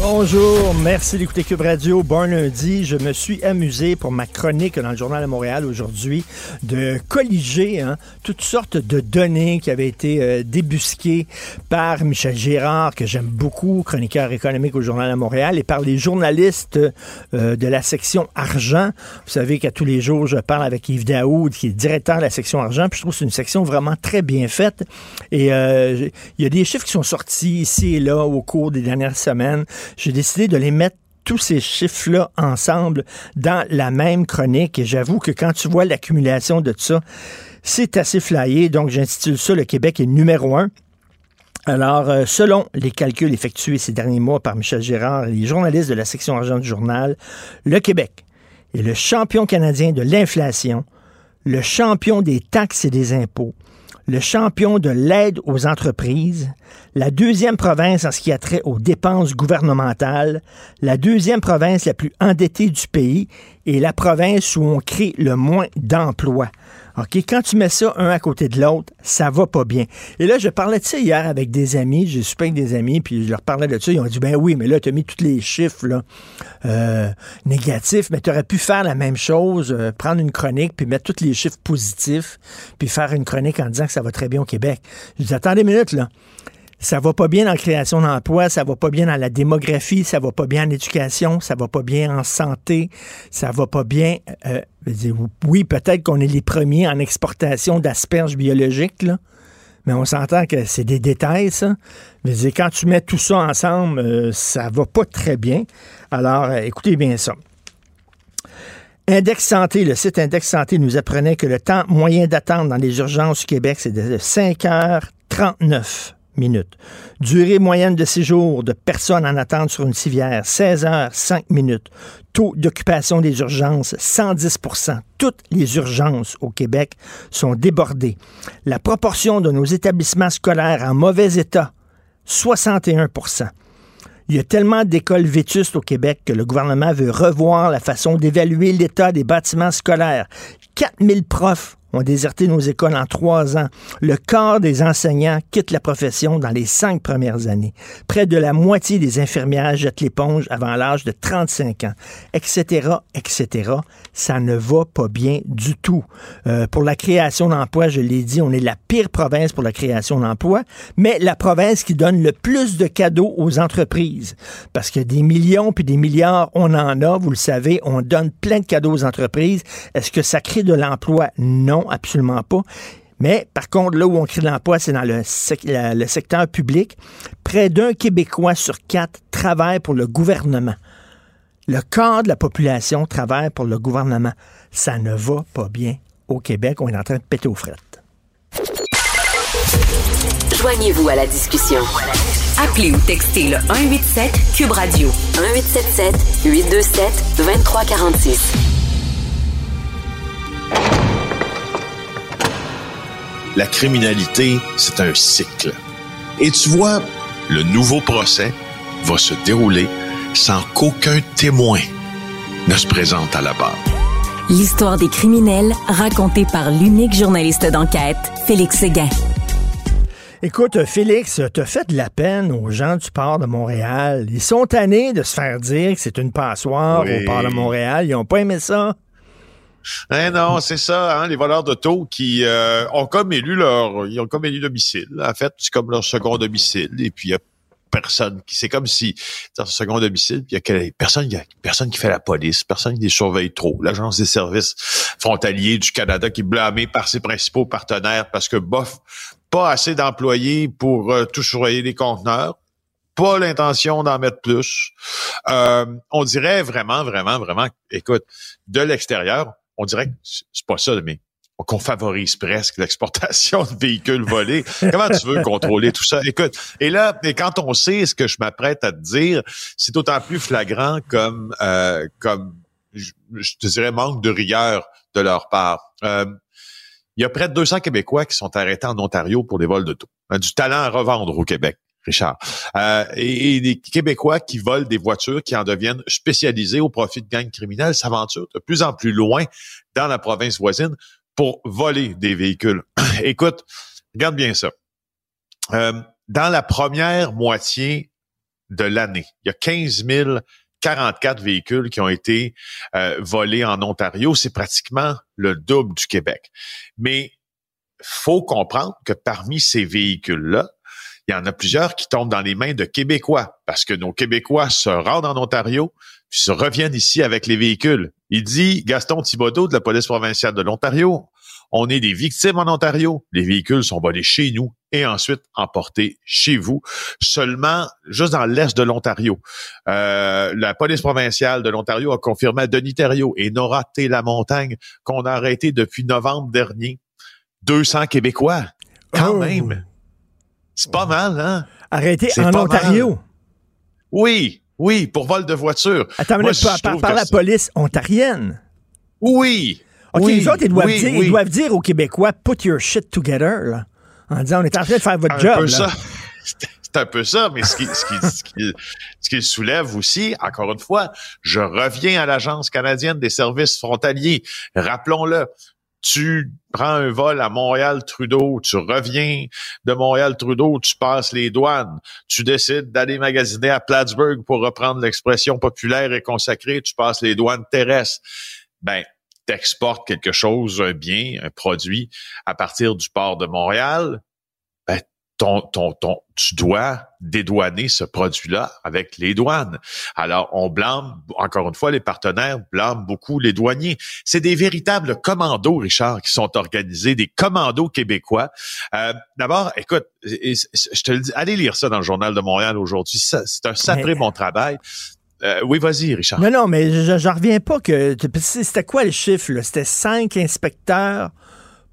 Bonjour, merci d'écouter Cube Radio. Bon lundi. Je me suis amusé pour ma chronique dans le Journal de Montréal aujourd'hui de colliger hein, toutes sortes de données qui avaient été euh, débusquées par Michel Gérard, que j'aime beaucoup, chroniqueur économique au Journal de Montréal, et par les journalistes euh, de la section argent. Vous savez qu'à tous les jours, je parle avec Yves Daoud, qui est directeur de la section argent, puis je trouve que c'est une section vraiment très bien faite. Et euh, il y a des chiffres qui sont sortis ici et là au cours des dernières semaines. J'ai décidé de les mettre tous ces chiffres-là ensemble dans la même chronique. Et j'avoue que quand tu vois l'accumulation de tout ça, c'est assez flyé. Donc, j'intitule ça Le Québec est numéro un. Alors, euh, selon les calculs effectués ces derniers mois par Michel Gérard et les journalistes de la section argent du journal, le Québec est le champion canadien de l'inflation, le champion des taxes et des impôts, le champion de l'aide aux entreprises, la deuxième province en ce qui a trait aux dépenses gouvernementales, la deuxième province la plus endettée du pays et la province où on crée le moins d'emplois. OK, quand tu mets ça un à côté de l'autre, ça va pas bien. Et là, je parlais de ça hier avec des amis, j'ai super avec des amis, puis je leur parlais de ça, ils ont dit, ben oui, mais là, tu as mis tous les chiffres euh, négatifs, mais tu aurais pu faire la même chose, euh, prendre une chronique, puis mettre tous les chiffres positifs, puis faire une chronique en disant que ça va très bien au Québec. Je dis, attendez une minute, là ça va pas bien dans la création d'emplois, ça va pas bien dans la démographie, ça va pas bien en éducation, ça va pas bien en santé, ça va pas bien. Euh, oui, peut-être qu'on est les premiers en exportation d'asperges biologiques, là, mais on s'entend que c'est des détails, ça. Mais quand tu mets tout ça ensemble, euh, ça va pas très bien. Alors, euh, écoutez bien ça. Index Santé, le site Index Santé nous apprenait que le temps moyen d'attente dans les urgences du Québec, c'est de 5h39 minutes. Durée moyenne de séjour de personnes en attente sur une civière, 16 heures 5 minutes. Taux d'occupation des urgences, 110% Toutes les urgences au Québec sont débordées. La proportion de nos établissements scolaires en mauvais état, 61% il y a tellement d'écoles vétustes au Québec que le gouvernement veut revoir la façon d'évaluer l'état des bâtiments scolaires. 4000 profs ont déserté nos écoles en trois ans. Le quart des enseignants quittent la profession dans les cinq premières années. Près de la moitié des infirmières jettent l'éponge avant l'âge de 35 ans, etc., etc. Ça ne va pas bien du tout. Euh, pour la création d'emplois, je l'ai dit, on est la pire province pour la création d'emplois, mais la province qui donne le plus de cadeaux aux entreprises. Parce que des millions puis des milliards, on en a, vous le savez, on donne plein de cadeaux aux entreprises. Est-ce que ça crée de l'emploi? Non absolument pas. Mais par contre, là où on crée de l'emploi, c'est dans le, le, secteur public. Près d'un Québécois sur quatre travaille pour le gouvernement. Le quart de la population travaille pour le gouvernement. Ça ne va pas bien au Québec. On est en train de péter aux frettes. Joignez-vous à la discussion. Appelez ou textez le 187 Cube Radio 1877 827 2346. La criminalité, c'est un cycle. Et tu vois, le nouveau procès va se dérouler sans qu'aucun témoin ne se présente à la barre. L'histoire des criminels racontée par l'unique journaliste d'enquête, Félix Séguin. Écoute, Félix, t'as fait de la peine aux gens du port de Montréal. Ils sont tannés de se faire dire que c'est une passoire au port de Montréal. Ils ont pas aimé ça. Eh non, c'est ça, hein, les voleurs d'auto qui euh, ont comme élu leur, ils ont comme élu domicile. En fait, c'est comme leur second domicile. Et puis il y a personne qui, c'est comme si dans second domicile, il y a personne, y a personne qui fait la police, personne qui les surveille trop. L'agence des services frontaliers du Canada qui est blâmée par ses principaux partenaires parce que bof, pas assez d'employés pour euh, tout surveiller les conteneurs pas l'intention d'en mettre plus. Euh, on dirait vraiment, vraiment, vraiment, écoute, de l'extérieur, on dirait que c'est pas ça, mais qu'on favorise presque l'exportation de véhicules volés. Comment tu veux contrôler tout ça? Écoute, et là, et quand on sait ce que je m'apprête à te dire, c'est d'autant plus flagrant comme, euh, comme je, te dirais, manque de rigueur de leur part. Euh, il y a près de 200 Québécois qui sont arrêtés en Ontario pour des vols de taux. Du talent à revendre au Québec. Richard. Euh, et, des Québécois qui volent des voitures, qui en deviennent spécialisés au profit de gangs criminels, s'aventurent de plus en plus loin dans la province voisine pour voler des véhicules. Écoute, regarde bien ça. Euh, dans la première moitié de l'année, il y a 15 044 véhicules qui ont été euh, volés en Ontario. C'est pratiquement le double du Québec. Mais faut comprendre que parmi ces véhicules-là, il y en a plusieurs qui tombent dans les mains de Québécois parce que nos Québécois se rendent en Ontario puis se reviennent ici avec les véhicules. Il dit, Gaston Thibodeau de la police provinciale de l'Ontario, on est des victimes en Ontario. Les véhicules sont volés chez nous et ensuite emportés chez vous, seulement juste dans l'est de l'Ontario. Euh, la police provinciale de l'Ontario a confirmé à Denis Thériault et Nora T. La Montagne qu'on a arrêté depuis novembre dernier 200 Québécois. Quand oh. même. C'est pas mal, hein? Arrêté en Ontario. Oui, oui, pour vol de voiture. Attends, Moi, par, par la police ontarienne. Oui. OK, les autres, ils doivent, dire, ils doivent dire aux Québécois, put your shit together, là, en disant, on est en train de faire votre un job. Peu Ça. C'est un peu ça, mais ce qui, ce, qui, ce, qui, ce qui soulève aussi, encore une fois, je reviens à l'Agence canadienne des services frontaliers. Rappelons-le, tu prends un vol à Montréal-Trudeau, tu reviens de Montréal-Trudeau, tu passes les douanes, tu décides d'aller magasiner à Plattsburgh pour reprendre l'expression populaire et consacrée, tu passes les douanes terrestres. Ben, t'exportes quelque chose, un bien, un produit à partir du port de Montréal, ton, ton, ton, tu dois dédouaner ce produit-là avec les douanes. Alors, on blâme, encore une fois, les partenaires blâment beaucoup les douaniers. C'est des véritables commandos, Richard, qui sont organisés, des commandos québécois. Euh, D'abord, écoute, je te le dis, allez lire ça dans le Journal de Montréal aujourd'hui. C'est un sacré bon travail. Euh, oui, vas-y, Richard. Non, non, mais je reviens pas que. C'était quoi le chiffre? C'était cinq inspecteurs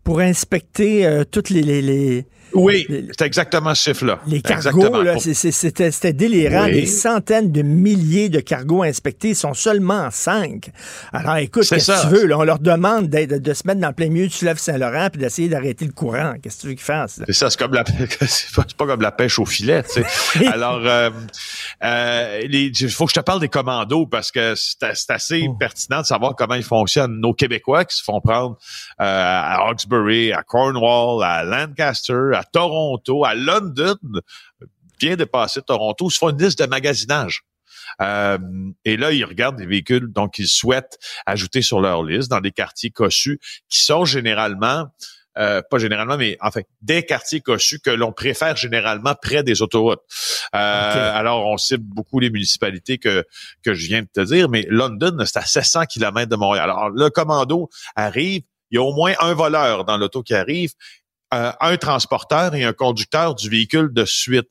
pour inspecter euh, toutes les, les, oui, c'est exactement ce chiffre-là. Les cargos, là, c'était délirant. Des centaines de milliers de cargos inspectés sont seulement cinq. Alors, écoute, qu'est-ce que tu veux? Là, on leur demande de, se mettre dans le plein milieu du fleuve Saint-Laurent puis d'essayer d'arrêter le courant. Qu'est-ce que tu veux qu'ils fassent? C'est ça, c'est comme la c'est pas, comme la pêche au filet. Tu sais. Alors, euh, euh, il faut que je te parle des commandos parce que c'est assez oh. pertinent de savoir comment ils fonctionnent. Nos Québécois qui se font prendre euh, à Hawkesbury, à Cornwall, à Lancaster, à Toronto, à London, bien dépassé Toronto, se font une liste de magasinage. Euh, et là, ils regardent des véhicules donc ils souhaitent ajouter sur leur liste dans des quartiers cossus qui sont généralement euh, pas généralement, mais enfin, des quartiers cossus que l'on préfère généralement près des autoroutes. Euh, alors, on cible beaucoup les municipalités que, que je viens de te dire, mais London, c'est à 700 km de Montréal. Alors, le commando arrive, il y a au moins un voleur dans l'auto qui arrive, euh, un transporteur et un conducteur du véhicule de suite.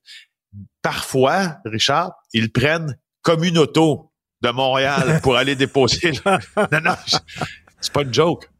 Parfois, Richard, ils prennent comme une auto de Montréal pour aller déposer. non, non, c'est pas une joke.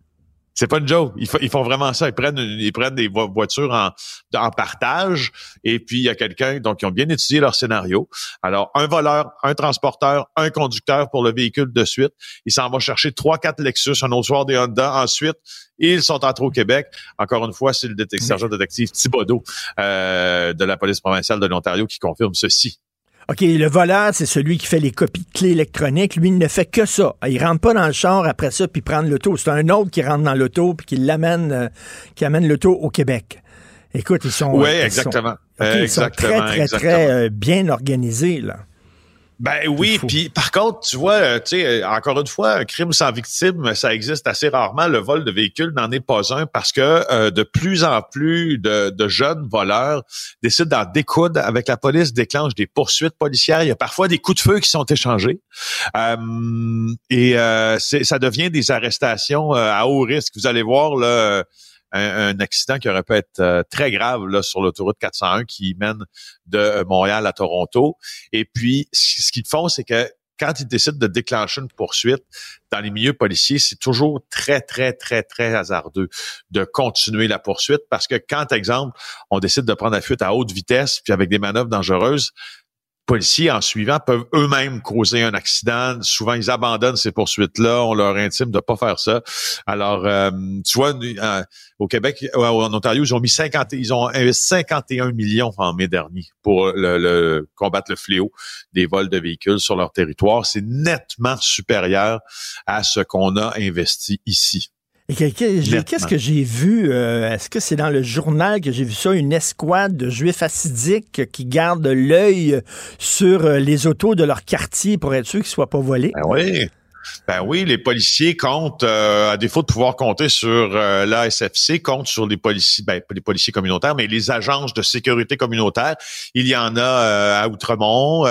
C'est pas une joke. Ils, font vraiment ça. Ils prennent, ils prennent des voitures en, en partage et puis il y a quelqu'un, donc ils ont bien étudié leur scénario. Alors, un voleur, un transporteur, un conducteur pour le véhicule de suite. Ils s'en vont chercher trois, quatre Lexus, un autre soir des Honda. Ensuite, ils sont entrés au Québec. Encore une fois, c'est le sergent détective Thibodeau euh, de la police provinciale de l'Ontario qui confirme ceci. OK, le voleur, c'est celui qui fait les copies de clés électroniques. Lui, il ne fait que ça. Il rentre pas dans le char après ça puis prendre l'auto. C'est un autre qui rentre dans l'auto puis qui l'amène, euh, qui amène l'auto au Québec. Écoute, ils sont. Oui, exactement. ils sont très, très, très euh, bien organisés, là. Ben oui, puis par contre, tu vois, euh, tu sais, euh, encore une fois, un crime sans victime, ça existe assez rarement. Le vol de véhicule n'en est pas un parce que euh, de plus en plus de, jeunes voleurs décident d'en découdre avec la police, déclenchent des poursuites policières. Il y a parfois des coups de feu qui sont échangés et ça devient des arrestations à haut risque. Vous allez voir là un, accident qui aurait pu être euh, très grave là, sur l'autoroute 401 qui mène de euh, Montréal à Toronto. Et puis, ce qu'ils font, c'est que quand ils décident de déclencher une poursuite dans les milieux policiers, c'est toujours très, très, très, très hasardeux de continuer la poursuite parce que quand, exemple, on décide de prendre la fuite à haute vitesse puis avec des manœuvres dangereuses, policiers, en suivant, peuvent eux-mêmes causer un accident. Souvent, ils abandonnent ces poursuites-là. On leur intime de pas faire ça. Alors, euh, tu vois, euh, au Québec, en Ontario, ils ont mis 50, ils ont investi 51 millions en mai dernier pour combattre le fléau des vols de véhicules sur leur territoire. C'est nettement supérieur à ce qu'on a investi ici. Qu'est-ce que j'ai vu? Euh, est-ce que c'est dans le journal que j'ai vu ça? Une escouade de juifs assidiques qui gardent l'œil sur euh, les autos de leur quartier pour être sûr qu'ils ne soient pas volés? Ben oui. Ben oui, les policiers comptent, euh, à défaut de pouvoir compter sur euh, l'ASFC, comptent sur les policiers, ben les policiers communautaires, mais les agences de sécurité communautaire. Il y en a euh, à Outremont,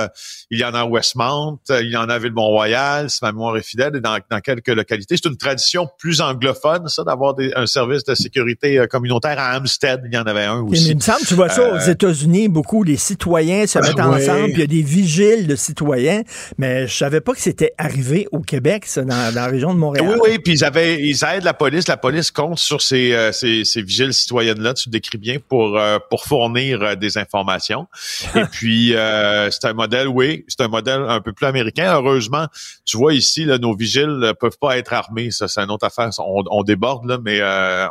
il y en a à Westmount, il y en a à Ville-Mont-Royal, si ma mémoire est fidèle, et dans, dans quelques localités. C'est une tradition plus anglophone, ça, d'avoir un service de sécurité communautaire à Hampstead. Il y en avait un aussi. il me semble, tu vois ça aux États-Unis, beaucoup les citoyens se mettent ensemble, puis il y a des vigiles de citoyens, mais je savais pas que c'était arrivé au Québec dans, la région de Montréal. Oui, oui, puis ils, avaient, ils aident la police. La police compte sur ces, euh, ces, ces vigiles citoyennes-là, tu le décris bien, pour, euh, pour fournir euh, des informations. Et puis, c'est un modèle, oui, c'est un modèle un peu plus américain. Heureusement, tu vois ici, là, nos vigiles ne peuvent pas être armés. Ça, c'est une autre affaire. On, déborde, là, mais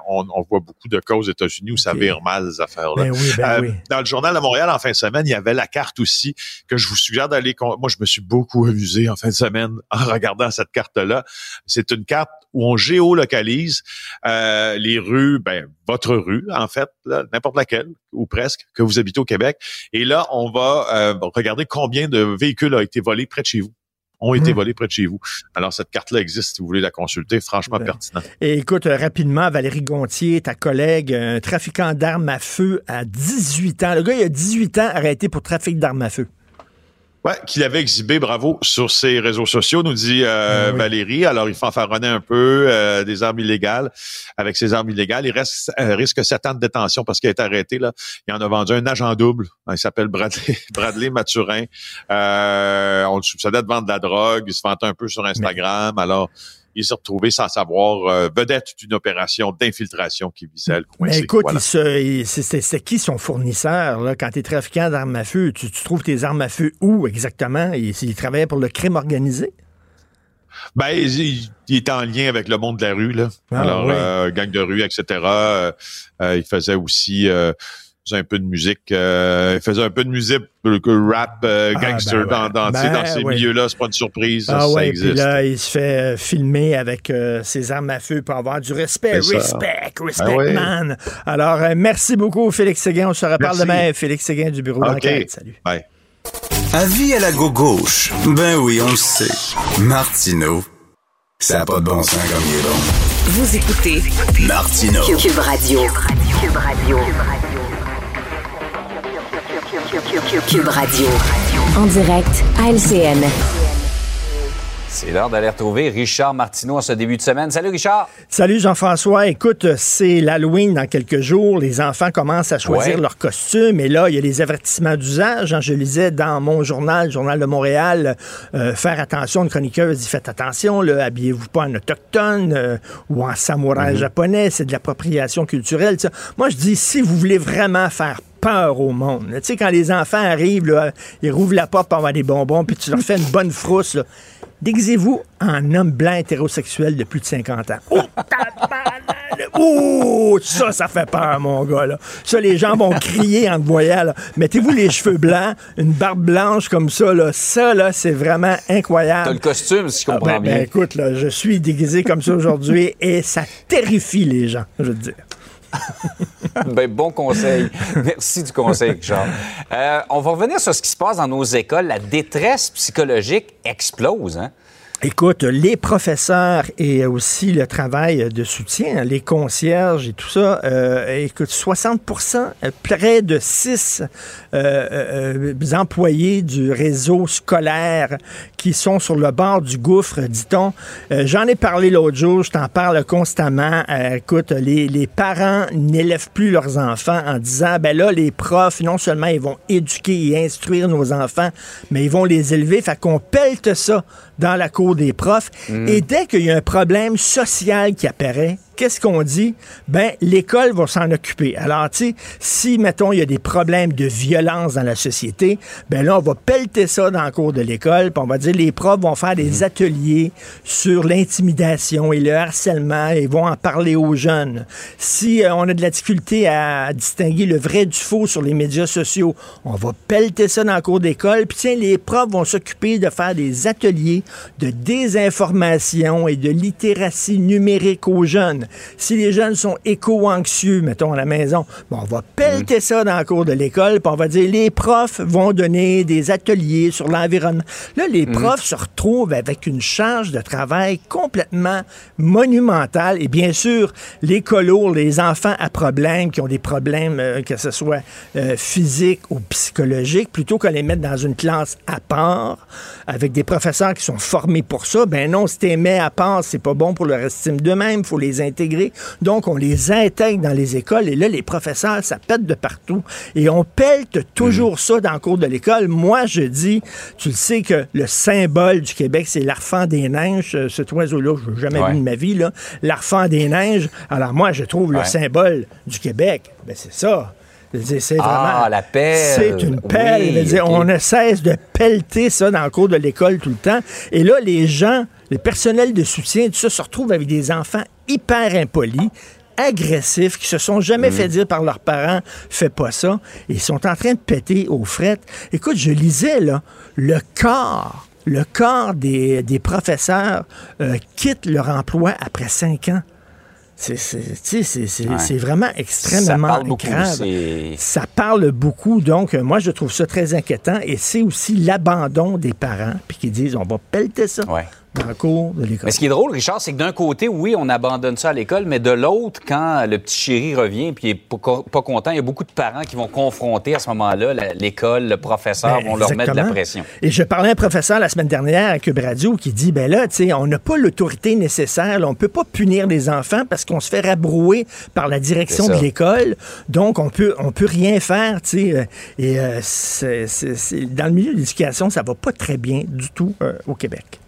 on, on, voit beaucoup de cas aux États-Unis où ça vire mal, ces affaires-là. Ben oui, ben oui. Dans le journal de Montréal, en fin de semaine, il y avait la carte aussi que je vous suggère d'aller... Moi, je me suis beaucoup amusé en fin de semaine en regardant cette carte-là. C'est une carte où on géolocalise euh, les rues, ben votre rue en fait, n'importe laquelle ou presque que vous habitez au Québec. Et là, on va euh, regarder combien de véhicules ont été volés près de chez vous ont été hmm. volés près de chez vous. Alors, cette carte-là existe si vous voulez la consulter. Franchement ben, pertinent. Et écoute, euh, rapidement, Valérie Gontier, ta collègue, un trafiquant d'armes à feu à 18 ans. Le gars, il a 18 ans arrêté pour trafic d'armes à feu. Ouais, qu'il avait exhibé, bravo, sur ses réseaux sociaux, nous dit euh, ah Valérie. Alors, il fanfaronner un peu euh, des armes illégales. Avec ses armes illégales, il reste, euh, risque sept ans de détention parce qu'il a été arrêté. Là. Il en a vendu un agent double. Il s'appelle Bradley, Bradley Mathurin. on le soupçonnait de vendre de la drogue. Il se vantait un peu sur Instagram. Alors, il s'est retrouvé sans savoir euh, vedette d'une opération d'infiltration qui visait le coin. Mais écoute, c'est qui son fournisseur là, quand tu es trafiquant d'armes à feu? Tu, trouves tes armes à feu où exactement? Il, il travaillait pour le crime organisé? Ben, il, il, était en lien avec le monde de la rue, là. Ah, Alors, euh, gang de rue, etc. Euh, il faisait aussi faisait un peu de musique. Euh, il faisait un peu de musique, rap, euh, ah, gangster ben dans, dans, ben ces milieux-là. C'est pas une surprise. Ah, ça ouais, existe. Puis là, il se fait euh, filmer avec ses armes à feu pour avoir du respect. Respect, respect, man. Alors, merci beaucoup, Félix Séguin. On se reparle demain. Félix Séguin du bureau d'enquête. Salut. Bye. Avis à la gauche. Ben oui, on le sait. Martineau, ça n'a pas de bon sens comme il est bon. Vous écoutez Martineau. Cube Radio. Cube Radio. Cube Radio. En direct à LCN. C'est l'heure d'aller retrouver Richard Martineau en ce début de semaine. Salut Richard. Salut Jean-François. Écoute, c'est l'Halloween dans quelques jours. Les enfants commencent à choisir leur costume et là, il y a les avertissements d'usage. Hein. Je lisais dans mon journal, le Journal de Montréal, euh, faire attention. Une chroniqueuse dit faites attention, habillez-vous pas en autochtone euh, ou en samouraï mhm. japonais. C'est de l'appropriation culturelle. Moi, je dis si vous voulez vraiment faire peur au monde. Tu sais, quand les enfants arrivent, ils rouvrent la porte pour avoir des bonbons, puis tu leur fais une bonne frousse. Déguisez-vous en homme blanc hétérosexuel de plus de 50 ans. Oh, oh, ça, ça fait peur, mon gars. Là. Ça, les gens vont crier en te voyant. Mettez-vous les cheveux blancs, une barbe blanche comme ça. Là. Ça, là, c'est vraiment incroyable. T'as le costume, si je comprends ah, ben, ben, bien. écoute, là, je suis déguisé comme ça aujourd'hui et ça terrifie les gens, je veux dire. Ben, bon conseil. Merci du conseil, Richard. Euh, on va revenir sur ce qui se passe dans nos écoles. La détresse psychologique explose. Hein? Écoute, les professeurs et aussi le travail de soutien, les concierges et tout ça, euh, écoute, 60% près de 6 euh, employés du réseau scolaire qui sont sur le bord du gouffre, dit-on. Euh, j'en ai parlé l'autre jour, je t'en parle constamment. Euh, écoute, les, les parents n'élèvent plus leurs enfants en disant, ben là, les profs, non seulement ils vont éduquer et instruire nos enfants, mais ils vont les élever. Fait qu'on pelte ça dans la cour des profs. Et dès qu'il y a un problème social qui apparaît, qu'est-ce qu'on dit? Ben, l'école va s'en occuper. Alors, tu sais, si, mettons, il y a des problèmes de violence dans la société, ben là, on va pelleter ça dans la cour de l'école, puis on va dire les profs vont faire des ateliers sur l'intimidation et le harcèlement et vont en parler aux jeunes. Si euh, on a de la difficulté à distinguer le vrai du faux sur les médias sociaux, on va pelleter ça dans la cour d'école, puis tiens, les profs vont s'occuper de faire des ateliers de désinformation et de littératie numérique aux jeunes. Si les jeunes sont éco-anxieux, mettons, à la maison, bon, on va pelleter ça dans la cour de l'école, puis on va dire les profs vont donner des ateliers sur l'environnement. Là, les profs se retrouvent avec une charge de travail complètement monumentale. Et bien sûr, les colos, les enfants à problème, qui ont des problèmes, euh, que ce soit euh, physiques ou psychologiques, plutôt que les mettre dans une classe à part, avec des professeurs qui sont formés pour ça, ben non, si t'es mis à part, c'est pas bon pour leur estime d'eux-mêmes, faut les Donc, on les intègre dans les écoles et là, les professeurs, ça pète de partout. Et on pelte toujours ça dans le cours de l'école. Moi, je dis, tu le sais que le symbole du Québec, c'est l'arfan des neiges. Euh, Cet oiseau-là, je l'ai jamais Ouais. vu de ma vie, là. L'arfan des neiges. Alors, moi, je trouve le symbole du Québec, ben c'est ça. C'est Ah, vraiment. la pelle. C'est une pelle. Oui, dire. On ne cesse de pelleter ça dans le cours de l'école tout le temps. Et là, les gens, les personnels de soutien, tout ça, se retrouvent avec des enfants hyper impolis agressifs, qui se sont jamais Mm. fait dire par leurs parents, fais pas ça, et ils sont en train de péter aux frettes. Écoute, je lisais, là, le corps, le corps des, des professeurs euh, quitte leur emploi après cinq ans. C'est Ouais. vraiment extrêmement parle beaucoup, grave. Ça parle beaucoup, donc euh, moi je trouve ça très inquiétant et c'est aussi l'abandon des parents, puis qui disent on va pelleter ça Ouais. Dans le cours de l'école. Mais ce qui est drôle, Richard, c'est que d'un côté, oui, on abandonne ça à l'école, mais de l'autre, quand le petit chéri revient puis il est pas co- pas content, il y a beaucoup de parents qui vont confronter à ce moment-là l'école, le professeur, Ben, vont leur mettre de la pression. Et je parlais à un professeur la semaine dernière à Cube Radio qui dit ben là, tu sais, on n'a pas l'autorité nécessaire, là, on peut pas punir les enfants parce qu'on se fait rabrouer par la direction de l'école, donc on peut on peut rien faire, tu sais. euh, Et euh, dans le milieu de l'éducation, ça va pas très bien du tout euh, au Québec.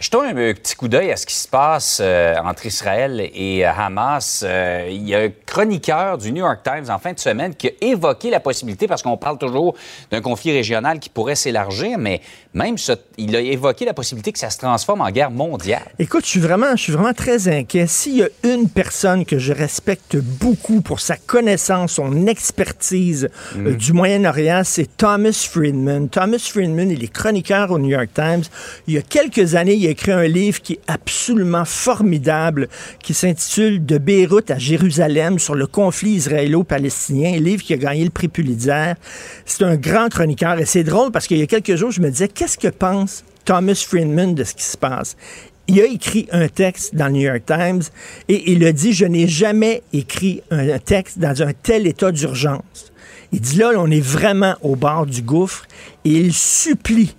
Jetons un petit coup d'œil à ce qui se passe euh, entre Israël et euh, Hamas. Euh, il y a un chroniqueur du New York Times en fin de semaine qui a évoqué la possibilité, parce qu'on parle toujours d'un conflit régional qui pourrait s'élargir, mais même ce- il a évoqué la possibilité que ça se transforme en guerre mondiale. Écoute, je suis vraiment, je suis vraiment très inquiet. S'il y a une personne que je respecte beaucoup pour sa connaissance, son expertise euh, du Moyen-Orient, c'est Thomas Friedman. Thomas Friedman, il est chroniqueur au New York Times. Il y a quelques années, il a écrit un livre qui est absolument formidable, qui s'intitule De Beyrouth à Jérusalem sur le conflit israélo-palestinien, un livre qui a gagné le prix Pulitzer. C'est un grand chroniqueur et c'est drôle parce qu'il y a quelques jours, je me disais, qu'est-ce que pense Thomas Friedman de ce qui se passe? Il a écrit un texte dans le New York Times et il a dit, je n'ai jamais écrit un texte dans un tel état d'urgence. Il dit là, on est vraiment au bord du gouffre et il supplie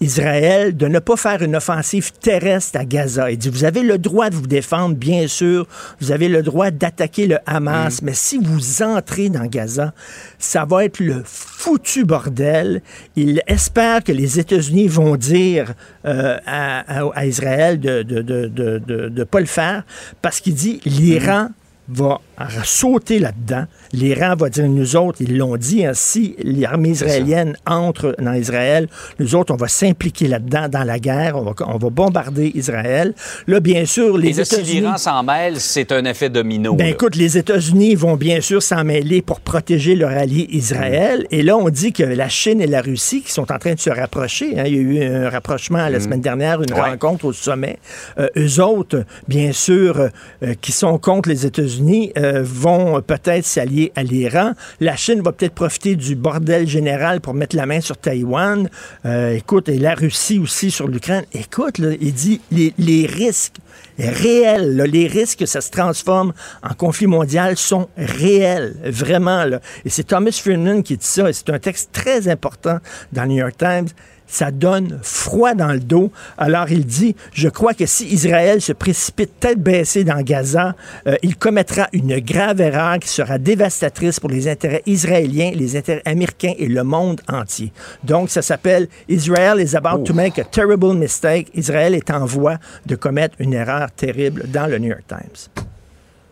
Israël de ne pas faire une offensive terrestre à Gaza. Il dit, vous avez le droit de vous défendre, bien sûr, vous avez le droit d'attaquer le Hamas, mais si vous entrez dans Gaza, ça va être le foutu bordel. Il espère que les États-Unis vont dire euh, à, à- à Israël de ne de, de, de, de- de pas le faire, parce qu'il dit, l'Iran va sauter là-dedans. L'Iran va dire, nous autres, ils l'ont dit, hein, si l'armée israélienne entre dans Israël, nous autres, on va s'impliquer là-dedans, dans la guerre, on va, on va bombarder Israël. Là, bien sûr, les là, si États-Unis... l'Iran s'en mêle, c'est un effet domino. Ben là. écoute, les États-Unis vont bien sûr s'en mêler pour protéger leur allié Israël. Et là, on dit que la Chine et la Russie, qui sont en train de se rapprocher, hein, il y a eu un rapprochement la semaine dernière, une Ouais. rencontre au sommet. Euh, eux autres, bien sûr, euh, euh, qui sont contre les États-Unis, euh, vont peut-être s'allier à l'Iran. La Chine va peut-être profiter du bordel général pour mettre la main sur Taïwan. Euh, écoute, et la Russie aussi sur l'Ukraine. Écoute, il dit les, risques réels, les risques que ça se transforme en conflit mondial sont réels, vraiment. Et c'est Thomas Friedman qui dit ça, et c'est un texte très important dans le New York Times. Ça donne froid dans le dos. Alors il dit, je crois que si Israël se précipite tête baissée dans Gaza, euh, il commettra une grave erreur qui sera dévastatrice pour les intérêts israéliens, les intérêts américains et le monde entier. Donc ça s'appelle Israel is about to make a terrible mistake. Israël est en voie de commettre une erreur terrible dans le New York Times.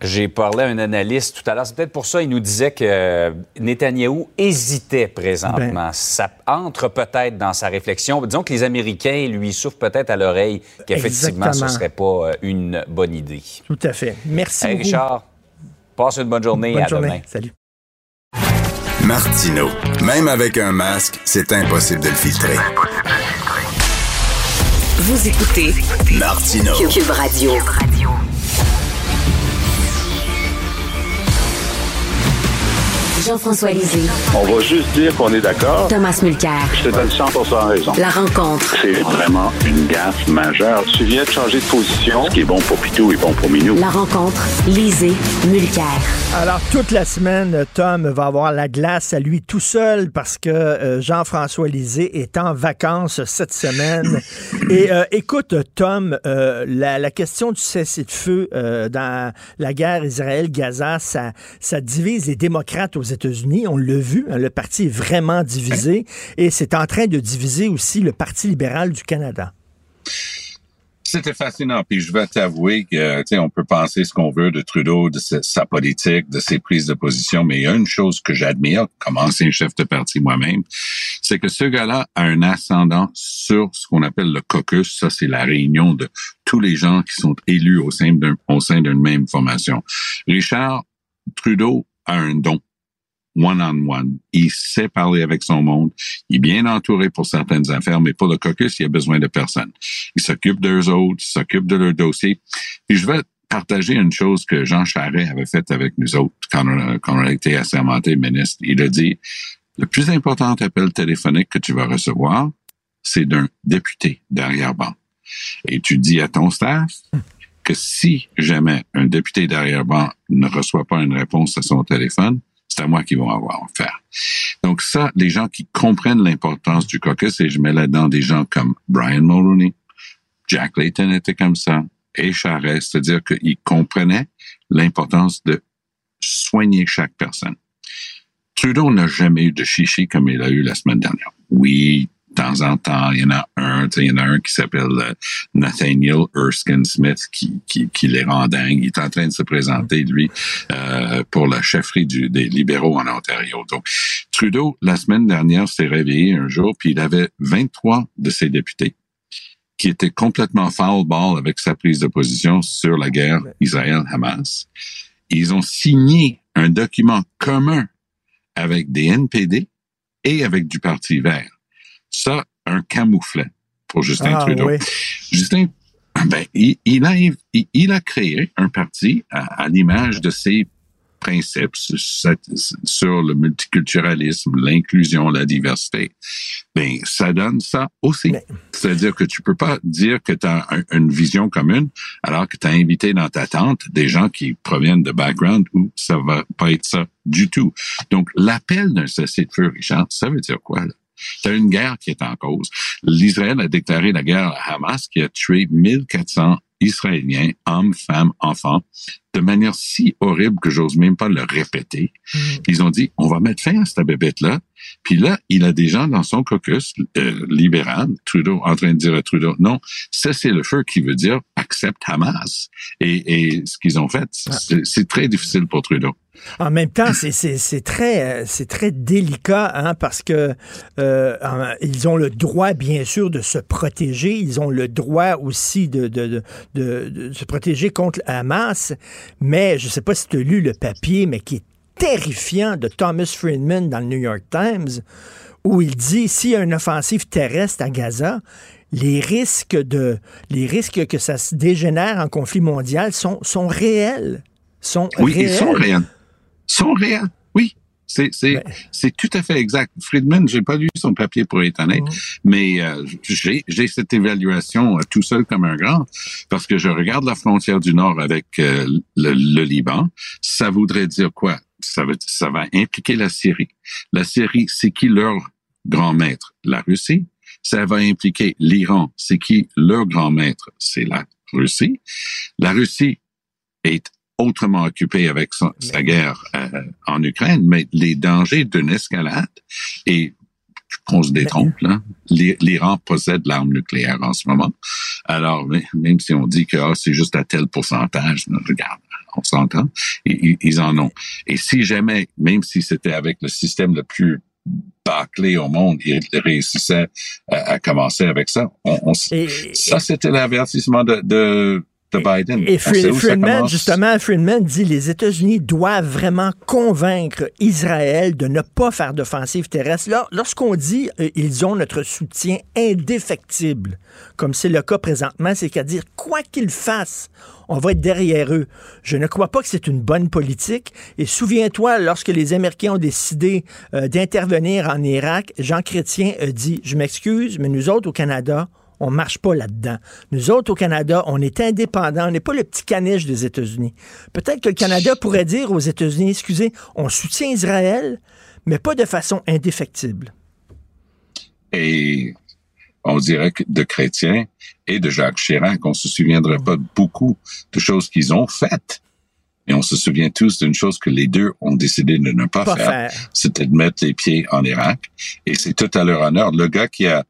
J'ai parlé à un analyste tout à l'heure. C'est peut-être pour ça qu'il nous disait que Netanyahou hésitait présentement. Ben. ça entre peut-être dans sa réflexion. Disons que les Américains lui souffrent peut-être à l'oreille qu'effectivement, ce ne serait pas euh, une bonne idée. Tout à fait. Merci Hey, beaucoup. Richard, passe une bonne journée. Bonne à journée. demain. Salut. Martino. Même avec un masque, c'est impossible de le filtrer. Vous écoutez Martino. Cube Radio. Jean-François Lisée, On va juste dire qu'on est d'accord. Thomas Mulcair. Je te donne 100 raison. La rencontre. C'est vraiment une gaffe majeure. Tu viens de changer de position. Ce qui est bon pour Pitou est bon pour Minou. La rencontre. Lisée. Mulcair. Alors, toute la semaine, Tom va avoir la glace à lui tout seul parce que euh, Jean-François Lisée est en vacances cette semaine. Et euh, écoute, Tom, euh, la, la question du cessez-le-feu euh, dans la guerre Israël-Gaza, ça, ça divise les démocrates aux États-Unis. On l'a vu, hein, le parti est vraiment divisé. Et c'est en train de diviser aussi le Parti libéral du Canada. C'était fascinant. Puis je vais t'avouer que, on peut penser ce qu'on veut de Trudeau, de sa, politique, de ses prises de position, mais il y a une chose que j'admire, comme ancien chef de parti moi-même, c'est que ce gars-là a un ascendant sur ce qu'on appelle le caucus. Ça, c'est la réunion de tous les gens qui sont élus au sein d'une même formation. Richard Trudeau a un don one-on-one. Il sait parler avec son monde. Il est bien entouré pour certaines affaires, mais pour le caucus, il a besoin de personne. Il s'occupe d'eux autres, il s'occupe de leur dossier. Puis je vais partager une chose que Jean Charest avait faite avec nous autres quand on a, quand on a été assermenté ministre. Il a dit, le plus important appel téléphonique que tu vas recevoir, c'est d'un député d'arrière-ban. Et tu dis à ton staff que si jamais un député d'arrière-ban ne reçoit pas une réponse à son téléphone, c'est à moi qu'ils vont avoir affaire. Donc ça, les gens qui comprennent l'importance du caucus, et je mets là-dedans des gens comme Brian Mulroney, Jack Layton était comme ça, et Charest, c'est-à-dire qu'ils comprenaient l'importance de soigner chaque personne. Trudeau n'a jamais eu de chichi comme il a eu la semaine dernière. Oui, temps en temps, il y en a un, il y en a un qui s'appelle euh, Nathaniel Erskine Smith qui, qui, qui les rend dingues. Il est en train de se présenter, lui, euh, pour la chefferie du, des libéraux en Ontario. Donc, Trudeau, la semaine dernière, s'est réveillé un jour, puis il avait 23 de ses députés qui étaient complètement foul ball avec sa prise de position sur la guerre Israël-Hamas. Ils ont signé un document commun avec des NPD et avec du Parti vert. Ça, un camouflet pour Justin Ah, Trudeau. oui. Justin, ben, il, il a, il, il a créé un parti à, à l'image de ses principes sur, le multiculturalisme, l'inclusion, la diversité. Ben, ça donne ça aussi. Mais- C'est-à-dire que tu peux pas dire que tu as une vision commune alors que tu as invité dans ta tente des gens qui proviennent de background où ça va pas être ça du tout. Donc, l'appel d'un cessez-le-feu, Richard, ça veut dire quoi, là? C'est une guerre qui est en cause. L'Israël a déclaré la guerre à Hamas qui a tué 1400 Israéliens, hommes, femmes, enfants, de manière si horrible que j'ose même pas le répéter. Ils ont dit, on va mettre fin à cette bébête-là. Puis là, il a des gens dans son caucus euh, libéral, Trudeau, en train de dire à Trudeau, non, cessez le feu qui veut dire accepte Hamas. Et, et ce qu'ils ont fait, c'est c'est très difficile pour Trudeau. En même temps, c'est- très, euh, c'est très délicat hein, parce que euh, ils ont le droit, bien sûr, de se protéger. Ils ont le droit aussi de, de, de, de- de se protéger contre Hamas. Mais je ne sais pas si tu as lu le papier, mais qui est terrifiant de Thomas Friedman dans le New York Times, où il dit s'il y a une offensive terrestre à Gaza, les risques de les risques que ça se dégénère en conflit mondial sont, sont réels. Sont Oui, réels. ils sont réels. sont réels. Oui. C'est, c'est, Ben- c'est tout à fait exact. Friedman, j'ai pas lu son papier pour être honnête, mais euh, j'ai, j'ai cette évaluation euh, tout seul comme un grand parce que je regarde la frontière du Nord avec euh, le, le Liban. Ça voudrait dire quoi? Ça, veut, ça va impliquer la Syrie. La Syrie, c'est qui leur grand maître? La Russie. Ça va impliquer l'Iran. C'est qui leur grand maître? C'est la Russie. La Russie est autrement occupée avec sa guerre euh, en Ukraine, mais les dangers d'une escalade et qu'on se détrompe, là. L'Iran possède l'arme nucléaire en ce moment. Alors, même si on dit que ah, c'est juste à tel pourcentage, regarde, on s'entend, ils, en ont. Et si jamais, même si c'était avec le système le plus bâclé au monde, ils réussissaient à, commencer avec ça. On, ça, c'était l'avertissement de, de de Biden. Et, Friedman, justement, Friedman dit les États-Unis doivent vraiment convaincre Israël de ne pas faire d'offensive terrestre. Lorsqu'on dit euh, ils ont notre soutien indéfectible, comme c'est le cas présentement, c'est-à-dire quoi qu'ils fassent, on va être derrière eux. Je ne crois pas que c'est une bonne politique. Et souviens-toi, lorsque les Américains ont décidé euh, d'intervenir en Irak, Jean Chrétien a dit, je m'excuse, mais nous autres au Canada, on marche pas là-dedans. Nous autres, au Canada, on est indépendants. On n'est pas le petit caniche des États-Unis. Peut-être que le Canada pourrait dire aux États-Unis, excusez, on soutient Israël, mais pas de façon indéfectible. Et on dirait que de chrétiens et de Jacques Chirac, on se souviendrait pas beaucoup de choses qu'ils ont faites. Et on se souvient tous d'une chose que les deux ont décidé de ne pas, faire, c'était de mettre les pieds en Irak. Et c'est tout à leur honneur. Le gars qui a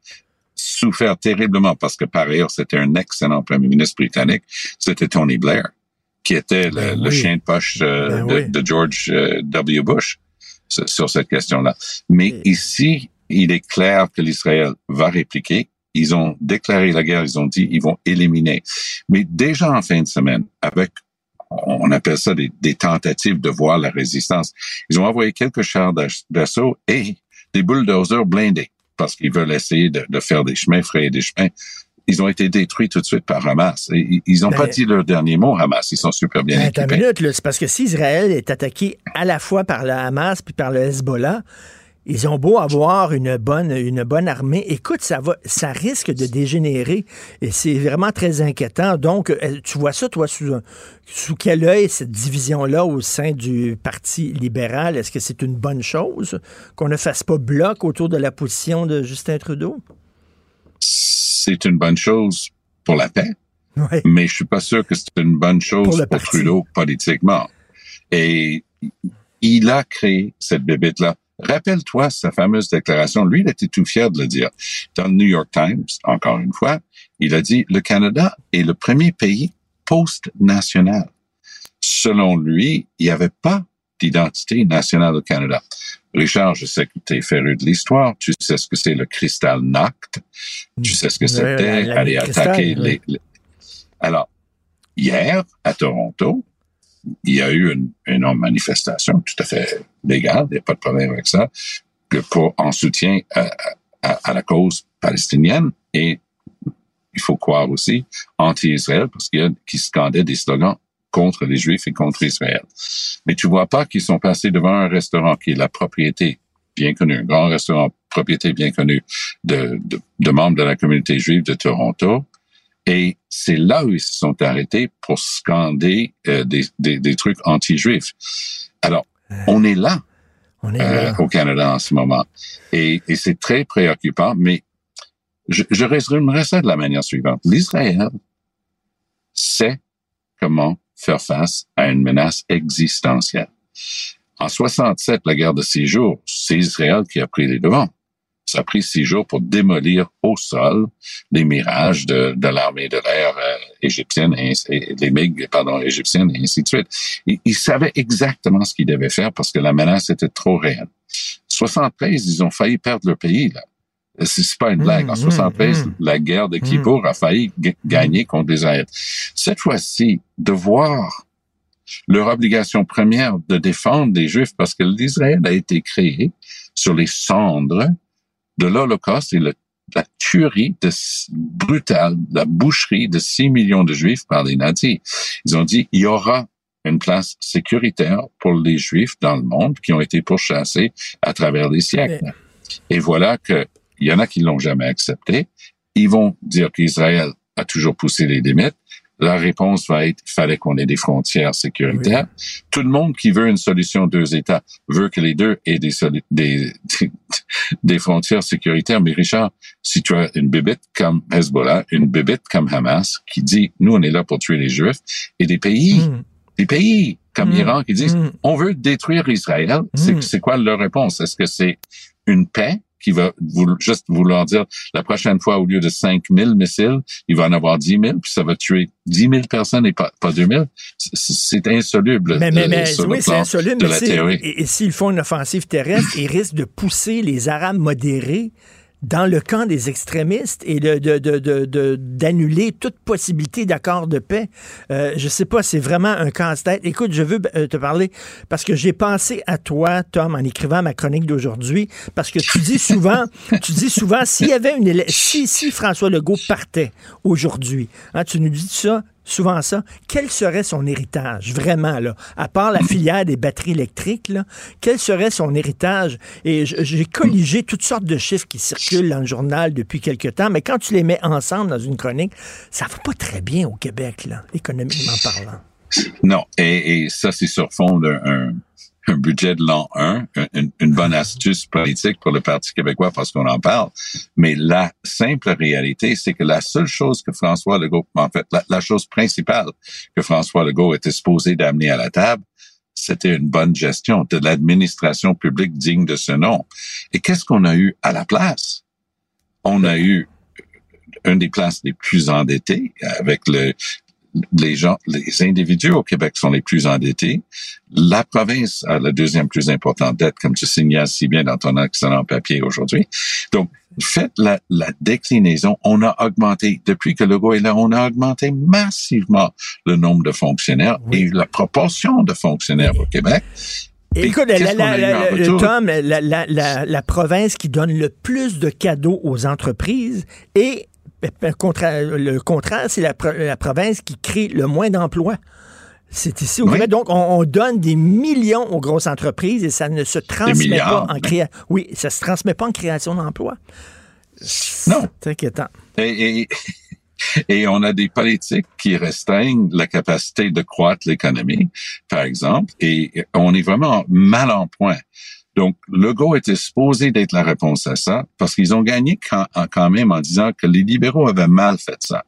souffert terriblement parce que par ailleurs c'était un excellent premier ministre britannique, c'était Tony Blair, qui était le, ben chien de poche euh, ben de, George euh, W. Bush sur cette question-là. Mais ici, il est clair que l'Israël va répliquer. Ils ont déclaré la guerre, ils ont dit ils vont éliminer. Mais déjà en fin de semaine, avec on appelle ça des, des tentatives de voir la résistance, ils ont envoyé quelques chars d'assaut et des bulldozers blindés parce qu'ils veulent essayer de, faire des chemins, frayer des chemins. Ils ont été détruits tout de suite par Hamas. ils n'ont pas ben, dit leur dernier mot, Hamas. Ils sont super bien ben, équipés. minute, c'est parce que si Israël est attaqué à la fois par le Hamas puis par le Hezbollah, ils ont beau avoir une bonne, une bonne armée. Écoute, ça va, ça risque de dégénérer et c'est vraiment très inquiétant. Donc, euh, tu vois ça, toi, sous, sous quel œil cette division-là au sein du Parti libéral? Est-ce que c'est une bonne chose qu'on ne fasse pas bloc autour de la position de Justin Trudeau? C'est une bonne chose pour la paix. Mais je suis pas sûr que c'est une bonne chose pour, Trudeau politiquement. Et il a créé cette bébête-là Rappelle-toi sa fameuse déclaration. Lui, il était tout fier de le dire. Dans le New York Times, encore une fois, il a dit, le Canada est le premier pays post-national. Selon lui, il n'y avait pas d'identité nationale au Canada. Richard, je sais que tu es féru de l'histoire, tu sais ce que c'est le cristal Nacht, tu sais ce que c'était aller attaquer les... Alors, hier, à Toronto, il y a eu une, une manifestation tout à fait légale, il n'y a pas de problème avec ça, que pour en soutien à, la cause palestinienne et il faut croire aussi anti-Israël parce qu'il y a qui scandaient des slogans contre les Juifs et contre Israël. Mais tu vois pas qu'ils sont passés devant un restaurant qui est la propriété bien connue, un grand restaurant propriété bien connue de, de, de membres de la communauté juive de Toronto, et c'est là où ils se sont arrêtés pour scander euh, des, des, des, trucs anti-juifs. Alors, on est là, euh, au Canada en ce moment. Et, et c'est très préoccupant, mais je, je résumerai ça de la manière suivante. L'Israël sait comment faire face à une menace existentielle. En 67, la guerre de six jours, c'est Israël qui a pris les devants. Ça a pris six jours pour démolir au sol les mirages de, de l'armée de l'air euh, égyptienne et, les MiG, pardon, égyptiennes et ainsi de suite. ils savaient exactement ce qu'ils devaient faire parce que la menace était trop réelle. 73, ils ont failli perdre leur pays, là. C'est pas une blague. En 73, mmh, mmh, mmh. la guerre de Kippour a failli gagner contre Israël. Cette fois-ci, de voir leur obligation première de défendre les Juifs parce que l'Israël a été créé sur les cendres de l'Holocauste et la tuerie de, brutale, la boucherie de 6 millions de Juifs par les nazis. Ils ont dit, il y aura une place sécuritaire pour les Juifs dans le monde qui ont été pourchassés à travers les siècles. Et voilà que il y en a qui l'ont jamais accepté. Ils vont dire qu'Israël a toujours poussé les limites. La réponse va être, fallait qu'on ait des frontières sécuritaires. Tout le monde qui veut une solution deux États veut que les deux aient des, des, des frontières sécuritaires. Mais Richard, si tu as une bébête comme Hezbollah, une bébête comme Hamas, qui dit, nous, on est là pour tuer les Juifs, et des pays, Mm. des pays comme Mm. l'Iran qui disent, Mm. on veut détruire Israël, Mm. c'est quoi leur réponse? Est-ce que c'est une paix qui va juste vouloir dire la prochaine fois, au lieu de 5 000 missiles, il va en avoir 10 000, puis ça va tuer 10 000 personnes et pas, pas 2 000? C'est- insoluble Mais, mais, euh, mais sur oui, c'est insoluble, de mais la théorie. et, et s'ils font une offensive terrestre, ils risquent de pousser les Arabes modérés dans le camp des extrémistes et de, de, de, de- d'annuler toute possibilité d'accord de paix. Euh, je sais pas, c'est vraiment un casse-tête. Écoute, je veux euh, te parler parce que j'ai pensé à toi, Tom, en écrivant ma chronique d'aujourd'hui, parce que tu dis souvent, tu dis souvent, s'il y avait une si, si François Legault partait aujourd'hui, hein, tu nous dis ça, souvent ça, quel serait son héritage, vraiment, là, à part la filière des batteries électriques, quel serait son héritage? Et j'ai colligé toutes sortes de chiffres qui circulent dans le journal depuis quelque temps, mais quand tu les mets ensemble dans une chronique, ça va pas très bien au Québec, économiquement parlant. Non, et, et ça, c'est sur fond d'un un, budget de l'an 1, une, bonne astuce politique pour le Parti québécois parce qu'on en parle. Mais la simple réalité, c'est que la seule chose que François Legault, en fait, la, la chose principale que François Legault était supposé d'amener à la table, c'était une bonne gestion de l'administration publique digne de ce nom. Et qu'est-ce qu'on a eu à la place? On a eu une des places les plus endettées avec le, les gens, les individus au Québec sont les plus endettés. La province a la deuxième plus importante dette, comme tu signales si bien dans ton excellent papier aujourd'hui. Donc, faites la, la déclinaison. On a augmenté, depuis que Legault est là, on a augmenté massivement le nombre de fonctionnaires Oui. et la proportion de fonctionnaires au Québec. Écoute, la, la- la-? Tom, la, la- la- la province qui donne le plus de cadeaux aux entreprises et le contraire, le contraire, c'est la, pro- la province qui crée le moins d'emplois. C'est ici au Oui. Québec. Donc, on, on donne des millions aux grosses entreprises et ça ne se transmet pas en création. Oui, ça se transmet pas en création d'emplois. Non. C'est inquiétant. Et, et, et on a des politiques qui restreignent la capacité de croître l'économie, par exemple, et on est vraiment mal en point. Donc, Legault était supposé d'être la réponse à ça, parce qu'ils ont gagné quand, quand même en disant que les libéraux avaient mal fait ça.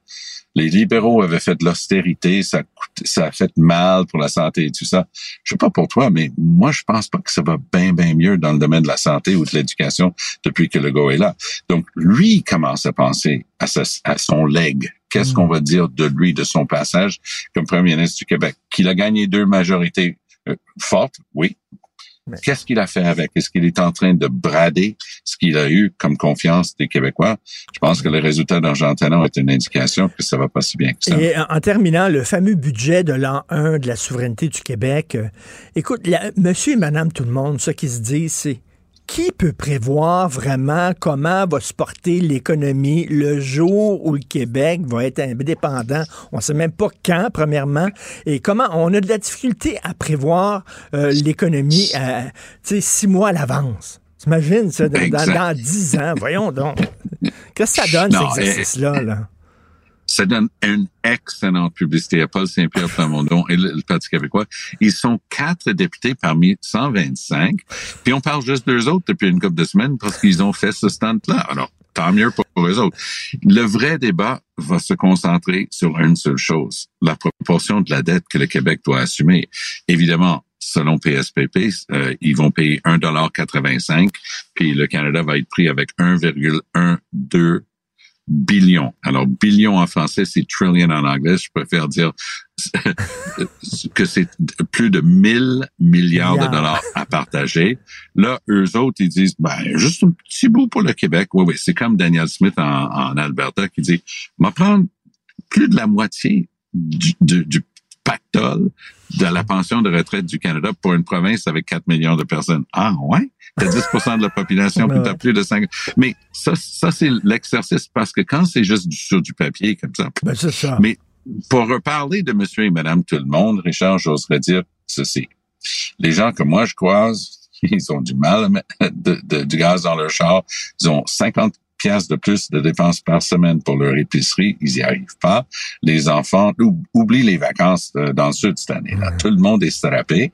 Les libéraux avaient fait de l'austérité, ça, a fait mal pour la santé et tout ça. Je sais pas pour toi, mais moi, je pense pas que ça va bien, bien mieux dans le domaine de la santé ou de l'éducation depuis que Legault est là. Donc, lui il commence à penser à, sa- à son leg. Qu'est-ce Mm. qu'on va dire de lui, de son passage comme premier ministre du Québec? Qu'il a gagné deux majorités euh, fortes, oui. Qu'est-ce qu'il a fait avec? Est-ce qu'il est en train de brader ce qu'il a eu comme confiance des Québécois? Je pense que le résultat d'Argentin est une indication que ça va pas si bien que ça. Et en, en terminant, le fameux budget de l'an 1 de la souveraineté du Québec, euh, écoute, la- monsieur et madame tout le monde, ce qui se dit, c'est qui peut prévoir vraiment comment va se porter l'économie le jour où le Québec va être indépendant? On ne sait même pas quand, premièrement, et comment on a de la difficulté à prévoir euh, l'économie sais, six mois à l'avance? T'imagines ça, dans, dans, Exact. dans dix ans, voyons donc. Qu'est-ce que ça donne, Non, cet exercice-là? Là? Ça donne une excellente publicité à Paul Saint-Pierre Plamondon et le, le Parti québécois. Ils sont quatre députés parmi 125. Puis on parle juste d'eux autres depuis une couple de semaines parce qu'ils ont fait ce stand-là. Alors, tant mieux pour eux autres. Le vrai débat va se concentrer sur une seule chose, la proportion de la dette que le Québec doit assumer. Évidemment, selon PSPP, euh, ils vont payer 1,85 puis le Canada va être pris avec 1,12 billion. Alors, billion en français, c'est trillion en anglais. Je préfère dire que c'est plus de 1000 milliards de dollars à partager. Là, eux autres, ils disent, ben, juste un petit bout pour le Québec. Oui, oui, c'est comme Daniel Smith en, en Alberta qui dit, on va prendre plus de la moitié du, du, du pactole de la pension de retraite du Canada pour une province avec 4 millions de personnes. Ah, ouais? T'as 10% de la population, puis t'as plus de 5... Mais ça, ça c'est l'exercice, parce que quand c'est juste du, sur du papier comme ça, Ben, c'est ça. mais pour reparler de monsieur et madame tout le monde, Richard, j'oserais dire ceci. Les gens que moi je croise, ils ont du mal à mettre de, de- du gaz dans leur char. Ils ont 50 de plus de dépenses par semaine pour leur épicerie. Ils y arrivent pas. Les enfants oublient les vacances euh, dans le sud cette année. Là. Tout le monde est strappé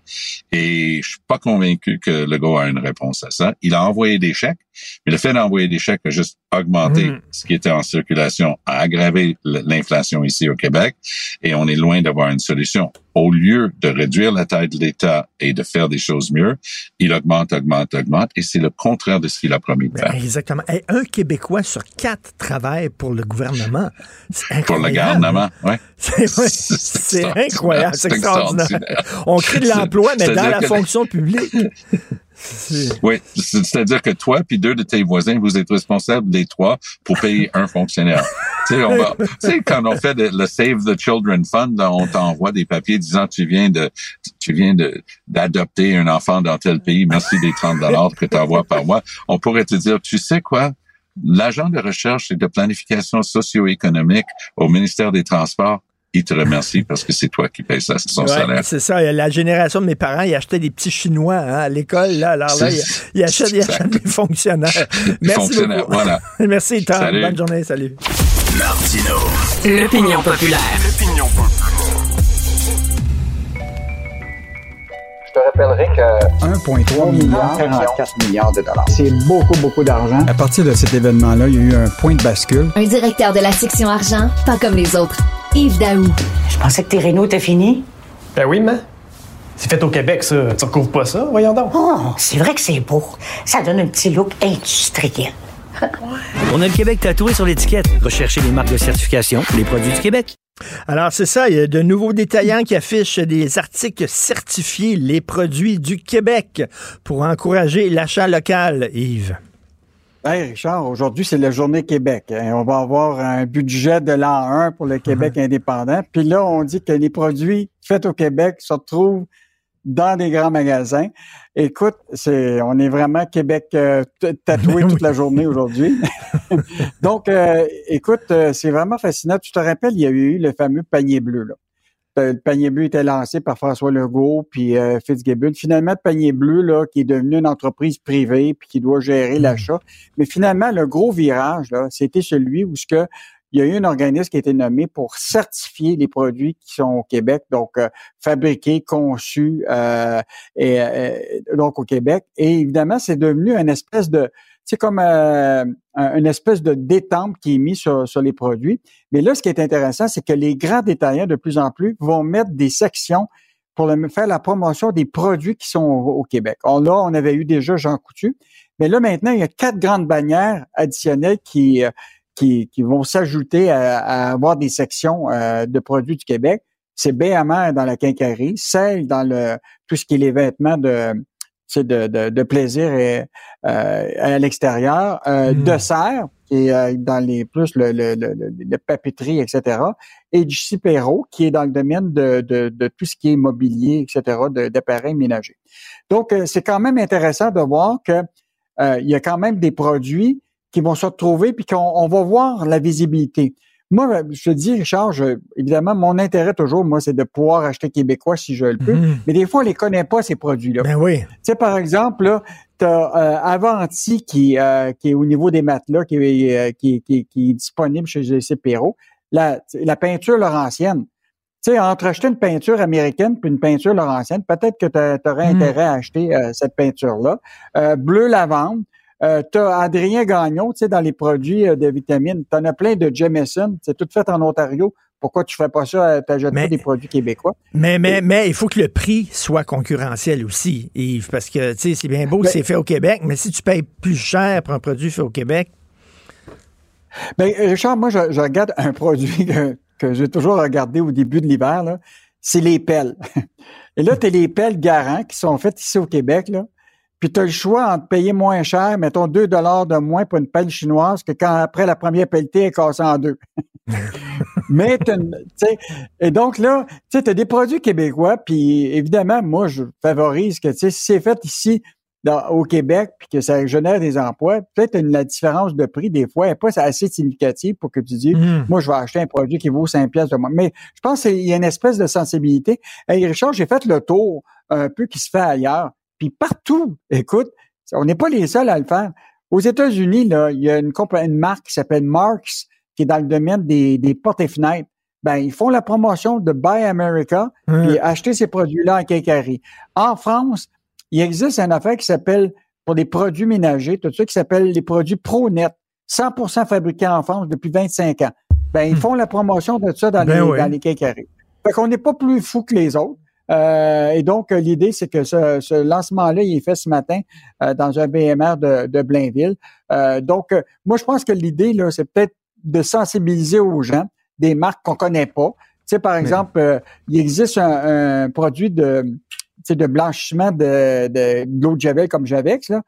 et je suis pas convaincu que le gars a une réponse à ça. Il a envoyé des chèques, mais le fait d'envoyer des chèques a juste augmenté mm. ce qui était en circulation, a aggravé l'inflation ici au Québec et on est loin d'avoir une solution. Au lieu de réduire la taille de l'État et de faire des choses mieux, il augmente, augmente, augmente et c'est le contraire de ce qu'il a promis de faire. exactement. Et un Québécois sur quatre travaille pour le gouvernement. Pour le gouvernement, oui. C'est incroyable, c'est extraordinaire. On crée de l'emploi, mais dans la fonction publique. Oui, c'est-à-dire que toi puis deux de tes voisins, vous êtes responsables des trois pour payer un fonctionnaire. tu sais, quand on fait le Save the Children Fund, on t'envoie des papiers disant tu viens de, tu viens de d'adopter un enfant dans tel pays, merci des 30 dollars que tu envoies par mois. On pourrait te dire, tu sais quoi? L'agent de recherche et de planification socio-économique au ministère des Transports, te remercie parce que c'est toi qui payes ça, son salaire. C'est ça. La génération de mes parents, ils achetaient des petits Chinois hein, à l'école. Là, alors là, ils, achètent, des fonctionnaires. Merci fonctionnaires, voilà. Merci, Tom. Bonne journée. Salut. Martino. L'opinion populaire. L'opinion populaire. Te rappellerai que 1,3 milliard, 44 milliards de dollars. C'est beaucoup, beaucoup d'argent. À partir de cet événement-là, il y a eu un point de bascule. Un directeur de la section argent, pas comme les autres. Yves Daou. Je pensais que tes rénaux étaient finis. Ben oui, mais c'est fait au Québec, ça. Tu recouvres pas ça? Voyons donc. Oh, c'est vrai que c'est beau. Ça donne un petit look industriel. On a le Québec tatoué sur l'étiquette. Recherchez les marques de certification, les produits du Québec. Alors, c'est ça, il y a de nouveaux détaillants qui affichent des articles certifiés, les produits du Québec, pour encourager l'achat local, Yves. Hey Richard, aujourd'hui, c'est la journée Québec. Hein. On va avoir un budget de l'an 1 pour le Québec uh-huh. indépendant. Puis là, on dit que les produits faits au Québec se retrouvent dans des grands magasins. Écoute, c'est, on est vraiment Québec euh, tatoué toute la journée aujourd'hui. Donc, euh, écoute, euh, c'est vraiment fascinant. Tu te rappelles, il y a eu le fameux panier bleu. Là le panier bleu était lancé par François Legault puis euh, Fitzgibbon. Finalement, le panier bleu, là, qui est devenu une entreprise privée puis qui doit gérer hmm. l'achat. Mais finalement, le gros virage, là, c'était celui où ce que il y a eu un organisme qui a été nommé pour certifier les produits qui sont au Québec, donc euh, fabriqués, conçus euh, et, donc au Québec. Et évidemment, c'est devenu une espèce de c'est comme euh, une espèce de détente qui est mise sur, les produits. Mais là, ce qui est intéressant, c'est que les grands détaillants, de plus en plus, vont mettre des sections pour faire la promotion des produits qui sont au, Québec. Là, on avait eu déjà Jean Coutu, mais là, maintenant, il y a quatre grandes bannières additionnelles qui, euh, qui, vont s'ajouter à, avoir des sections euh, de produits du Québec. C'est BMR dans la quincaillerie, celle dans le tout ce qui est les vêtements de de, de, de, plaisir et, euh, à l'extérieur, euh, mm. de serre, qui est euh, dans les plus le, le, le, papeterie, etc. Et du Cipero, qui est dans le domaine de, de, de tout ce qui est mobilier, etc., d'appareils ménagers. Donc, euh, c'est quand même intéressant de voir que il y a quand même des produits qui vont se retrouver, puis qu'on on va voir la visibilité. Moi, je te dis, Richard, évidemment, mon intérêt toujours, moi, c'est de pouvoir acheter québécois si je le peux. Mhm. Mais des fois, on les connaît pas, ces produits-là. Ben oui. Tu sais, par exemple, là, t'as euh, Avanti qui, euh, qui est au niveau des matelas, qui, euh, qui, qui, qui est disponible chez GC Perrault. La, la peinture laurentienne. Tu sais, entre acheter une peinture américaine puis une peinture laurentienne, peut-être que tu aurais mhm. intérêt à acheter euh, cette peinture-là. bleu lavande. Euh, tu as Adrien Gagnon, tu sais, dans les produits euh, de vitamines. Tu en as plein de Jameson. C'est tout fait en Ontario. Pourquoi tu fais pas ça, euh, t'achètes pas des produits québécois? Mais, mais, mais il faut que le prix soit concurrentiel aussi, Yves, parce que, tu sais, c'est bien beau que c'est fait au Québec, mais si tu payes plus cher pour un produit fait au Québec. Ben, Richard, moi, je, regarde un produit que, que j'ai toujours regardé au début de l'hiver, là. C'est les pelles. Et là, tu as les pelles Garant qui sont faites ici au Québec, là puis tu as le choix entre payer moins cher, mettons 2 dollars de moins pour une pelle chinoise que quand après la première pelletée est cassée en deux. Mais tu sais, et donc là, tu sais, as des produits québécois, puis évidemment, moi, je favorise que, tu sais, si c'est fait ici au Québec, puis que ça génère des emplois, peut-être la différence de prix, des fois, n'est pas assez significative pour que tu dises, mm. moi, je vais acheter un produit qui vaut 5 pièces de moins. Mais je pense qu'il y a une espèce de sensibilité. Et Richard, j'ai fait le tour un peu qui se fait ailleurs. Puis partout, écoute, on n'est pas les seuls à le faire. Aux États-Unis, là, il y a une, une marque qui s'appelle Marks, qui est dans le domaine des, des portes et fenêtres. Ben, ils font la promotion de Buy America et acheter ces produits-là en quincaillerie. En France, il existe un affaire qui s'appelle, pour des produits ménagers, tout ça, qui s'appelle les produits ProNet. 100% fabriqués en France depuis 25 ans. Ben, ils hmm. font la promotion de ça dans, ben les, dans les quincailleries. Fait qu'on n'est pas plus fou que les autres. Euh, et donc, l'idée, c'est que ce, lancement-là, il est fait ce matin euh, dans un BMR de, de Blainville. Euh, donc, moi, je pense que l'idée, là, c'est peut-être de sensibiliser aux gens des marques qu'on connaît pas. Tu sais, par exemple, il existe un, produit de, de blanchiment de, de, l'eau de Javel comme Javex, là.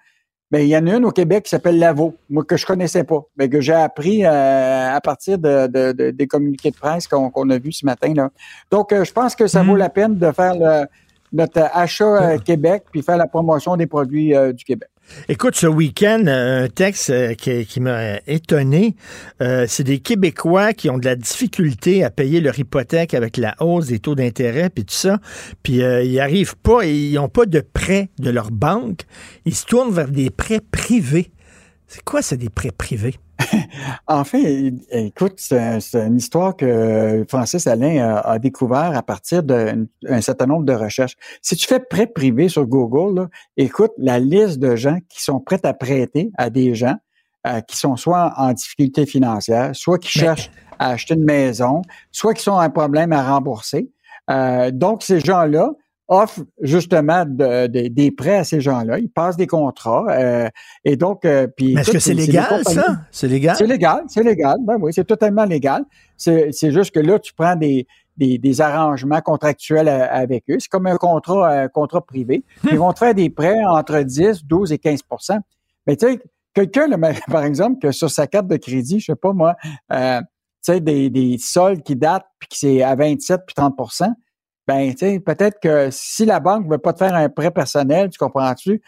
Ben, il y en a une au Québec qui s'appelle Lavo, moi que je connaissais pas, mais que j'ai appris à partir de, des communiqués de presse qu'on a vus ce matin. Là. Donc, je pense que ça vaut la peine de faire le, notre achat Québec puis faire la promotion des produits du Québec. Écoute, ce week-end, un texte euh, qui, m'a étonné, euh, c'est des Québécois qui ont de la difficulté à payer leur hypothèque avec la hausse des taux d'intérêt, puis tout ça. Puis euh, ils arrivent pas, ils n'ont pas de prêts de leur banque. Ils se tournent vers des prêts privés. C'est quoi, c'est des prêts privés? en fait, écoute, c'est une histoire que Francis Alain a, découvert à partir d'un certain nombre de recherches. Si tu fais prêt privé sur Google, écoute la liste de gens qui sont prêts à prêter à des gens euh, qui sont soit en difficulté financière, soit qui cherchent à acheter une maison, soit qui ont un problème à rembourser. Euh, donc, ces gens-là, offre justement des prêts à ces gens-là. Ils passent des contrats. Euh, et donc, euh, puis. Est-ce que c'est légal, ça? C'est légal? C'est légal, c'est légal. Ben oui, c'est totalement légal. C'est juste que là, tu prends des, des, arrangements contractuels avec eux. C'est comme un contrat, un contrat privé. Ils vont te faire des prêts entre 10, 12 et 15% Mais tu sais, quelqu'un, par exemple, que sur sa carte de crédit, je sais pas moi, euh, tu sais, des, des soldes qui datent puis qui c'est à 27 puis 30 ben, tu sais, peut-être que si la banque ne veut pas te faire un prêt personnel, tu comprends-tu,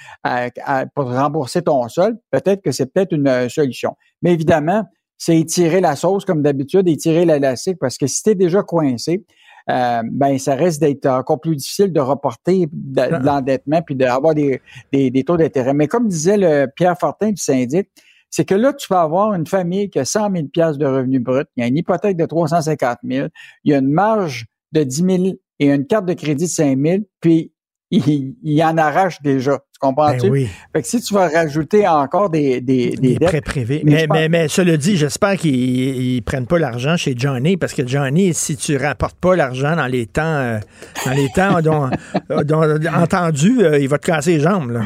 pour rembourser ton sol, peut-être que c'est peut-être une euh, solution. Mais évidemment, c'est étirer la sauce comme d'habitude, étirer l'élastique, parce que si tu es déjà coincé, euh, ben ça risque d'être encore plus difficile de reporter de, ah. l'endettement puis d'avoir des, des, taux d'intérêt. Mais comme disait le Pierre Fortin du syndic, c'est que là, tu peux avoir une famille qui a 100 000 de revenus bruts, il y a une hypothèque de 350 000, il y a une marge de 10 000 et une carte de crédit de 5 000, puis il, en arrache déjà. Tu comprends-tu? Ben oui. Fait que si tu vas rajouter encore des, des, des, prêts privés. Mais, mais, mais, cela dit, j'espère qu'ils ne prennent pas l'argent chez Johnny, parce que Johnny, si tu rapportes pas l'argent dans les temps, euh, dans les temps dont, entendu, euh, il va te casser les jambes. Là.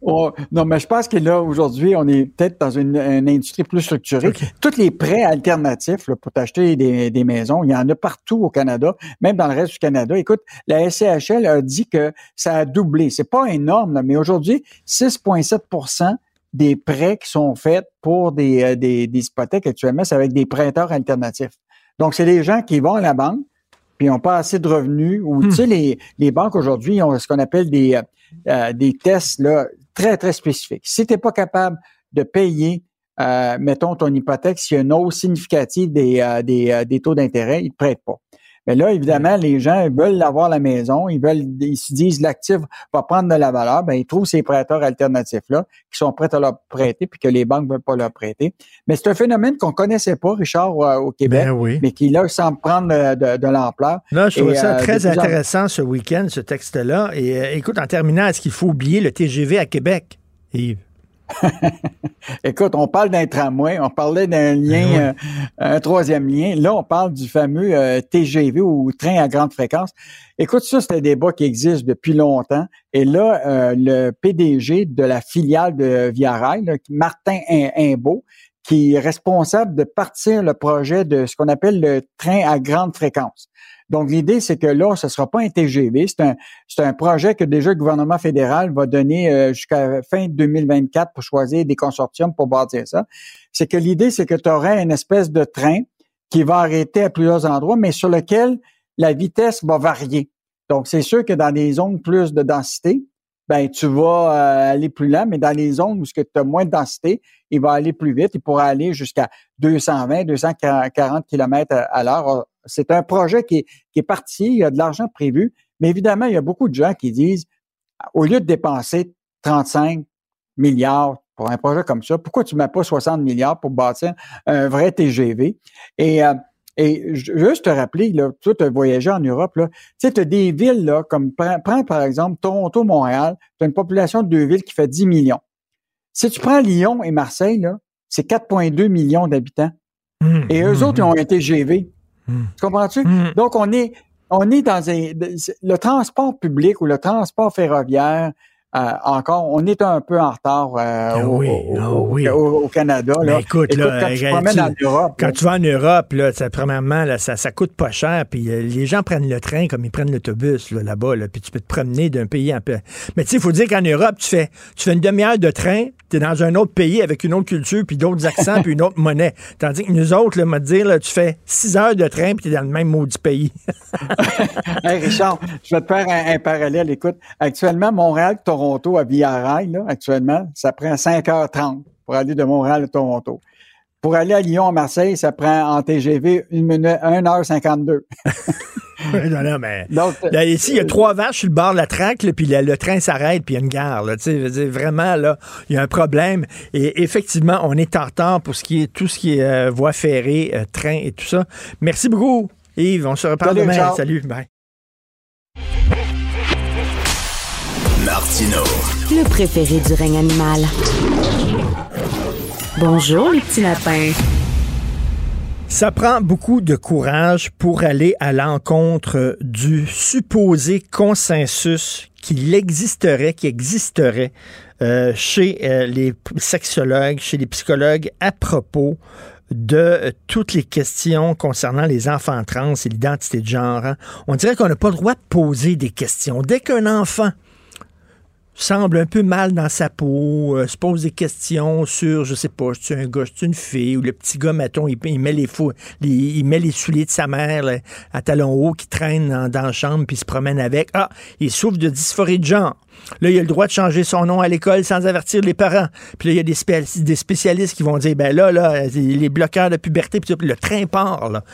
Oh, non, mais je pense que là, aujourd'hui, on est peut-être dans une, industrie plus structurée. Tous les prêts alternatifs là, pour t'acheter des, des, maisons, il y en a partout au Canada, même dans le reste du Canada. Écoute, la SCHL a dit que ça a doublé. C'est pas énorme, mais aujourd'hui, 6,7% des prêts qui sont faits pour des, euh, des, des hypothèques actuellement, c'est avec des prêteurs alternatifs. Donc, c'est des gens qui vont à la banque, puis ils n'ont pas assez de revenus. Ou, tu hmm. sais, les, les banques aujourd'hui ont ce qu'on appelle des, euh, des tests là, très, très spécifique. Si tu n'es pas capable de payer, euh, mettons, ton hypothèque, s'il y a une hausse significative des, euh, des, des taux d'intérêt, ils ne te prêtent pas. Mais là, évidemment, les gens veulent avoir la maison, ils veulent, ils se disent l'actif va prendre de la valeur, ben ils trouvent ces prêteurs alternatifs-là qui sont prêts à leur prêter puis que les banques ne veulent pas leur prêter. Mais c'est un phénomène qu'on connaissait pas, Richard, au Québec, ben mais qui là semble prendre de, de, l'ampleur. Là, je trouve ça très intéressant ce week-end, ce texte-là. Et écoute, en terminant, est-ce qu'il faut oublier le TGV à Québec, Yves? Écoute, on parle d'un tramway, on parlait d'un lien, ben euh, un troisième lien. Là, on parle du fameux euh, TGV ou train à grande fréquence. Écoute, ça, c'est un débat qui existe depuis longtemps. Et là, euh, le PDG de la filiale de Via Rail, Martin Imbeau, qui est responsable de partir le projet de ce qu'on appelle le train à grande fréquence. Donc, l'idée, c'est que là, ce ne sera pas un TGV. C'est un, c'est un projet que déjà le gouvernement fédéral va donner euh, jusqu'à fin 2024 pour choisir des consortiums pour bâtir ça. C'est que l'idée, c'est que tu aurais une espèce de train qui va arrêter à plusieurs endroits, mais sur lequel la vitesse va varier. Donc, c'est sûr que dans des zones plus de densité, ben tu vas euh, aller plus lent, mais dans les zones où tu as moins de densité, il va aller plus vite. Il pourra aller jusqu'à 220, 240 km à l'heure c'est un projet qui est, parti, il y a de l'argent prévu, mais évidemment, il y a beaucoup de gens qui disent, au lieu de dépenser 35 milliards, pour un projet comme ça. Pourquoi tu ne mets pas 60 milliards pour bâtir un vrai TGV? Et, euh, et juste te rappeler, là, tu as voyagé en Europe, là, tu sais, tu as des villes là, comme prends, par exemple Toronto, Montréal, tu as une population de deux villes qui fait 10 millions. Si tu prends Lyon et Marseille, là, c'est 4,2 millions d'habitants. Mmh, et eux mmh, autres, ils ont mmh. un TGV. Tu comprends-tu? Donc, on est, on est dans un, le transport public ou le transport ferroviaire, euh, encore, on est un peu en retard euh, ah au, ah au, Canada. Là. écoute, quand, tu en Europe, quand tu vas en Europe, là, premièrement, là, ça, ça coûte pas cher. Puis euh, les gens prennent le train comme ils prennent l'autobus là-bas. Là, puis tu peux te promener d'un pays en peu. Mais tu sais, il faut dire qu'en Europe, tu fais, tu fais une demi-heure de train, tu es dans un autre pays avec une autre culture, puis d'autres accents, puis une autre monnaie. Tandis que nous autres, là, me dire, là, tu fais six heures de train, puis tu es dans le même maudit pays. hey Richard, je vais te faire un, parallèle. Écoute, actuellement, Montréal, Toronto à Via Rail, là, actuellement, ça prend 5h30 pour aller de Montréal à Toronto. Pour aller à Lyon, à Marseille, ça prend en TGV une minute, 1h52. non, non, mais là, ici, il y a trois vaches sur le bord de la traque, puis le, train s'arrête, puis il y a une gare. Là, vraiment, là, il y a un problème. Et effectivement, on est en retard pour ce qui est tout ce qui est euh, voie ferrée, euh, train et tout ça. Merci beaucoup, Yves. On se reparle demain. Salut. Bye. Le préféré du règne animal. Bonjour, les petits lapins. Ça prend beaucoup de courage pour aller à l'encontre du supposé consensus qu'il existerait, qui existerait euh, chez euh, les sexologues, chez les psychologues à propos de toutes les questions concernant les enfants trans et l'identité de genre. Hein. On dirait qu'on n'a pas le droit de poser des questions. Dès qu'un enfant semble un peu mal dans sa peau, euh, se pose des questions sur, je sais pas, suis un gars, suis une fille, ou le petit gars, mettons, il, met les fous, il met les souliers de sa mère à talons hauts qui traîne dans, la chambre puis se promène avec. Ah, il souffre de dysphorie de genre. Là, il a le droit de changer son nom à l'école sans avertir les parents. Puis là, il y a des, spécialistes qui vont dire, ben là, là, les bloqueurs de puberté, puis le train part, là.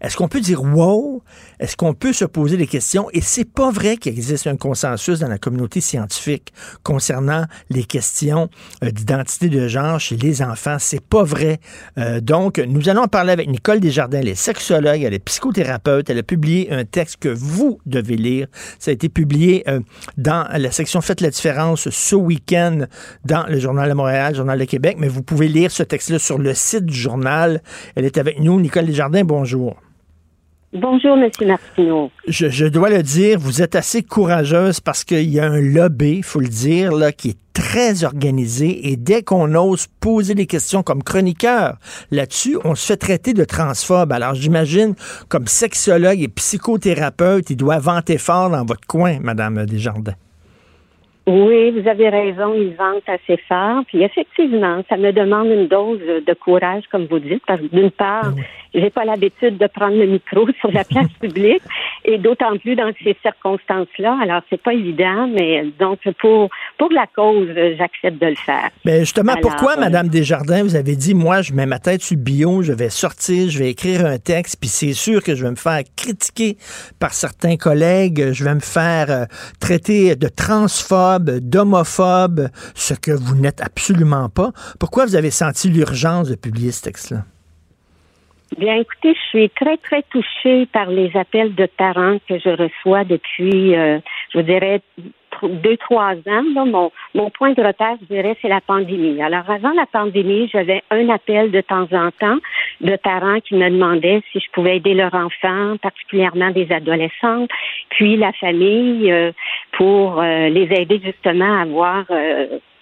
Est-ce qu'on peut dire wow? Est-ce qu'on peut se poser des questions? Et c'est pas vrai qu'il existe un consensus dans la communauté scientifique concernant les questions euh, d'identité de genre chez les enfants. C'est pas vrai. Euh, donc, nous allons parler avec Nicole Desjardins, elle est sexologue, elle est psychothérapeute. Elle a publié un texte que vous devez lire. Ça a été publié euh, dans la section Faites la différence ce week-end dans le Journal de Montréal, le Journal de Québec. Mais vous pouvez lire ce texte-là sur le site du journal. Elle est avec nous. Nicole Desjardins, bonjour. Bonjour, M. Martineau. Je, dois le dire, vous êtes assez courageuse parce qu'il y a un lobby, il faut le dire, là, qui est très organisé et dès qu'on ose poser des questions comme chroniqueur là-dessus, on se fait traiter de transphobe. Alors j'imagine, comme sexologue et psychothérapeute, il doit vanter fort dans votre coin, Madame Desjardins. Oui, vous avez raison, ils vantent assez fort. Puis effectivement, ça me demande une dose de courage, comme vous dites, parce que d'une part, ah j'ai pas l'habitude de prendre le micro sur la place publique et d'autant plus dans ces circonstances-là. Alors, c'est pas évident, mais donc pour pour la cause, j'accepte de le faire. Mais justement, pourquoi, euh, Madame Desjardins, vous avez dit, moi, je mets ma tête sur le bio, je vais sortir, je vais écrire un texte, puis c'est sûr que je vais me faire critiquer par certains collègues, je vais me faire euh, traiter de d'homophobe, ce que vous n'êtes absolument pas. Pourquoi vous avez senti l'urgence de publier ce texte-là? Bien, écoutez, je suis très, très touchée par les appels de parents que je reçois depuis, euh, je dirais, deux, trois ans. mon, mon point de repère, je dirais, c'est la pandémie. Alors, avant la pandémie, j'avais un appel de temps en temps de parents qui me demandaient si je pouvais aider leur enfant, particulièrement des adolescentes, puis la famille, euh, pour euh, les aider justement à voir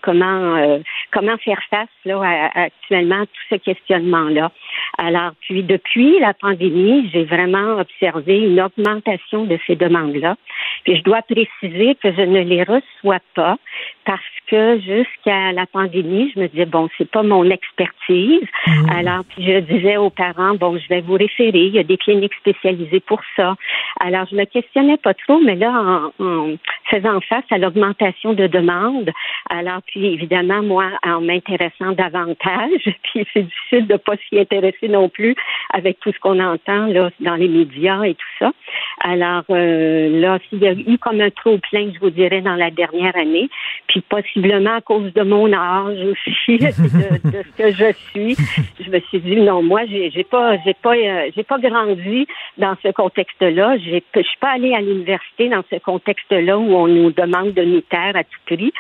comment euh, comment faire face là à, actuellement à tout ce questionnement là. Alors puis depuis la pandémie, j'ai vraiment observé une augmentation de ces demandes là. Puis je dois préciser que je ne les reçois pas parce que jusqu'à la pandémie, je me disais bon, c'est pas mon expertise. Mmh. Alors puis je disais aux parents bon, je vais vous référer, il y a des cliniques spécialisées pour ça. Alors je me questionnais pas trop, mais là en, en faisant face à l'augmentation de demandes, alors puis évidemment moi en m'intéressant davantage, puis c'est difficile de pas s'y intéresser non plus avec tout ce qu'on entend là dans les médias et tout ça. Alors euh, là, s'il y a eu comme un trop plein, je vous dirais, dans la dernière année, puis possiblement à cause de mon âge aussi, de, ce que je suis, je me suis dit non, moi, j'ai, pas, j'ai pas, euh, j'ai pas grandi dans ce contexte-là. J'ai, je suis pas allée à l'université dans ce contexte-là où on nous demande de nous taire à tout prix.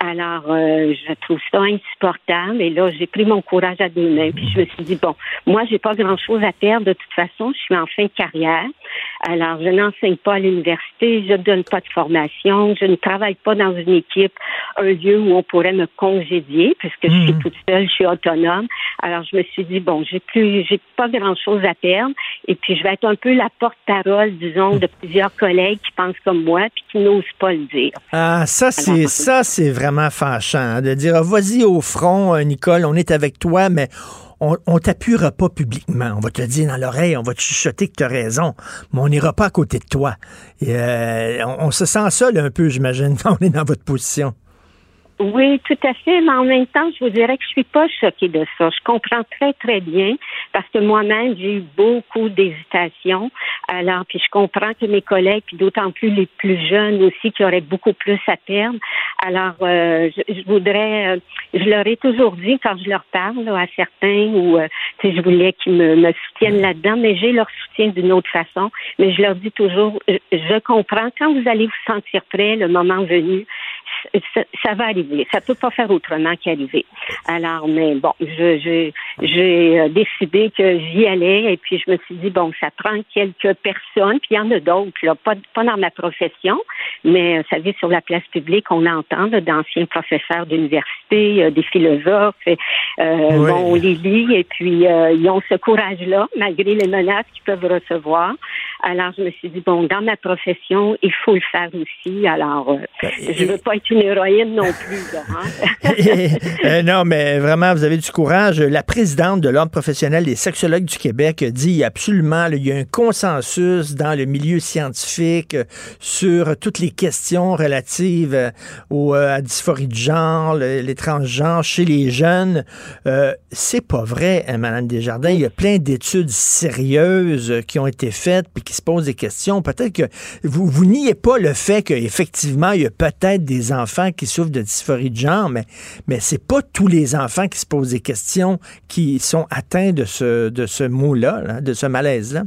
Alors, euh, je trouve ça insupportable. Et là, j'ai pris mon courage à deux mains. Puis je me suis dit bon, moi, j'ai pas grand-chose à perdre de toute façon. Je suis en fin de carrière. Alors, je n'enseigne pas à l'université, je ne donne pas de formation, je ne travaille pas dans une équipe, un lieu où on pourrait me congédier, puisque je suis mhm. toute seule, je suis autonome. Alors, je me suis dit, bon, j'ai plus, j'ai pas grand-chose à perdre, et puis je vais être un peu la porte-parole, disons, de plusieurs collègues qui pensent comme moi, puis qui n'osent pas le dire. Ah, ça, c'est, ça, c'est vraiment fâchant, hein, de dire, vas-y au front, euh, Nicole, on est avec toi, mais on, on t'appuiera pas publiquement. On va te le dire dans l'oreille, on va te chuchoter que tu as raison, mais on n'ira pas à côté de toi. Et, euh, on, se sent seul un peu, j'imagine, quand on est dans votre position. Oui, tout à fait, mais en même temps, je vous dirais que je suis pas choquée de ça. Je comprends très, très bien parce que moi-même, j'ai eu beaucoup d'hésitations. Alors, puis je comprends que mes collègues, puis d'autant plus les plus jeunes aussi, qui auraient beaucoup plus à perdre. Alors, euh, je, voudrais, euh, je leur ai toujours dit quand je leur parle à certains ou euh, je voulais qu'ils me, me soutiennent là-dedans, mais j'ai leur soutien d'une autre façon. Mais je leur dis toujours, je comprends quand vous allez vous sentir prêt, le moment venu, ça, va arriver. Ça peut pas faire autrement qu'arriver. Alors, mais bon, j'ai euh, décidé que j'y allais et puis je me suis dit bon, ça prend quelques personnes, puis il y en a d'autres là, pas, pas dans ma profession, mais euh, vous savez sur la place publique, on entend d'anciens professeurs d'université, euh, des philosophes, euh, on les lit et puis ils ont ce courage-là malgré les menaces qu'ils peuvent recevoir. Alors, je me suis dit, bon, dans ma profession, il faut le faire aussi. Alors, euh, ben, je ne veux pas être une héroïne non plus. Hein. Euh, non, mais vraiment, vous avez du courage. La présidente de l'Ordre professionnel des sexologues du Québec dit absolument, il y a un consensus dans le milieu scientifique sur toutes les questions relatives au, euh, à dysphorie de genre, les transgenres chez les jeunes. c'est pas vrai, hein, Madame Desjardins. Il y a plein d'études sérieuses qui ont été faites puis qui se posent des questions. Peut-être que vous, vous niez pas le fait qu'effectivement, il y a peut-être des enfants qui souffrent de dysphorie de genre, mais, mais c'est pas tous les enfants qui se posent des questions qui sont atteints de ce, de ce mot-là, de ce malaise-là.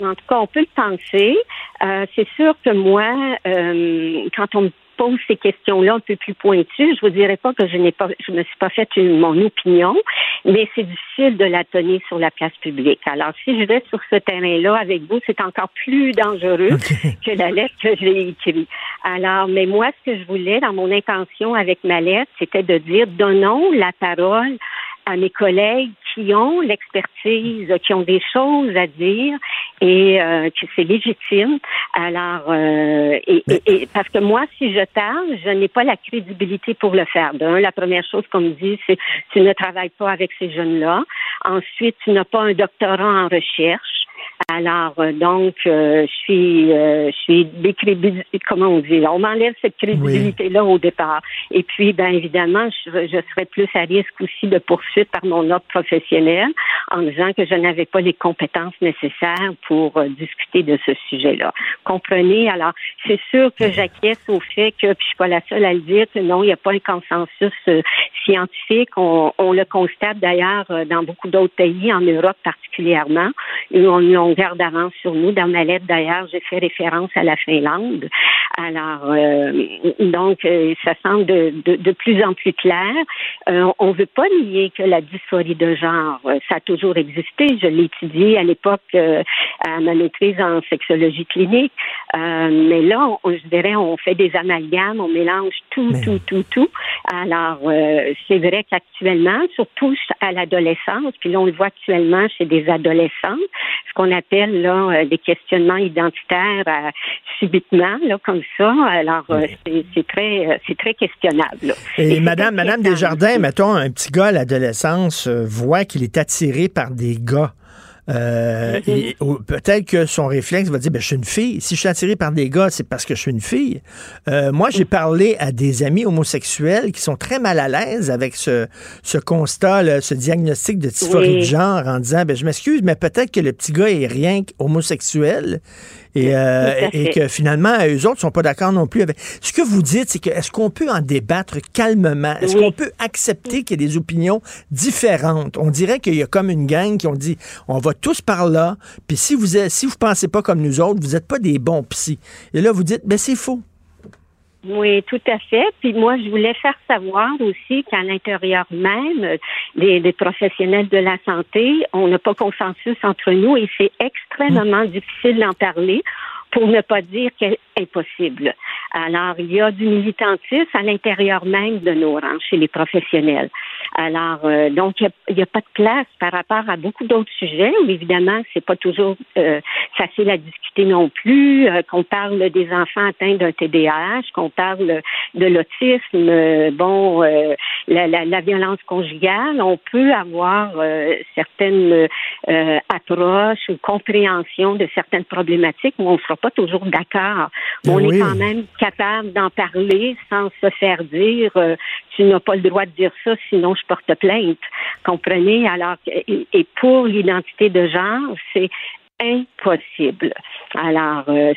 En tout cas, on peut le penser. Euh, c'est sûr que moi, euh, quand on me pose ces questions-là un peu plus pointues, je vous dirais pas que je n'ai pas, je me suis pas fait mon opinion, mais c'est difficile de la tenir sur la place publique. Alors, si je vais sur ce terrain-là avec vous, c'est encore plus dangereux que la lettre que j'ai écrite. Alors, mais moi, ce que je voulais dans mon intention avec ma lettre, c'était de dire donnons la parole à mes collègues qui ont l'expertise, qui ont des choses à dire et euh, que c'est légitime. Alors, euh, et, et, parce que moi, si je tarde, je n'ai pas la crédibilité pour le faire. D'un, la première chose qu'on me dit, c'est tu ne travailles pas avec ces jeunes-là. Ensuite, tu n'as pas un doctorat en recherche. Alors, euh, donc, euh, je suis, euh, je suis comment on dit, on m'enlève cette crédibilité-là au départ. Et puis, ben évidemment, je, je, serais plus à risque aussi de poursuite par mon ordre professionnel en disant que je n'avais pas les compétences nécessaires pour discuter de ce sujet-là. Comprenez? Alors, c'est sûr que j'acquiesce au fait que, puis je suis pas la seule à le dire, que non, il n'y a pas un consensus scientifique. On, on le constate d'ailleurs dans beaucoup d'autres pays, en Europe particulièrement, où on on garde d'avance sur nous. Dans ma lettre, d'ailleurs, j'ai fait référence à la Finlande. Alors, euh, donc, euh, ça semble de, de, de, plus en plus clair. Euh, on ne veut pas nier que la dysphorie de genre, ça a toujours existé. Je l'ai étudié à l'époque à ma maîtrise en sexologie clinique. mais là, on, je dirais, on fait des amalgames, on mélange tout, tout, tout, tout. Alors, c'est vrai qu'actuellement, surtout à l'adolescence, puis là, on le voit actuellement chez des adolescents, ce qu'on appelle là des questionnements identitaires subitement, là, comme ça. Alors, euh, c'est très, euh, c'est très questionnable. Et, Madame, Madame Desjardins, mettons, un petit gars à l'adolescence euh, voit qu'il est attiré par des gars. Euh, et- ou peut-être que son réflexe va dire, ben, je suis une fille. Si je suis attiré par des gars, c'est parce que je suis une fille. Euh, moi, j'ai parlé à des amis homosexuels qui sont très mal à l'aise avec ce, ce constat, là, ce diagnostic de dysphorie Oui. de genre en disant, ben, je m'excuse, mais peut-être que le petit gars est rien qu'homosexuel. Et, euh, et que finalement, eux autres sont pas d'accord non plus avec. Ce que vous dites, c'est que est-ce qu'on peut en débattre calmement? Est-ce Oui. qu'on peut accepter qu'il y ait des opinions différentes? On dirait qu'il y a comme une gang qui ont dit on va tous par là, puis si vous êtes, si vous pensez pas comme nous autres, vous n'êtes pas des bons psy. Et là, vous dites ben c'est faux. Oui, tout à fait. Puis moi, je voulais faire savoir aussi qu'à l'intérieur même des, des professionnels de la santé, on n'a pas consensus entre nous et c'est extrêmement difficile d'en parler pour ne pas dire que c'est impossible. Alors, il y a du militantisme à l'intérieur même de nos rangs chez les professionnels. Alors, euh, donc, il n'y a, pas de place par rapport à beaucoup d'autres sujets où, évidemment, c'est pas toujours euh, facile à discuter non plus, euh, qu'on parle des enfants atteints d'un TDAH, qu'on parle de l'autisme, euh, bon, euh, la, la, la violence conjugale. On peut avoir euh, certaines euh, approches ou compréhension de certaines problématiques où on ne sera pas toujours d'accord. Mais on Oui. est quand même capable d'en parler sans se faire dire euh, tu n'as pas le droit de dire ça, sinon je porte plainte. Comprenez? Alors, et, pour l'identité de genre, c'est impossible. Alors, euh,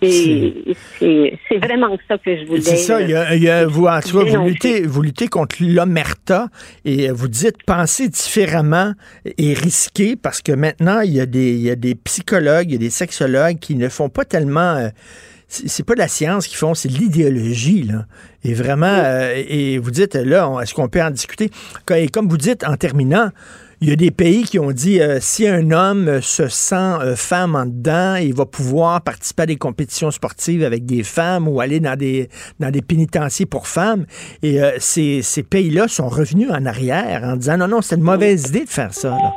c'est vraiment ça que je voulais. C'est ça, il y a, il y a- vous, en tout cas, vous, dénoncer. luttez, vous luttez contre l'omerta et vous dites penser différemment et risquer parce que maintenant, il y, a des, il y a des psychologues, il y a des sexologues qui ne font pas tellement... euh, c'est pas de la science qu'ils font, c'est de l'idéologie, là. Et vraiment, euh, et vous dites, là, est-ce qu'on peut en discuter? Et comme vous dites, en terminant, il y a des pays qui ont dit euh, si un homme euh, se sent euh, femme en dedans, il va pouvoir participer à des compétitions sportives avec des femmes ou aller dans des dans des pénitenciers pour femmes. Et euh, ces, ces pays-là sont revenus en arrière en disant non non c'est une mauvaise idée de faire ça. là.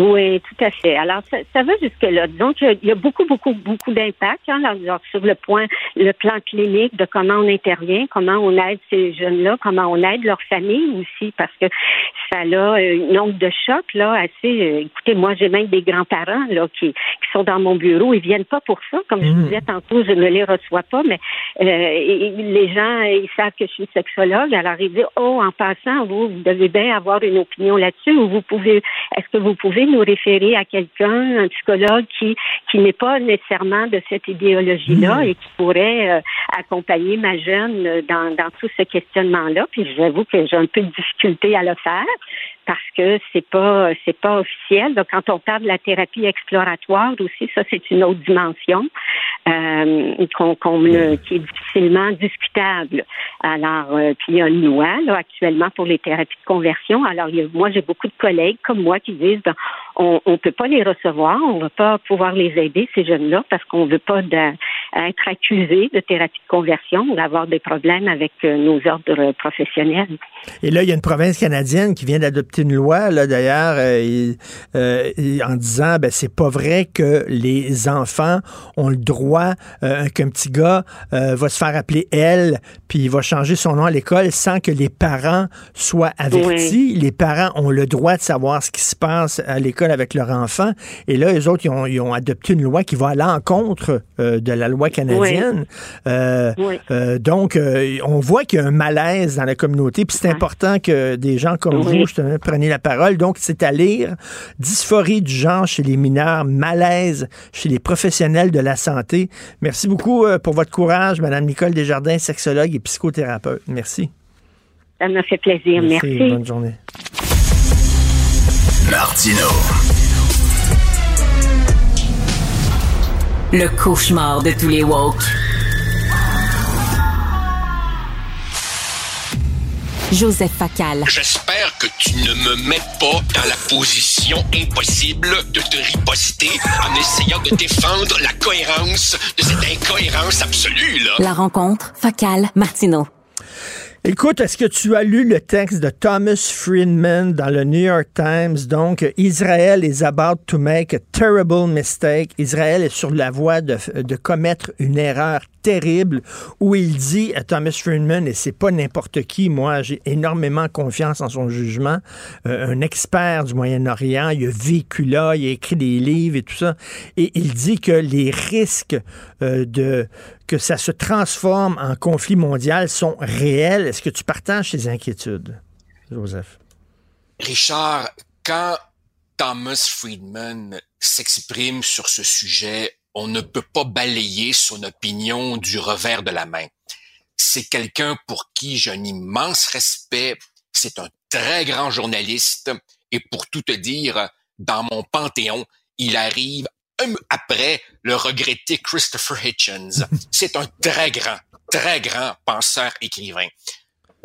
Oui, tout à fait. Alors, ça, ça va jusque-là. Disons qu'il y a beaucoup, beaucoup, beaucoup d'impact hein, sur le point, le plan clinique de comment on intervient, comment on aide ces jeunes-là, comment on aide leur famille aussi, parce que ça a euh, une onde de choc là assez. euh, écoutez, moi, j'ai même des grands-parents là qui, qui sont dans mon bureau, ils viennent pas pour ça, comme je Mhm. disais tantôt, je ne les reçois pas, mais euh, et les gens, ils savent que je suis sexologue, alors ils disent oh, en passant, vous, vous devez bien avoir une opinion là-dessus, ou vous pouvez, est-ce que vous pouvez nous référer à quelqu'un, un psychologue qui qui n'est pas nécessairement de cette idéologie-là et qui pourrait euh, accompagner ma jeune euh, dans, dans tout ce questionnement-là. Puis j'avoue que j'ai un peu de difficulté à le faire parce que c'est pas c'est pas officiel. Donc quand on parle de la thérapie exploratoire aussi, ça c'est une autre dimension euh, qu'on, qu'on le- qui est difficilement discutable. Alors euh, puis il y a une loi là, actuellement pour les thérapies de conversion. Alors il y a- moi j'ai beaucoup de collègues comme moi qui disent ben, on on peut pas les recevoir, on va pas pouvoir les aider ces jeunes-là parce qu'on veut pas de- être accusés de thérapie de conversion ou d'avoir des problèmes avec euh, nos ordres professionnels. Et là, il y a une province canadienne qui vient d'adopter une loi, là, d'ailleurs, euh, euh, en disant, ben, c'est pas vrai que les enfants ont le droit euh, qu'un petit gars euh, va se faire appeler elle, puis il va changer son nom à l'école sans que les parents soient avertis. Les parents ont le droit de savoir ce qui se passe à l'école avec leur enfant. Et là, les autres, ils ont, ils ont adopté une loi qui va à l'encontre de la loi canadienne. Oui. donc, on voit qu'il y a un malaise dans la communauté, puis c'est important que des gens comme Oui. vous, justement, preniez la parole. Donc, c'est à lire Dysphorie du genre chez les mineurs, malaise chez les professionnels de la santé. Merci beaucoup euh, pour votre courage, Madame Nicole Desjardins, sexologue et psychothérapeute. Merci. Ça m'a fait plaisir. Merci. Bonne journée. Martino. Le cauchemar de tous les woke. Joseph Facal. J'espère que tu ne me mets pas dans la position impossible de te riposter en essayant de défendre la cohérence de cette incohérence absolue, là. La rencontre, Facal, Martineau. Écoute, est-ce que tu as lu le texte de Thomas Friedman dans le New York Times? Donc, Israël is about to make a terrible mistake. Israël est sur la voie de, de commettre une erreur terrible où il dit à Thomas Friedman, et c'est pas n'importe qui, moi j'ai énormément confiance en son jugement, euh, un expert du Moyen-Orient, il a vécu là, il a écrit des livres et tout ça, et il dit que les risques euh, de que ça se transforme en conflit mondial sont réels. Est-ce que tu partages ces inquiétudes, Joseph? Richard, quand Thomas Friedman s'exprime sur ce sujet, on ne peut pas balayer son opinion du revers de la main. C'est quelqu'un pour qui j'ai un immense respect. C'est un très grand journaliste. Et pour tout te dire, dans mon panthéon, il arrive après le regretté Christopher Hitchens. C'est un très grand, très grand penseur écrivain.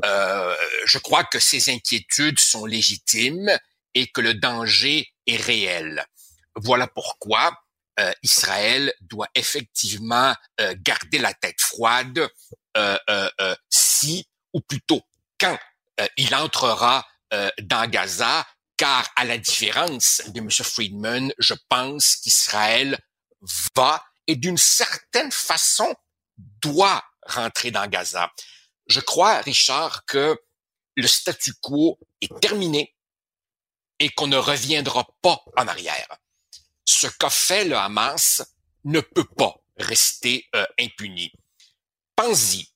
Euh, je crois que ces inquiétudes sont légitimes et que le danger est réel. Voilà pourquoi euh, Israël doit effectivement euh, garder la tête froide si, ou plutôt quand il entrera dans Gaza, car à la différence de M. Friedman, je pense qu'Israël va et d'une certaine façon doit rentrer dans Gaza. Je crois, Richard, que le statu quo est terminé et qu'on ne reviendra pas en arrière. Ce qu'a fait le Hamas ne peut pas rester euh, impuni. Pensez-y,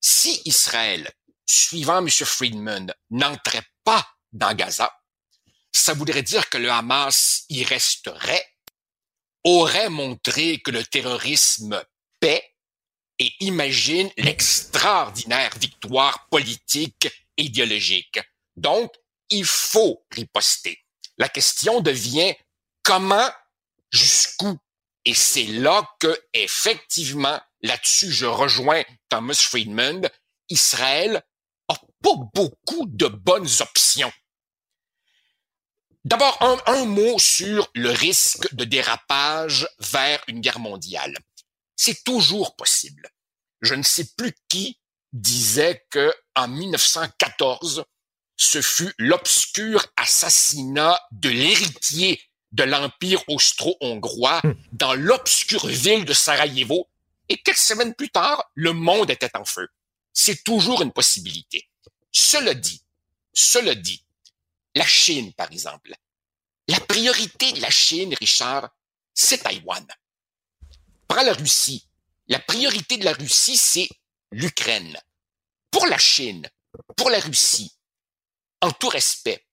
si Israël, suivant M. Friedman, n'entrait pas dans Gaza, ça voudrait dire que le Hamas y resterait, aurait montré que le terrorisme paie et imagine l'extraordinaire victoire politique et idéologique. Donc, il faut riposter. La question devient comment, jusqu'où? Et c'est là que, effectivement, là-dessus, je rejoins Thomas Friedman, Israël a pas beaucoup de bonnes options. D'abord, un, mot sur le risque de dérapage vers une guerre mondiale. C'est toujours possible. Je ne sais plus qui disait que en 1914, ce fut l'obscur assassinat de l'héritier de l'Empire austro-hongrois hmm. dans l'obscure ville de Sarajevo. Et quelques semaines plus tard, le monde était en feu. C'est toujours une possibilité. Cela dit, cela dit, la Chine, par exemple. La priorité de la Chine, Richard, c'est Taïwan. Prends la Russie. La priorité de la Russie, c'est l'Ukraine. Pour la Chine, pour la Russie, en tout respect,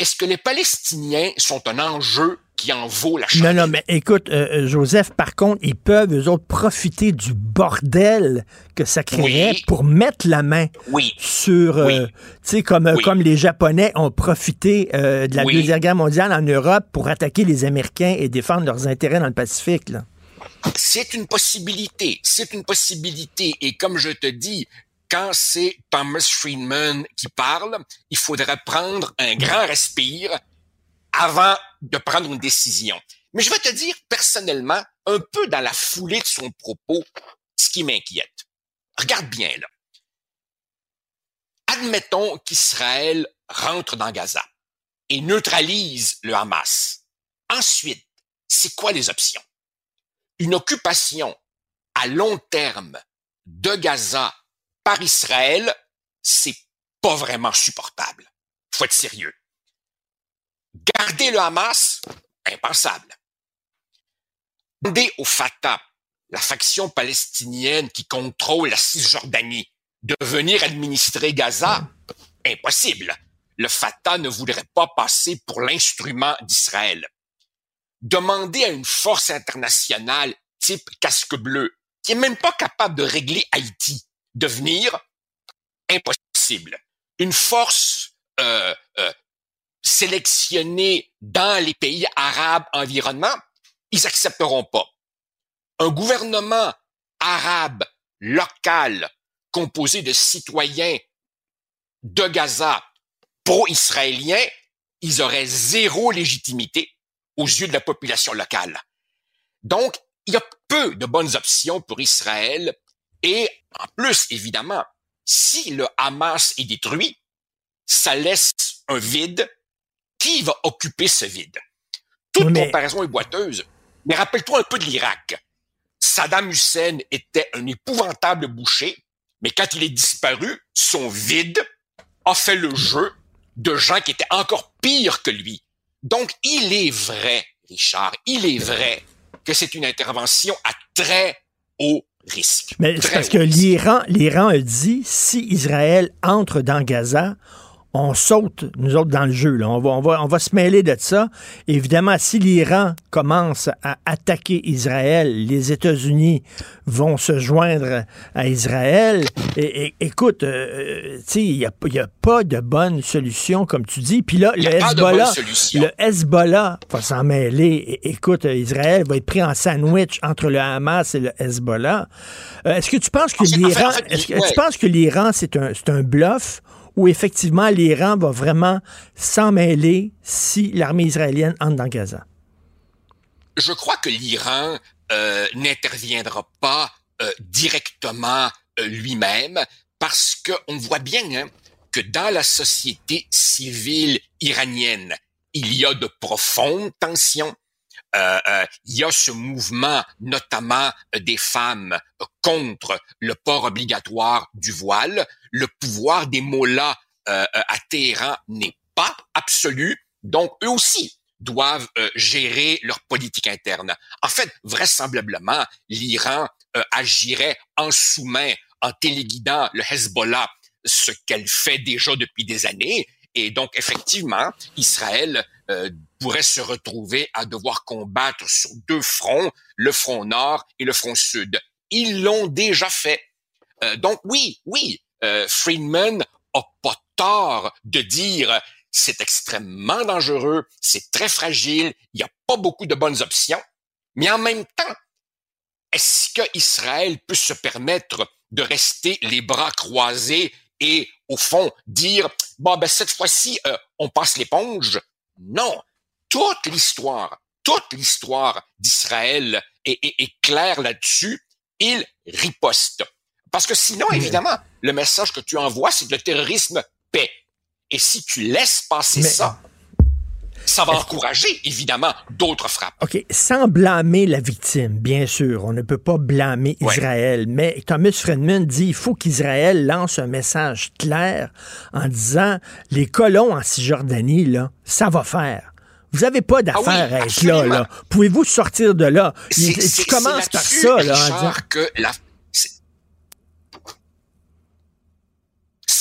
est-ce que les Palestiniens sont un enjeu qui en vaut la chandelle. Non, non, mais écoute, euh, euh, Joseph, par contre, ils peuvent, eux autres, profiter du bordel que ça créerait pour mettre la main sur, euh, tu sais, comme, comme les Japonais ont profité de la Deuxième Guerre mondiale en Europe pour attaquer les Américains et défendre leurs intérêts dans le Pacifique. Là. C'est une possibilité, c'est une possibilité. Et comme je te dis, quand c'est Thomas Friedman qui parle, il faudrait prendre un grand respire avant de prendre une décision. Mais je vais te dire personnellement, un peu dans la foulée de son propos, ce qui m'inquiète. Regarde bien là. Admettons qu'Israël rentre dans Gaza et neutralise le Hamas. Ensuite, c'est quoi les options? Une occupation à long terme de Gaza par Israël, c'est pas vraiment supportable. Faut être sérieux. Garder le Hamas, impensable. Demander au Fatah, la faction palestinienne qui contrôle la Cisjordanie, de venir administrer Gaza, impossible. Le Fatah ne voudrait pas passer pour l'instrument d'Israël. Demander à une force internationale type casque bleu, qui est même pas capable de régler Haïti, de venir, impossible. Une force euh, euh, sélectionnés dans les pays arabes environnants, ils accepteront pas. Un gouvernement arabe local composé de citoyens de Gaza pro-israéliens, ils auraient zéro légitimité aux yeux de la population locale. Donc, il y a peu de bonnes options pour Israël et en plus, évidemment, si le Hamas est détruit, ça laisse un vide qui va occuper ce vide? Toute comparaison est boiteuse. Mais rappelle-toi un peu de l'Irak. Saddam Hussein était un épouvantable boucher, mais quand il est disparu, son vide a fait le jeu de gens qui étaient encore pires que lui. Donc, il est vrai, Richard, il est vrai que c'est une intervention à très haut risque. Mais c'est parce que l'Iran, l'Iran a dit si Israël entre dans Gaza, on saute, nous autres, dans le jeu. Là. On, va, on, va, on va se mêler de ça. Évidemment, si l'Iran commence à attaquer Israël, les États-Unis vont se joindre à Israël. Et, écoute, euh, sais, il n'y a, y a, pas de bonne solution, comme tu dis. Puis là, le Hezbollah, le Hezbollah va s'en mêler. écoute, Israël va être pris en sandwich entre le Hamas et le Hezbollah. Euh, est-ce que tu penses que l'Iran, est-ce que tu penses que l'Iran, c'est un, c'est un bluff? Où effectivement l'Iran va vraiment s'en mêler si l'armée israélienne entre dans Gaza? Je crois que l'Iran euh, n'interviendra pas euh, directement euh, lui-même parce qu'on voit bien hein, que dans la société civile iranienne, il y a de profondes tensions. Il y a ce mouvement, notamment des femmes, contre le port obligatoire du voile le pouvoir des mollahs euh, euh, à Téhéran n'est pas absolu, donc eux aussi doivent euh, gérer leur politique interne. En fait, vraisemblablement, l'Iran agirait en sous-main en téléguidant le Hezbollah, ce qu'elle fait déjà depuis des années. Et donc, effectivement, Israël pourrait se retrouver à devoir combattre sur deux fronts, le front nord et le front sud. Ils l'ont déjà fait. donc oui, oui, euh, Friedman a pas tort de dire c'est extrêmement dangereux, c'est très fragile, il n'y a pas beaucoup de bonnes options, mais en même temps, est-ce que Israël peut se permettre de rester les bras croisés et au fond dire bon ben cette fois-ci euh, on passe l'éponge? Non, toute l'histoire, toute l'histoire d'Israël est, est claire là-dessus. Il riposte. Parce que sinon, évidemment, le message que tu envoies, c'est que le terrorisme paie. Et si tu laisses passer ça, ça va encourager, évidemment, d'autres frappes. OK. Sans blâmer la victime, bien sûr. On ne peut pas blâmer Israël. Mais Thomas Friedman dit il faut qu'Israël lance un message clair en disant les colons en Cisjordanie, là, ça va faire. Vous n'avez pas d'affaire à être là, là. Pouvez-vous sortir de là? Tu commences par ça, là. Que la,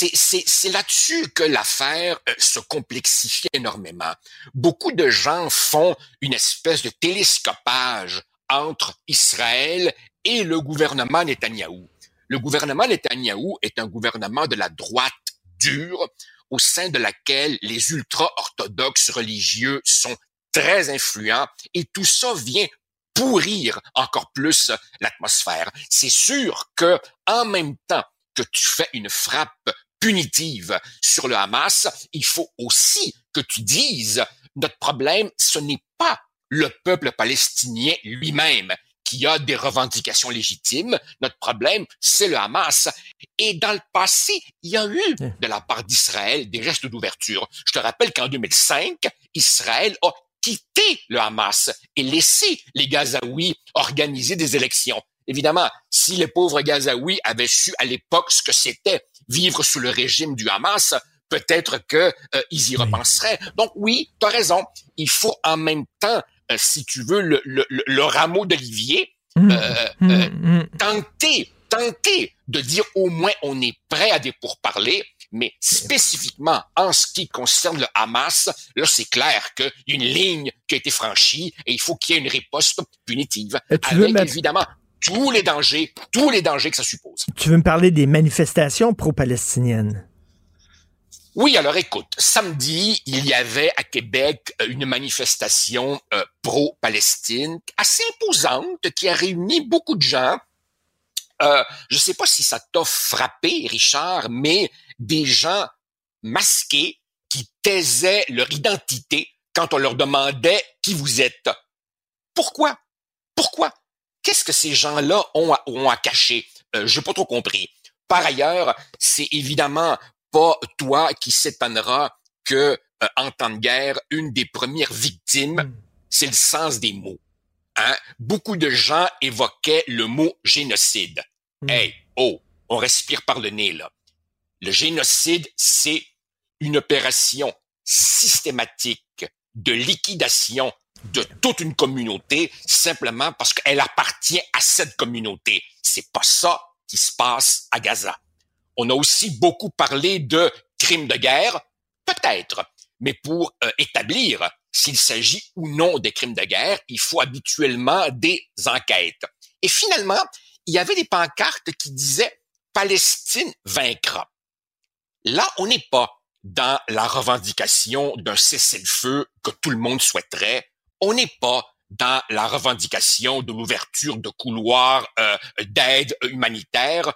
c'est là-dessus que l'affaire euh, se complexifie énormément. Beaucoup de gens font une espèce de télescopage entre Israël et le gouvernement Netanyahou. Le gouvernement Netanyahou est un gouvernement de la droite dure au sein de laquelle les ultra-orthodoxes religieux sont très influents et tout ça vient pourrir encore plus l'atmosphère. C'est sûr que en même temps que tu fais une frappe punitive sur le Hamas, il faut aussi que tu dises, notre problème, ce n'est pas le peuple palestinien lui-même qui a des revendications légitimes. Notre problème, c'est le Hamas. Et dans le passé, il y a eu de la part d'Israël des gestes d'ouverture. Je te rappelle qu'en 2005, Israël a quitté le Hamas et laissé les Gazaouis organiser des élections. Évidemment, si les pauvres Gazaouis avaient su à l'époque ce que c'était vivre sous le régime du Hamas, peut-être que euh, y repenseraient. Donc oui, tu as raison. Il faut en même temps, si tu veux, le, le, le rameau d'olivier, mmh. euh, mmh. Mmh. tenter, tenter de dire au moins on est prêt à des pourparlers. Mais spécifiquement en ce qui concerne le Hamas, là, c'est clair qu'il y a une ligne qui a été franchie et il faut qu'il y ait une riposte punitive. avec évidemment tous les dangers, tous les dangers que ça suppose. Tu veux me parler des manifestations pro-palestiniennes? Oui, alors écoute, samedi, il y avait à Québec euh, une manifestation euh, pro-Palestine assez imposante qui a réuni beaucoup de gens. Euh, je ne sais pas si ça t'a frappé, Richard, mais des gens masqués qui taisaient leur identité quand on leur demandait qui vous êtes. Pourquoi? Pourquoi? Qu'est-ce que ces gens-là ont à, à cacher? Je n'ai pas trop compris. Par ailleurs, c'est évidemment pas toi qui s'étonnera que, euh, en temps de guerre, une des premières victimes, hmm. c'est le sens des mots. hein, beaucoup de gens évoquaient le mot génocide. Hmm. Hey, oh, on respire par le nez là. Le génocide, c'est une opération systématique de liquidation de toute une communauté simplement parce qu'elle appartient à cette communauté. C'est pas ça qui se passe à Gaza. On a aussi beaucoup parlé de crimes de guerre, peut-être, mais pour euh, établir s'il s'agit ou non des crimes de guerre, il faut habituellement des enquêtes. Et finalement, il y avait des pancartes qui disaient Palestine vaincra. Là, on n'est pas dans la revendication d'un cessez-le-feu que tout le monde souhaiterait. On n'est pas dans la revendication de l'ouverture de couloirs euh, d'aide humanitaire.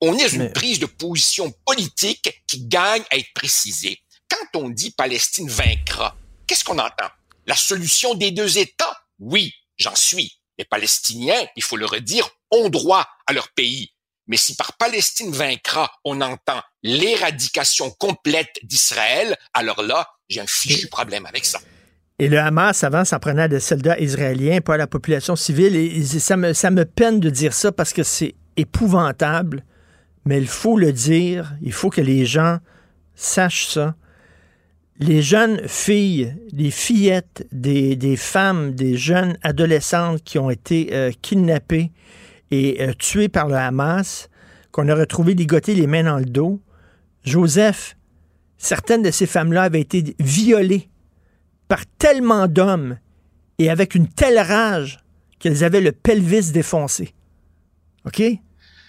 On est une prise de position politique qui gagne à être précisée. Quand on dit Palestine vaincra, qu'est-ce qu'on entend? La solution des deux États? Oui, j'en suis. Les Palestiniens, il faut le redire, ont droit à leur pays. Mais si par Palestine vaincra, on entend l'éradication complète d'Israël, alors là, j'ai un fichu problème avec ça. Et le Hamas, avant, s'en prenait à des soldats israéliens, pas à la population civile. Et ça me, ça me peine de dire ça parce que c'est épouvantable, mais il faut le dire, il faut que les gens sachent ça. Les jeunes filles, les fillettes, des, des femmes, des jeunes adolescentes qui ont été euh, kidnappées et euh, tuées par le Hamas, qu'on a retrouvé ligotées les mains dans le dos, Joseph, certaines de ces femmes-là avaient été violées par tellement d'hommes et avec une telle rage qu'elles avaient le pelvis défoncé. OK?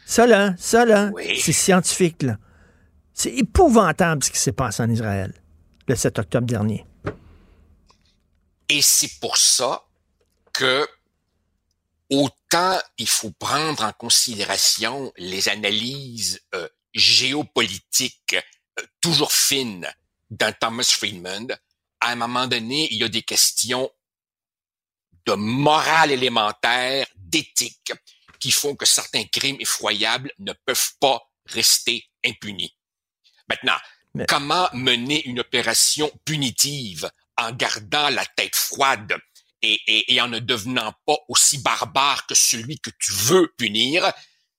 Ça, là, ça, là, c'est scientifique, là. C'est épouvantable ce qui s'est passé en Israël le 7 octobre dernier. Et c'est pour ça que autant il faut prendre en considération les analyses euh, géopolitiques euh, toujours fines d'un Thomas Friedman, à un moment donné, il y a des questions de morale élémentaire, d'éthique, qui font que certains crimes effroyables ne peuvent pas rester impunis. Maintenant, comment mener une opération punitive en gardant la tête froide et, et, en ne devenant pas aussi barbare que celui que tu veux punir,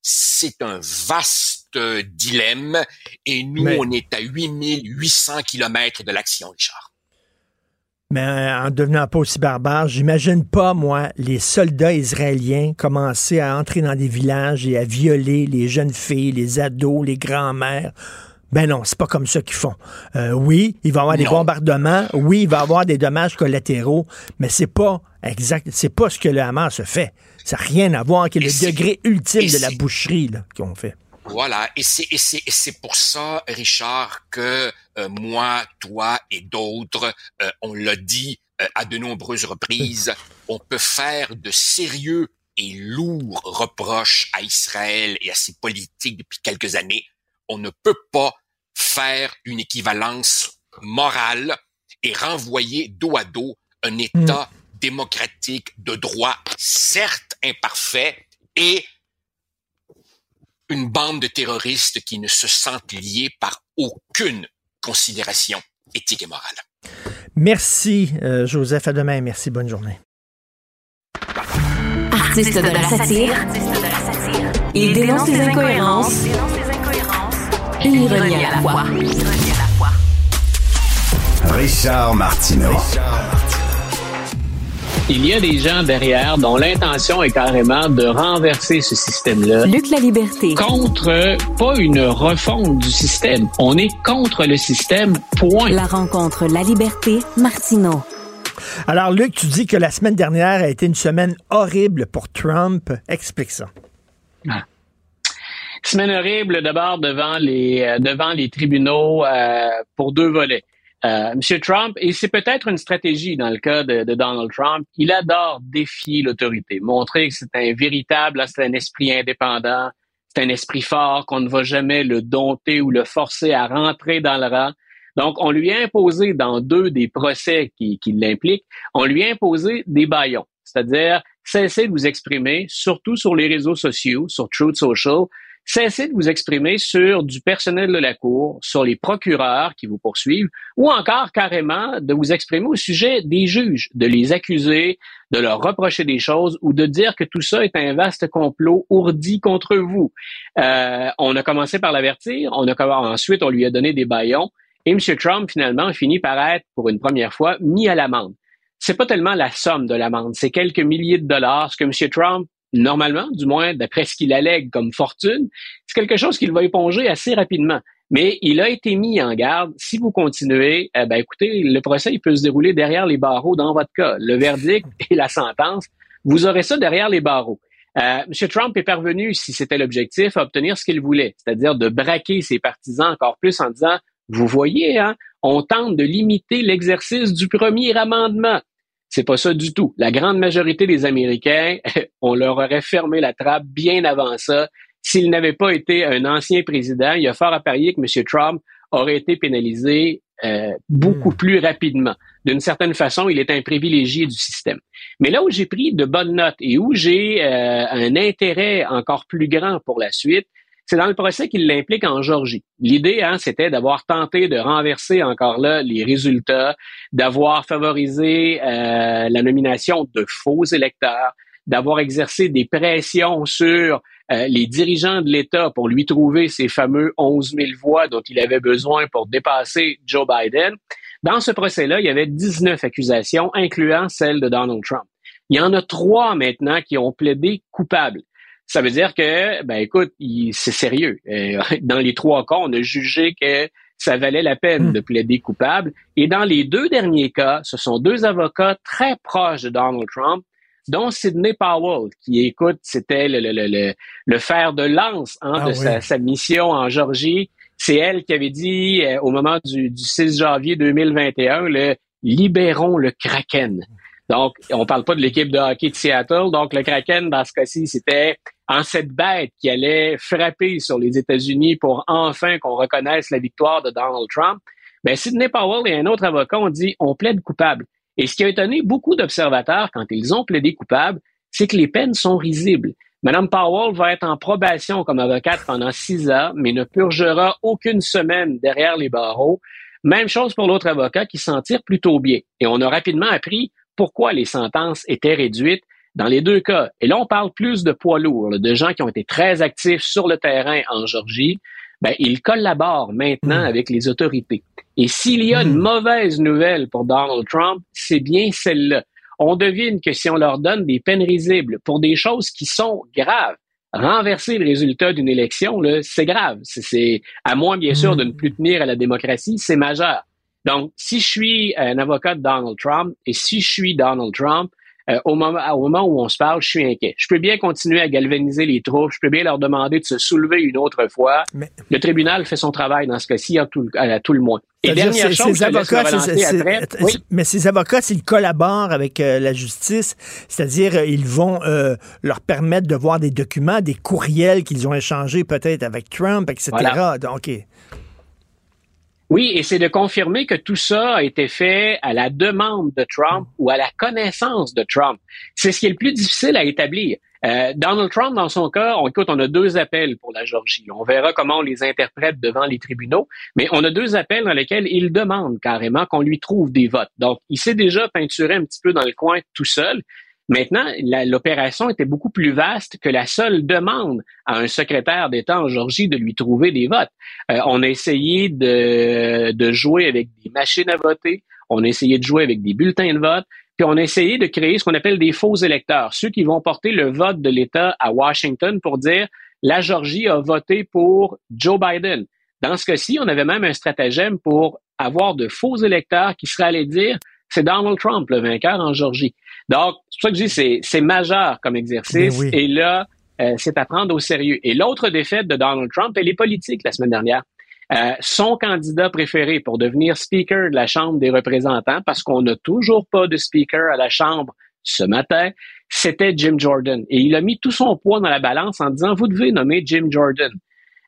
c'est un vaste dilemme et nous, on est à 8800 kilomètres de l'action, Richard. Mais euh, en devenant pas aussi barbare, j'imagine pas, moi, les soldats israéliens commencer à entrer dans des villages et à violer les jeunes filles, les ados, les grands-mères. Ben non, c'est pas comme ça qu'ils font. Euh, oui, il va y avoir des bombardements, oui, il va y avoir des dommages collatéraux, mais c'est pas exact, c'est pas ce que le Hamas fait. Ça n'a rien à voir avec le degré ultime de la boucherie qu'on fait. Voilà, et c'est et c'est c'est pour ça, Richard, que euh, moi, toi et d'autres, euh, on l'a dit à de nombreuses reprises, on peut faire de sérieux et lourds reproches à Israël et à ses politiques depuis quelques années. On ne peut pas faire une équivalence morale et renvoyer dos à dos un État démocratique de droit, certes imparfait, et une bande de terroristes qui ne se sentent liés par aucune considération éthique et morale. Merci, euh, Joseph. À demain. Merci. Bonne journée. Artiste de la satire, il dénonce les incohérences et ironie à la fois. Richard Martineau. Il y a des gens derrière dont l'intention est carrément de renverser ce système-là. Luc la liberté. Contre pas une refonte du système. On est contre le système, point. La rencontre La liberté, Martineau. Alors, Luc, tu dis que la semaine dernière a été une semaine horrible pour Trump. Explique ça. Ah. Semaine horrible d'abord devant les euh, devant les tribunaux euh, pour deux volets. Euh, Monsieur Trump, et c'est peut-être une stratégie dans le cas de, Donald Trump, il adore défier l'autorité, montrer que c'est un véritable, c'est un esprit indépendant, c'est un esprit fort, qu'on ne va jamais le dompter ou le forcer à rentrer dans le rang. Donc, on lui a imposé dans deux des procès qui, qui l'impliquent, on lui a imposé des baillons, c'est-à-dire cesser de vous exprimer, surtout sur les réseaux sociaux, sur Truth Social, cessez de vous exprimer sur du personnel de la Cour, sur les procureurs qui vous poursuivent, ou encore carrément de vous exprimer au sujet des juges, de les accuser, de leur reprocher des choses ou de dire que tout ça est un vaste complot ourdi contre vous. Euh, on a commencé par l'avertir, on a ensuite on lui a donné des baillons, et M. Trump finalement a fini par être, pour une première fois, mis à l'amende. C'est pas tellement la somme de l'amende, c'est quelques milliers de dollars, ce que M. Trump normalement, du moins d'après ce qu'il allègue comme fortune, c'est quelque chose qu'il va éponger assez rapidement. Mais il a été mis en garde. Si vous continuez, eh ben écoutez, le procès il peut se dérouler derrière les barreaux dans votre cas. Le verdict et la sentence, vous aurez ça derrière les barreaux. Euh, M. Trump est parvenu, si c'était l'objectif, à obtenir ce qu'il voulait, c'est-à-dire de braquer ses partisans encore plus en disant, vous voyez, hein, on tente de limiter l'exercice du premier amendement. C'est pas ça du tout. La grande majorité des Américains, on leur aurait fermé la trappe bien avant ça. S'il n'avait pas été un ancien président, il y a fort à parier que M. Trump aurait été pénalisé euh, beaucoup hmm. plus rapidement. D'une certaine façon, il est un privilégié du système. Mais là où j'ai pris de bonnes notes et où j'ai euh, un intérêt encore plus grand pour la suite, c'est dans le procès qu'il l'implique en Georgie. L'idée, hein, c'était d'avoir tenté de renverser encore là les résultats, d'avoir favorisé euh, la nomination de faux électeurs, d'avoir exercé des pressions sur euh, les dirigeants de l'État pour lui trouver ces fameux 11 000 voix dont il avait besoin pour dépasser Joe Biden. Dans ce procès-là, il y avait 19 accusations, incluant celle de Donald Trump. Il y en a trois maintenant qui ont plaidé coupables. Ça veut dire que, ben écoute, c'est sérieux. Euh, dans les trois cas, on a jugé que ça valait la peine hmm. de plaider coupable. Et dans les deux derniers cas, ce sont deux avocats très proches de Donald Trump, dont Sidney Powell, qui, écoute, c'était le, le, le, le, fer de lance hein, ah de sa, sa, mission en Georgie. C'est elle qui avait dit euh, au moment du, du 6 janvier 2021, le libérons le Kraken. Donc, on parle pas de l'équipe de hockey de Seattle. Donc, le Kraken, dans ce cas-ci, c'était en cette bête qui allait frapper sur les États-Unis pour enfin qu'on reconnaisse la victoire de Donald Trump, ben Sidney Powell et un autre avocat ont dit on plaide coupable. Et ce qui a étonné beaucoup d'observateurs quand ils ont plaidé coupable, c'est que les peines sont risibles. Madame Powell va être en probation comme avocate pendant six ans, mais ne purgera aucune semaine derrière les barreaux. Même chose pour l'autre avocat qui s'en tire plutôt bien. Et on a rapidement appris pourquoi les sentences étaient réduites dans les deux cas, et là on parle plus de poids lourds, de gens qui ont été très actifs sur le terrain en Georgie, ben, ils collaborent maintenant hmm. avec les autorités. Et s'il y a une hmm. mauvaise nouvelle pour Donald Trump, c'est bien celle-là. On devine que si on leur donne des peines risibles pour des choses qui sont graves, renverser le résultat d'une élection, c'est grave. C'est à moins, bien sûr, de ne plus tenir à la démocratie, c'est majeur. Donc, si je suis un avocat de Donald Trump et si je suis Donald Trump, euh, au, moment, au moment où on se parle, je suis inquiet. Je peux bien continuer à galvaniser les troupes, je peux bien leur demander de se soulever une autre fois. Mais... Le tribunal fait son travail dans ce cas-ci à tout, à tout le moins. Et dernière chose, ces avocats, après, mais ces avocats, s'ils collaborent avec euh, la justice, c'est-à-dire euh, ils vont leur permettre de voir des documents, des courriels qu'ils ont échangés peut-être avec Trump, etc. Donc, oui, et c'est de confirmer que tout ça a été fait à la demande de Trump ou à la connaissance de Trump. C'est ce qui est le plus difficile à établir. Euh, Donald Trump, dans son cas, on, écoute, on a deux appels pour la Georgie. On verra comment on les interprète devant les tribunaux, mais on a deux appels dans lesquels il demande carrément qu'on lui trouve des votes. Donc, il s'est déjà peinturé un petit peu dans le coin tout seul. Maintenant, l'opération était beaucoup plus vaste que la seule demande à un secrétaire d'État en Georgie de lui trouver des votes. Euh, on a essayé de, de jouer avec des machines à voter, on a essayé de jouer avec des bulletins de vote, puis on a essayé de créer ce qu'on appelle des faux électeurs, ceux qui vont porter le vote de l'État à Washington pour dire la Georgie a voté pour Joe Biden. Dans ce cas-ci, on avait même un stratagème pour avoir de faux électeurs qui seraient allés dire c'est Donald Trump le vainqueur en Georgie. Donc, c'est pour ça que je dis c'est majeur comme exercice. Et là, euh, c'est à prendre au sérieux. Et l'autre défaite de Donald Trump, elle est politique la semaine dernière. Euh, son candidat préféré pour devenir Speaker de la Chambre des représentants, parce qu'on n'a toujours pas de Speaker à la Chambre ce matin, c'était Jim Jordan. Et il a mis tout son poids dans la balance en disant, vous devez nommer Jim Jordan.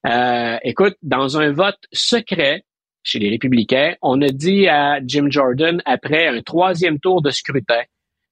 Euh, écoute, dans un vote secret chez les républicains, on a dit à Jim Jordan, après un troisième tour de scrutin,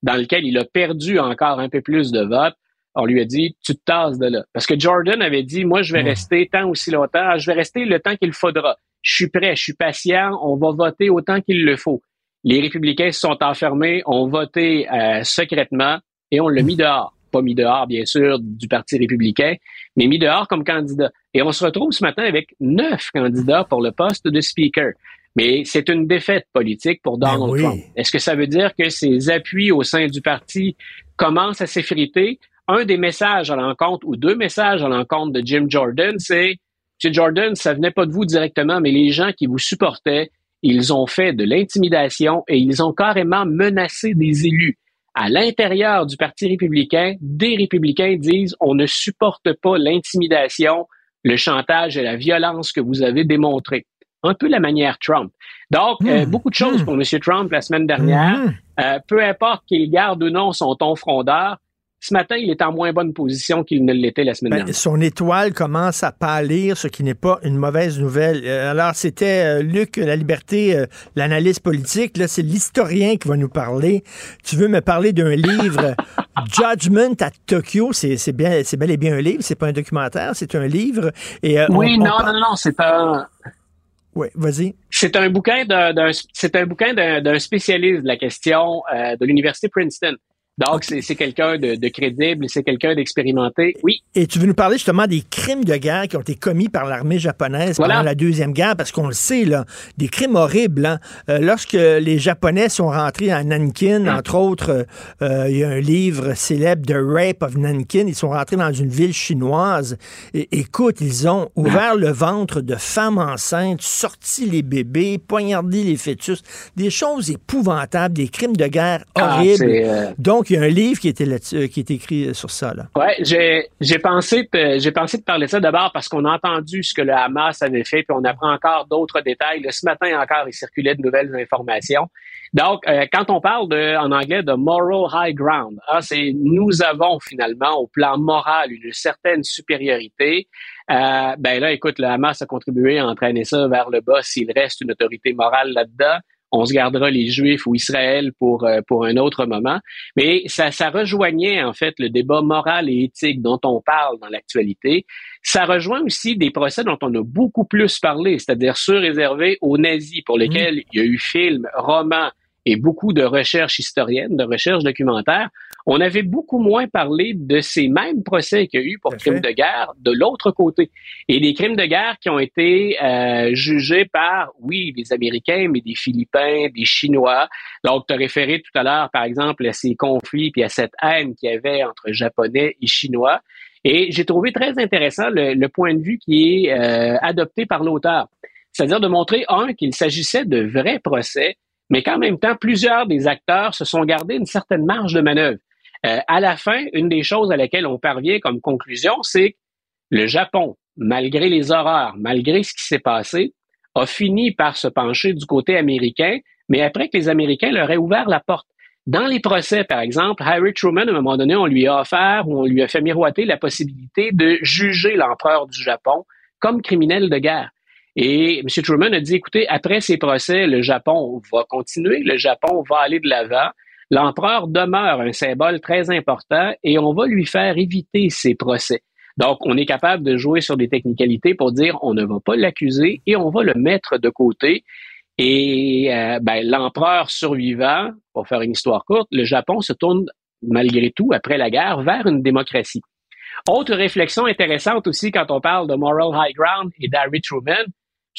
dans lequel il a perdu encore un peu plus de votes, on lui a dit, tu te tasses de là. Parce que Jordan avait dit, moi, je vais rester tant aussi longtemps, je vais rester le temps qu'il faudra. Je suis prêt, je suis patient, on va voter autant qu'il le faut. Les républicains se sont enfermés, ont voté euh, secrètement et on l'a mis dehors. Pas mis dehors, bien sûr, du Parti républicain, mais mis dehors comme candidat. Et on se retrouve ce matin avec neuf candidats pour le poste de speaker. Mais c'est une défaite politique pour Ben Donald Trump. Est-ce que ça veut dire que ses appuis au sein du parti commencent à s'effriter? Un des messages à l'encontre ou deux messages à l'encontre de Jim Jordan, c'est M. Jordan, ça venait pas de vous directement, mais les gens qui vous supportaient, ils ont fait de l'intimidation et ils ont carrément menacé des élus. À l'intérieur du Parti républicain, des républicains disent on ne supporte pas l'intimidation, le chantage et la violence que vous avez démontré. Un peu la manière Trump. Donc, euh, beaucoup de choses pour M. Trump la semaine dernière. Euh, peu importe qu'il garde ou non son ton frondeur, ce matin, il est en moins bonne position qu'il ne l'était la semaine Ben, dernière. son étoile commence à pâlir, ce qui n'est pas une mauvaise nouvelle. Euh, alors, c'était euh, Luc, La Liberté, euh, l'analyse politique. Là, c'est l'historien qui va nous parler. Tu veux me parler d'un livre, Judgment à Tokyo? C'est c'est bien, c'est bel et bien un livre. C'est pas un documentaire, c'est un livre. Et, euh, oui, on- on non, non, non, c'est un. Oui, vas-y. C'est un bouquin d'un, d'un- c'est un bouquin d'un, d'un spécialiste de la question euh, de l'université Princeton. Donc, c'est, c'est quelqu'un de, de crédible, c'est quelqu'un d'expérimenté. Oui. Et tu veux nous parler justement des crimes de guerre qui ont été commis par l'armée japonaise Voilà. pendant la Deuxième Guerre, parce qu'on le sait, là, des crimes horribles. hein. Euh, lorsque les Japonais sont rentrés à Nankin, entre autres, euh, euh, il y a un livre célèbre, The Rape of Nankin, ils sont rentrés dans une ville chinoise. Et, écoute, ils ont ouvert le ventre de femmes enceintes, sorti les bébés, poignardé les fœtus, des choses épouvantables, des crimes de guerre Ah, horribles. c'est, euh, Donc, il y a un livre qui, était euh, qui est écrit sur ça. Ouais, j'ai, pensé, j'ai pensé de parler de ça d'abord parce qu'on a entendu ce que le Hamas avait fait, puis on apprend encore d'autres détails. Ce matin encore, il circulait de nouvelles informations. Donc, euh, quand on parle de, en anglais de moral high ground, hein, c'est nous avons finalement au plan moral une certaine supériorité. Euh, ben là, écoute, le Hamas a contribué à entraîner ça vers le bas. S'il reste une autorité morale là-dedans, on se gardera les Juifs ou Israël pour euh, pour un autre moment. Mais ça, ça rejoignait en fait le débat moral et éthique dont on parle dans l'actualité. Ça rejoint aussi des procès dont on a beaucoup plus parlé, c'est-à-dire ceux réservés aux nazis, pour lesquels il y a eu films, romans et beaucoup de recherches historiennes, de recherches documentaires. On avait beaucoup moins parlé de ces mêmes procès qu'il y a eu pour crimes de guerre de l'autre côté. Et des crimes de guerre qui ont été euh, jugés par, oui, des Américains, mais des Philippins, des Chinois. Donc, tu as référé tout à l'heure, par exemple, à ces conflits puis à cette haine qu'il y avait entre Japonais et Chinois. Et j'ai trouvé très intéressant le, le point de vue qui est euh, adopté par l'auteur. C'est-à-dire de montrer, un, qu'il s'agissait de vrais procès, mais qu'en même temps, plusieurs des acteurs se sont gardés une certaine marge de manœuvre. Euh, à la fin, une des choses à laquelle on parvient comme conclusion, c'est que le Japon, malgré les horreurs, malgré ce qui s'est passé, a fini par se pencher du côté américain, mais après que les Américains leur aient ouvert la porte. Dans les procès, par exemple, Harry Truman, à un moment donné, on lui a offert ou on lui a fait miroiter la possibilité de juger l'empereur du Japon comme criminel de guerre. Et M. Truman a dit, écoutez, après ces procès, le Japon va continuer, le Japon va aller de l'avant. L'empereur demeure un symbole très important et on va lui faire éviter ces procès. Donc, on est capable de jouer sur des technicalités pour dire on ne va pas l'accuser et on va le mettre de côté. Et euh, ben, l'empereur survivant, pour faire une histoire courte, le Japon se tourne malgré tout, après la guerre, vers une démocratie. Autre réflexion intéressante aussi quand on parle de moral high ground et d'Harry Truman.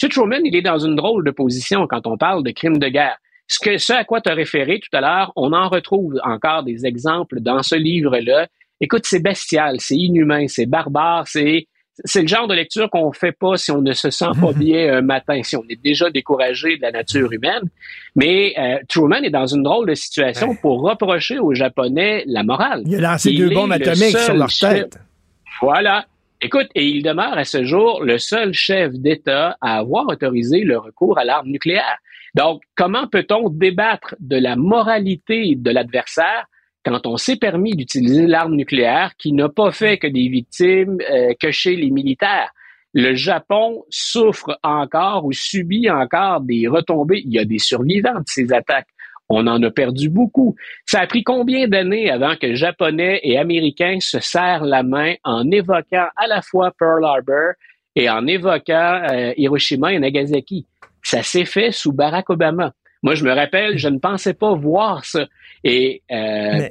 M. Truman, il est dans une drôle de position quand on parle de crimes de guerre. Ce, que, ce à quoi tu as référé tout à l'heure, on en retrouve encore des exemples dans ce livre-là. Écoute, c'est bestial, c'est inhumain, c'est barbare, c'est c'est le genre de lecture qu'on fait pas si on ne se sent pas bien un matin, si on est déjà découragé de la nature humaine. Mais euh, Truman est dans une drôle de situation pour reprocher aux Japonais la morale. Il a lancé deux bombes atomiques sur leur chef- tête. Voilà. Écoute, et il demeure à ce jour le seul chef d'État à avoir autorisé le recours à l'arme nucléaire. Donc, comment peut-on débattre de la moralité de l'adversaire quand on s'est permis d'utiliser l'arme nucléaire qui n'a pas fait que des victimes euh, que chez les militaires? Le Japon souffre encore ou subit encore des retombées. Il y a des survivants de ces attaques. On en a perdu beaucoup. Ça a pris combien d'années avant que Japonais et Américains se serrent la main en évoquant à la fois Pearl Harbor et en évoquant euh, Hiroshima et Nagasaki? Ça s'est fait sous Barack Obama. Moi, je me rappelle, je ne pensais pas voir ça. Et euh,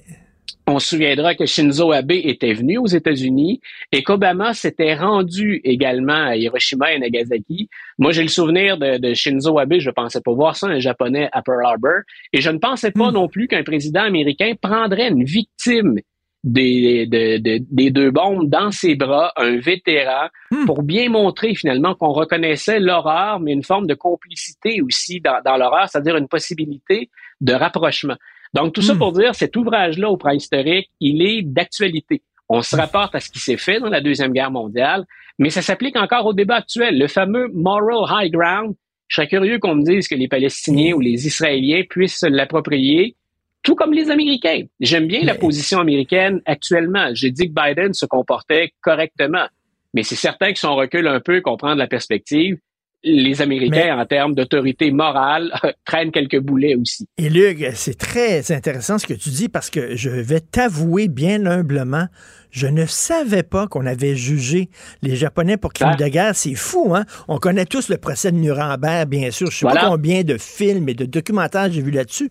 on se souviendra que Shinzo Abe était venu aux États-Unis et qu'Obama s'était rendu également à Hiroshima et Nagasaki. Moi, j'ai le souvenir de, Shinzo Abe, je ne pensais pas voir ça, un Japonais à Pearl Harbor. Et je ne pensais pas hmm. non plus qu'un président américain prendrait une victime des, des deux bombes dans ses bras, un vétéran, hmm. pour bien montrer finalement qu'on reconnaissait l'horreur, mais une forme de complicité aussi dans, dans l'horreur, c'est-à-dire une possibilité de rapprochement. Donc, tout ça hmm. pour dire, cet ouvrage-là au préhistorique, il est d'actualité. On se rapporte à ce qui s'est fait dans la Deuxième Guerre mondiale, mais ça s'applique encore au débat actuel. Le fameux moral high ground, je serais curieux qu'on me dise que les Palestiniens ou les Israéliens puissent l'approprier, tout comme les Américains. J'aime bien la position américaine actuellement. J'ai dit que Biden se comportait correctement, mais c'est certain que si on recule un peu, comprendre la perspective, les Américains, en termes d'autorité morale, traînent quelques boulets aussi. Et Luc, c'est très intéressant ce que tu dis parce que je vais t'avouer bien humblement, je ne savais pas qu'on avait jugé les Japonais pour crimes ah. de guerre. C'est fou, hein? On connaît tous le procès de Nuremberg, bien sûr. Je sais pas combien de films et de documentaires j'ai vu là-dessus.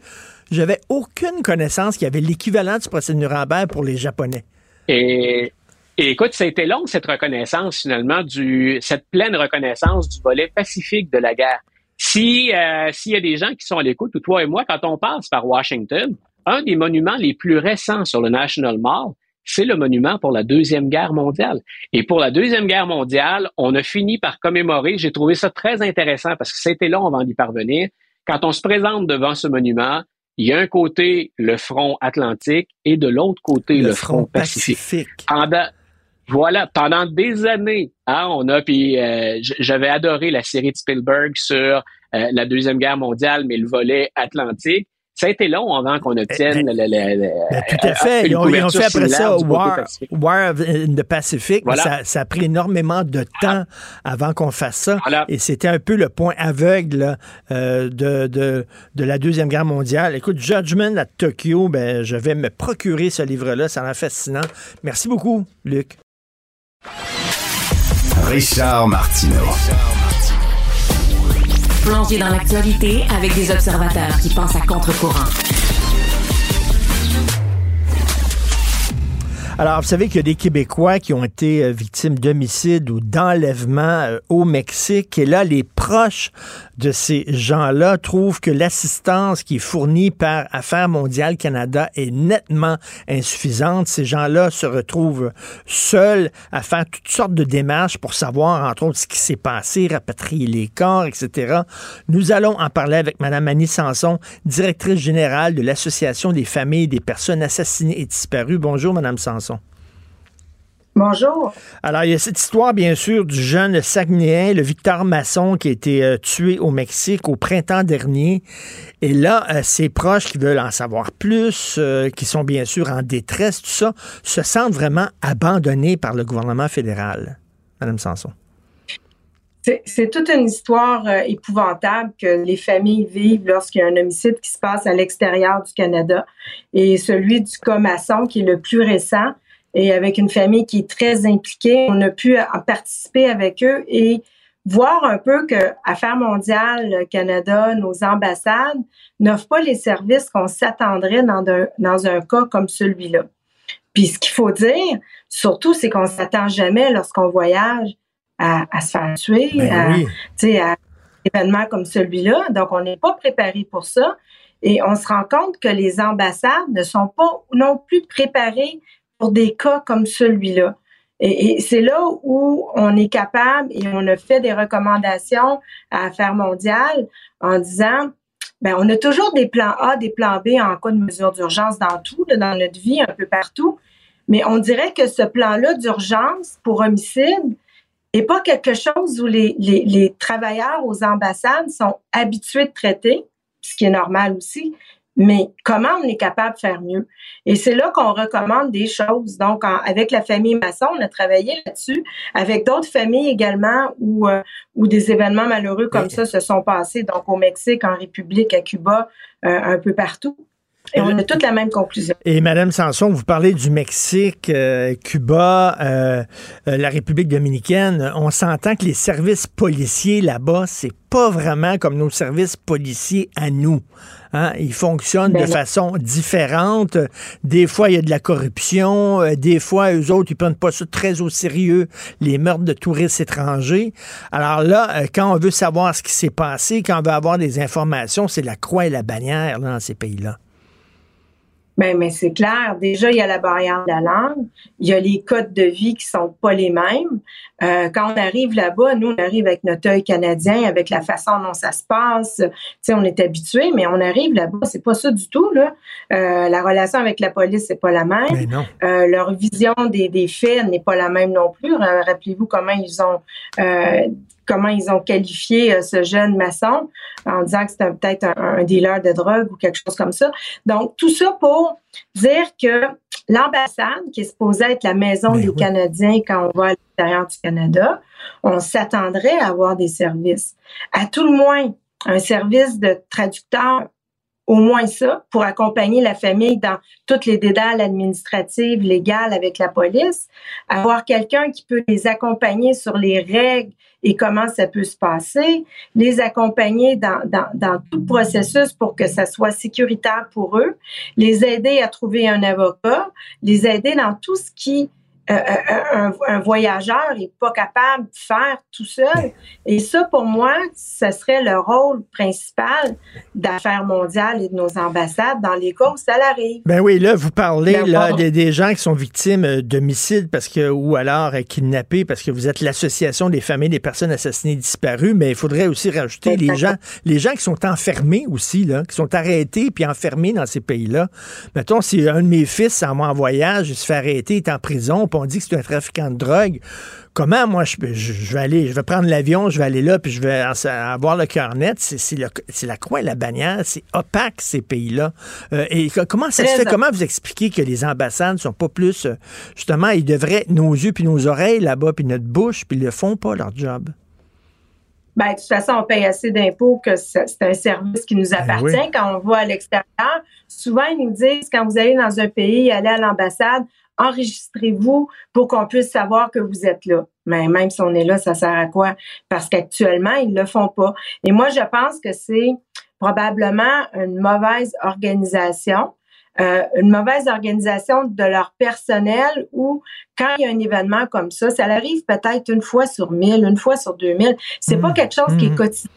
J'avais aucune connaissance qu'il y avait l'équivalent du procès de Nuremberg pour les Japonais. Et écoute, ça a été long, cette reconnaissance, finalement, du, cette pleine reconnaissance du volet pacifique de la guerre. Si, euh, s'il y a des gens qui sont à l'écoute, ou toi et moi, quand on passe par Washington, un des monuments les plus récents sur le National Mall, c'est le monument pour la Deuxième Guerre mondiale. Et pour la Deuxième Guerre mondiale, on a fini par commémorer, j'ai trouvé ça très intéressant parce que c'était long avant d'y parvenir. Quand on se présente devant ce monument, il y a un côté le front atlantique et de l'autre côté le, front, pacifique. pacifique. Voilà, pendant des années, hein, on a puis euh, j'avais adoré la série de Spielberg sur euh, la deuxième guerre mondiale, mais le volet atlantique. Ça a été long avant qu'on obtienne le, le, ben, Tout à fait. Ils ont, fait après ça War, War in the Pacific. Ça, ça, a pris énormément de temps avant qu'on fasse ça. Et c'était un peu le point aveugle euh, de, de, de, la Deuxième Guerre mondiale. Écoute, Judgment à Tokyo, ben, je vais me procurer ce livre-là. Ça m'a fascinant. Merci beaucoup, Luc. Richard Martineau. Plongé dans l'actualité avec des observateurs qui pensent à contre-courant. Alors, vous savez qu'il y a des Québécois qui ont été euh, victimes d'homicide ou d'enlèvement euh, au Mexique. Et là, les proches de ces gens-là trouvent que l'assistance qui est fournie par Affaires mondiales Canada est nettement insuffisante. Ces gens-là se retrouvent seuls à faire toutes sortes de démarches pour savoir, entre autres, ce qui s'est passé, rapatrier les corps, etc. Nous allons en parler avec Mme Annie Sanson, directrice générale de l'Association des familles des personnes assassinées et disparues. Bonjour, Mme Sanson. Bonjour. Alors, il y a cette histoire, bien sûr, du jeune Saguenéen, le Victor Masson, qui a été euh, tué au Mexique au printemps dernier. Et là, euh, ses proches qui veulent en savoir plus, euh, qui sont bien sûr en détresse, tout ça, se sentent vraiment abandonnés par le gouvernement fédéral. Madame Sanson. C'est toute une histoire épouvantable que les familles vivent lorsqu'il y a un homicide qui se passe à l'extérieur du Canada. Et celui du cas Masson, qui est le plus récent, et avec une famille qui est très impliquée. On a pu en participer avec eux et voir un peu que Affaires mondiales Canada, nos ambassades n'offrent pas les services qu'on s'attendrait dans, dans un cas comme celui-là. Puis ce qu'il faut dire, surtout, c'est qu'on s'attend jamais lorsqu'on voyage à, se faire tuer, ben à, à événements comme celui-là. Donc, on n'est pas préparé pour ça. Et on se rend compte que les ambassades ne sont pas non plus préparées des cas comme celui-là. Et, c'est là où on est capable et on a fait des recommandations à Affaires mondiales en disant, ben on a toujours des plans A, des plans B en cas de mesure d'urgence dans tout, dans notre vie, un peu partout. Mais on dirait que ce plan-là d'urgence pour homicide n'est pas quelque chose où les, les travailleurs aux ambassades sont habitués de traiter, ce qui est normal aussi, mais comment on est capable de faire mieux? Et c'est là qu'on recommande des choses. Donc, avec la famille Masson, on a travaillé là-dessus, avec d'autres familles également où, euh, où des événements malheureux comme ça se sont passés, donc au Mexique, en République, à Cuba, euh, un peu partout. Et on a toutes la même conclusion. Et Madame Sanson, vous parlez du Mexique, euh, Cuba, euh, euh, la République dominicaine. On s'entend que les services policiers là-bas, c'est pas vraiment comme nos services policiers à nous. Hein? Ils fonctionnent de façon différente. Des fois, il y a de la corruption. Des fois, eux autres, ils prennent pas ça très au sérieux, les meurtres de touristes étrangers. Alors là, quand on veut savoir ce qui s'est passé, quand on veut avoir des informations, c'est la croix et la bannière dans ces pays-là. Ben, mais c'est clair. Déjà, il y a la barrière de la langue. Il y a les codes de vie qui sont pas les mêmes. Euh, quand on arrive là-bas, nous, on arrive avec notre œil canadien, avec la façon dont ça se passe. Tu sais, on est habitué, mais on arrive là-bas, c'est pas ça du tout, là. Euh, la relation avec la police, c'est pas la même. Ben euh, leur vision des, des faits n'est pas la même non plus. Rappelez-vous comment ils ont comment ils ont qualifié euh, ce jeune maçon en disant que c'était peut-être un, dealer de drogue ou quelque chose comme ça. Donc, tout ça pour dire que l'ambassade, qui est supposée être la maison ben des Canadiens quand on va à l'extérieur du Canada, on s'attendrait à avoir des services. À tout le moins, un service de traducteur au moins ça, pour accompagner la famille dans toutes les dédales administratives, légales avec la police, avoir quelqu'un qui peut les accompagner sur les règles et comment ça peut se passer, les accompagner dans, dans, dans tout processus pour que ça soit sécuritaire pour eux, les aider à trouver un avocat, les aider dans tout ce qui euh, euh, un, voyageur n'est pas capable de faire tout seul. Et ça, pour moi, ce serait le rôle principal d'affaires mondiales et de nos ambassades dans les cas où ça arrive. Ben oui, là, vous parlez là, des, gens qui sont victimes euh, d'homicide parce que ou alors kidnappés parce que vous êtes l'association des familles des personnes assassinées disparues, mais il faudrait aussi rajouter les gens, les gens qui sont enfermés aussi, là, qui sont arrêtés puis enfermés dans ces pays-là. Mettons, si un de mes fils en en voyage, il se fait arrêter, il est en prison, on dit que c'est un trafiquant de drogue, comment moi je, je, vais aller, je vais prendre l'avion, je vais aller là, puis je vais avoir le cœur net. C'est la croix et la bannière, c'est opaque ces pays-là. Euh, et comment ça se fait? Comment vous expliquez que les ambassades ne sont pas plus, euh, justement, ils devraient, nos yeux puis nos oreilles là-bas, puis notre bouche, puis ils ne font pas leur job? Ben, de toute façon, on paye assez d'impôts que c'est un service qui nous ben appartient. Quand on va à l'extérieur, souvent, ils nous disent, quand vous allez dans un pays, allez à l'ambassade, enregistrez-vous pour qu'on puisse savoir que vous êtes là. Mais même si on est là, ça sert à quoi? Parce qu'actuellement, ils ne le font pas. Et moi, je pense que c'est probablement une mauvaise organisation. Euh, une mauvaise organisation de leur personnel ou quand il y a un événement comme ça, ça arrive peut-être une fois sur mille, une fois sur deux mille. C'est pas mmh. quelque chose qui est mmh. quotidien.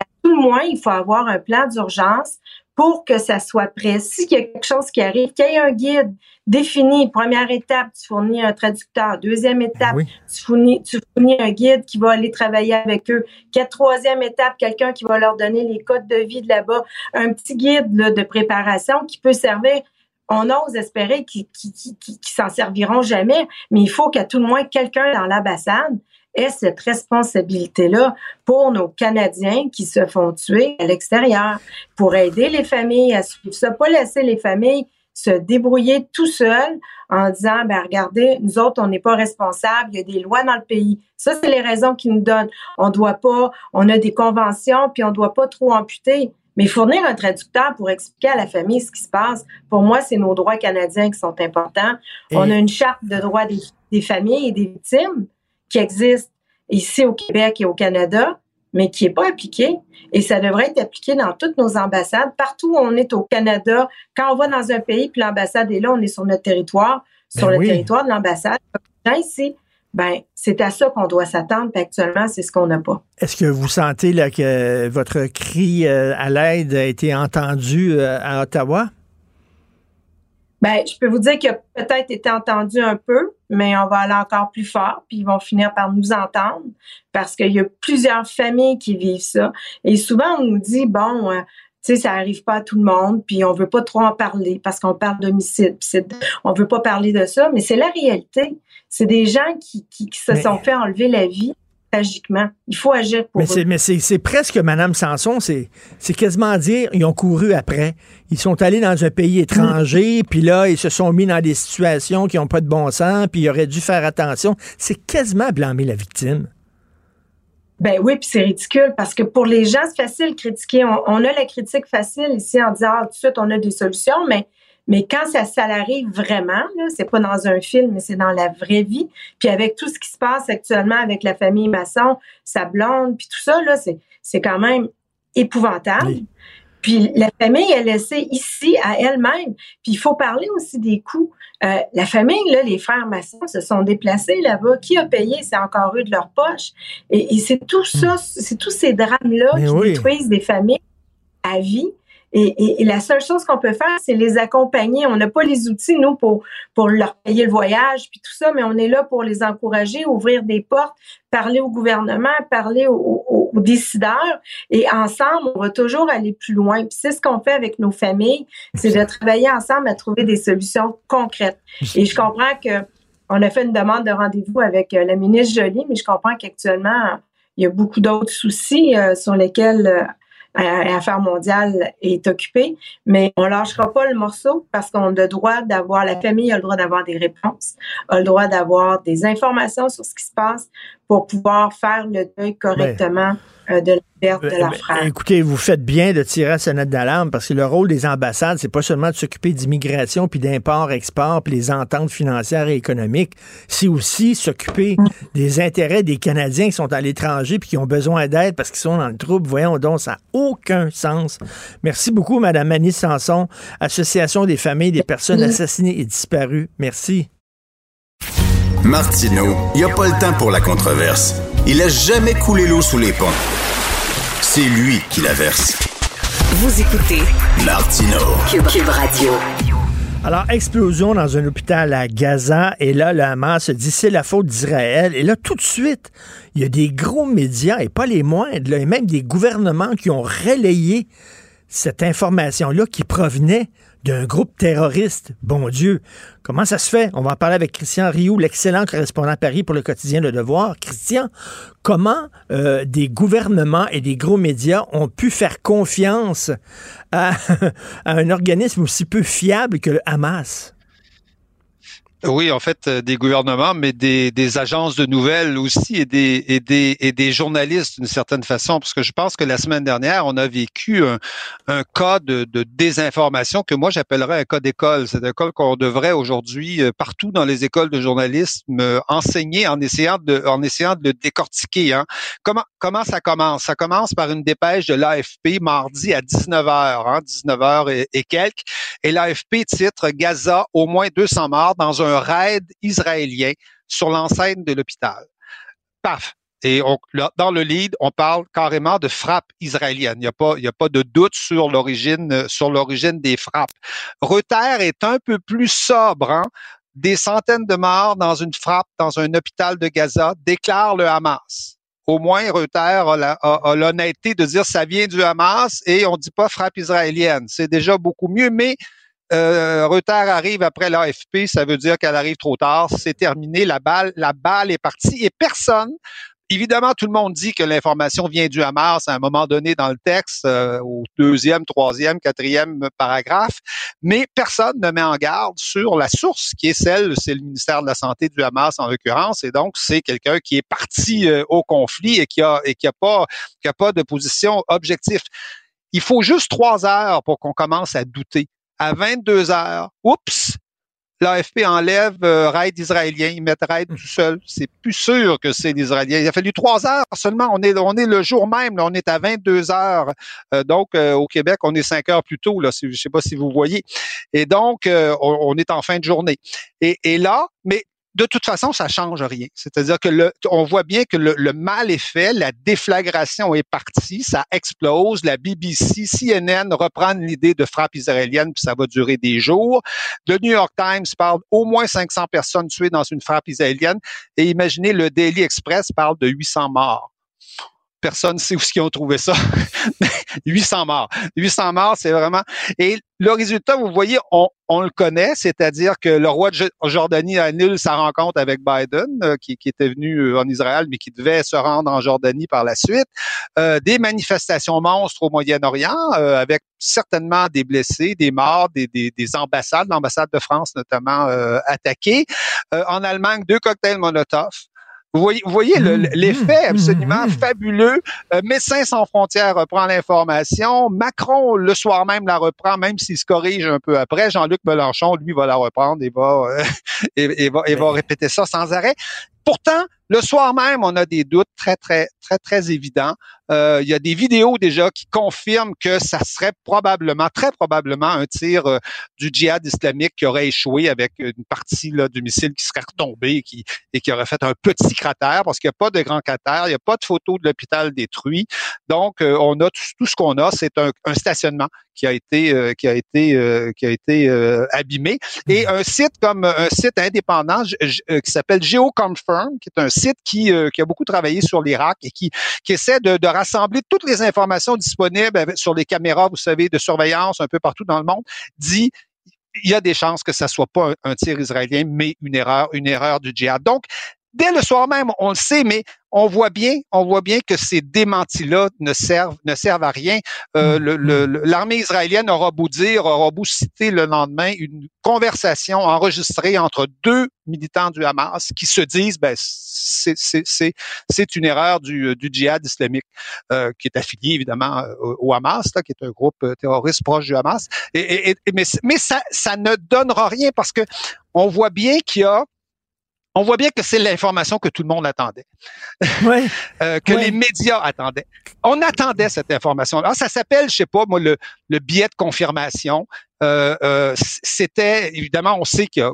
À tout le moins, il faut avoir un plan d'urgence pour que ça soit prêt. S'il y a quelque chose qui arrive, qu'il y ait un guide défini, première étape, tu fournis un traducteur. Deuxième ben étape, tu, fournis, tu fournis un guide qui va aller travailler avec eux. troisième étape, quelqu'un qui va leur donner les codes de vie de là-bas. Un petit guide de préparation qui peut servir on ose espérer qu'ils qui, s'en serviront jamais, mais il faut qu'à tout le moins quelqu'un dans l'ambassade ait cette responsabilité-là pour nos Canadiens qui se font tuer à l'extérieur, pour aider les familles à suivre ça, pas laisser les familles se débrouiller tout seuls en disant, ben regardez, nous autres, on n'est pas responsables, il y a des lois dans le pays. Ça, c'est les raisons qu'ils nous donnent. On doit pas, on a des conventions, puis on doit pas trop amputer. Mais fournir un traducteur pour expliquer à la famille ce qui se passe, pour moi, c'est nos droits canadiens qui sont importants. On a une charte de droits des familles et des victimes qui existe ici au Québec et au Canada, mais qui n'est pas appliqué. Et ça devrait être appliqué dans toutes nos ambassades, partout où on est au Canada. Quand on va dans un pays, puis l'ambassade est là, on est sur notre territoire, sur ben le territoire de l'ambassade. Ici, ben, c'est à ça qu'on doit s'attendre, puis actuellement, c'est ce qu'on n'a pas. Est-ce que vous sentez là, que votre cri euh, à l'aide a été entendu euh, à Ottawa? Ben, je peux vous dire qu'il a peut-être été entendu un peu, mais on va aller encore plus fort, puis ils vont finir par nous entendre parce qu'il y a plusieurs familles qui vivent ça. Et souvent, on nous dit, bon, euh, tu sais, ça arrive pas à tout le monde, puis on veut pas trop en parler parce qu'on parle d'homicide, on veut pas parler de ça, mais c'est la réalité. C'est des gens qui, qui, se sont fait enlever la vie Il faut agir pour mais c'est, Mais c'est, presque, Madame Sanson, c'est, c'est quasiment dire, ils ont couru après. Ils sont allés dans un pays étranger, puis là, ils se sont mis dans des situations qui n'ont pas de bon sens, puis ils auraient dû faire attention. C'est quasiment blâmer la victime. Ben oui, puis c'est ridicule parce que pour les gens, c'est facile de critiquer. On, a la critique facile ici en disant ah, tout de suite on a des solutions, mais mais quand ça, ça arrive vraiment, c'est pas dans un film, mais c'est dans la vraie vie. Puis avec tout ce qui se passe actuellement avec la famille Masson, sa blonde, puis tout ça là, c'est c'est quand même épouvantable. Puis la famille est laissée ici à elle-même. Puis il faut parler aussi des coûts. Euh, la famille, là, les frères maçons se sont déplacés là-bas. Qui a payé? C'est encore eux de leur poche. Et, c'est tout ça, c'est tous ces drames-là qui détruisent des familles à vie. Et, la seule chose qu'on peut faire, c'est les accompagner. On n'a pas les outils, nous, pour, pour leur payer le voyage, puis tout ça, mais on est là pour les encourager, ouvrir des portes, parler au gouvernement, parler aux, décideurs. Et ensemble, on va toujours aller plus loin. Puis c'est ce qu'on fait avec nos familles, c'est de travailler ensemble à trouver des solutions concrètes. Et je comprends que on a fait une demande de rendez-vous avec euh, la ministre Jolie, mais je comprends qu'actuellement, il y a beaucoup d'autres soucis euh, sur lesquels euh, Affaires mondiales est occupée, mais on lâchera pas le morceau parce qu'on a le droit d'avoir, la famille a le droit d'avoir des réponses, a le droit d'avoir des informations sur ce qui se passe pour pouvoir faire le deuil correctement. Euh, de la perte de la euh, frère. Écoutez, vous faites bien de tirer la sonnette d'alarme parce que le rôle des ambassades, c'est pas seulement de s'occuper d'immigration puis d'import-export puis les ententes financières et économiques, c'est aussi s'occuper des intérêts des Canadiens qui sont à l'étranger puis qui ont besoin d'aide parce qu'ils sont dans le trouble. Voyons donc, ça n'a aucun sens. Merci beaucoup, Madame Mani Sanson, Association des familles des personnes assassinées et disparues. Merci. Martineau, il n'y a pas le temps pour la controverse. Il a jamais coulé l'eau sous les ponts. C'est lui qui la verse. Vous écoutez Martino Cube, Radio. Alors, explosion dans un hôpital à Gaza, et là, le Hamas se dit c'est la faute d'Israël. Et là, tout de suite, il y a des gros médias, et pas les moindres, et même des gouvernements qui ont relayé cette information-là qui provenait d'un groupe terroriste. Bon Dieu, comment ça se fait? On va en parler avec Christian Rioux, l'excellent correspondant à Paris pour le quotidien Le Devoir. Christian, comment euh, des gouvernements et des gros médias ont pu faire confiance à, à un organisme aussi peu fiable que le Hamas? Oui, en fait, euh, des gouvernements, mais des, des agences de nouvelles aussi et des, et des, et des journalistes d'une certaine façon, parce que je pense que la semaine dernière, on a vécu un, un cas de, de, désinformation que moi j'appellerais un cas d'école. C'est un cas qu'on devrait aujourd'hui euh, partout dans les écoles de journalisme euh, enseigner en essayant de, en essayant de le décortiquer. Hein. Comment, comment ça commence? Ça commence par une dépêche de l'AFP mardi à 19h, hein, 19h et, et quelques, et l'AFP titre Gaza au moins 200 morts dans un raid israélien sur l'enceinte de l'hôpital. Paf! Et dans le lead, on parle carrément de frappe israélienne. Il n'y a pas, de doute sur l'origine, sur l'origine des frappes. Reuters est un peu plus sobre. Hein. Des centaines de morts dans une frappe dans un hôpital de Gaza, déclare le Hamas. Au moins, Reuters a l'honnêteté de dire ça vient du Hamas et on dit pas frappe israélienne. C'est déjà beaucoup mieux, mais euh, Reuters arrive après l'AFP, ça veut dire qu'elle arrive trop tard. C'est terminé, la balle, la balle est partie et personne. Évidemment, tout le monde dit que l'information vient du Hamas à un moment donné dans le texte, euh, au deuxième, troisième, quatrième paragraphe, mais personne ne met en garde sur la source qui est celle, c'est le ministère de la Santé du Hamas en l'occurrence, et donc c'est quelqu'un qui est parti euh, au conflit et qui a et qui a pas qui a pas de position objective. Il faut juste trois heures pour qu'on commence à douter à 22 heures, oups, l'AFP enlève euh, raid israélien, ils mettent raid tout seul. C'est plus sûr que c'est l'Israélien. Il a fallu trois heures seulement. On est, on est le jour même, on est à 22 heures. Euh, donc, euh, au Québec, on est cinq heures plus tôt. Là, je sais pas si vous voyez. Et donc, on, on, est en fin de journée. Et, et là, mais de toute façon, ça change rien. C'est-à-dire que le, on voit bien que le, mal est fait, la déflagration est partie, ça explose. La BBC, CNN reprennent l'idée de frappe israélienne, puis ça va durer des jours. Le New York Times parle au moins 500 personnes tuées dans une frappe israélienne. Et imaginez, le Daily Express parle de 800 morts. Personne sait où ils ont trouvé ça. 800 morts. 800 morts, c'est vraiment... Et le résultat, vous voyez, on, on le connaît, c'est-à-dire que le roi de Jordanie annule sa rencontre avec Biden, euh, qui, qui, était venu euh, en Israël, mais qui devait se rendre en Jordanie par la suite. Euh, des manifestations monstres au Moyen-Orient, euh, avec certainement des blessés, des morts, des, des, des ambassades, l'ambassade de France notamment attaquée. en Allemagne, deux cocktails Molotov. Vous voyez, vous voyez mmh, l'effet mmh, absolument mmh. fabuleux. Euh, Médecins sans frontières reprend l'information. Macron, le soir même, la reprend, même s'il se corrige un peu après. Jean-Luc Mélenchon, lui, va la reprendre et va, euh, et, va, et va répéter ça sans arrêt. Pourtant, le soir même, on a des doutes très, très, très, très évidents. Euh, il y a des vidéos déjà qui confirment que ça serait probablement, très probablement, un tir euh, du djihad islamique qui aurait échoué avec une partie là, du missile qui serait retombé et qui, et qui aurait fait un petit cratère parce qu'il n'y a pas de grand cratère, il n'y a pas de photo de l'hôpital détruit. Donc, euh, on a tout, ce qu'on a, c'est un, un, stationnement qui a été qui a été qui a été abîmé et un site comme un site indépendant qui s'appelle GeoConfirm, qui est un site qui, qui a beaucoup travaillé sur l'Irak et qui qui essaie de, de rassembler toutes les informations disponibles sur les caméras, vous savez, de surveillance un peu partout dans le monde, dit il y a des chances que ça soit pas un, tir israélien, mais une erreur, une erreur du djihad. Donc, dès le soir même, on le sait, mais on voit bien, on voit bien que ces démentis-là ne servent, ne servent à rien. Euh, mm-hmm. L'armée israélienne aura beau dire, aura beau citer le lendemain une conversation enregistrée entre deux militants du Hamas qui se disent, ben c'est une erreur du, du djihad islamique euh, qui est affilié évidemment au, Hamas, là, qui est un groupe euh, terroriste proche du Hamas. Et, et, mais mais ça, ça ne donnera rien parce que on voit bien qu'il y a on voit bien que c'est l'information que tout le monde attendait, ouais. euh, que les médias attendaient. On attendait cette information-là. Ça s'appelle, je sais pas moi, le, le biais de confirmation. Euh, euh, C'était évidemment, on sait qu'il y a.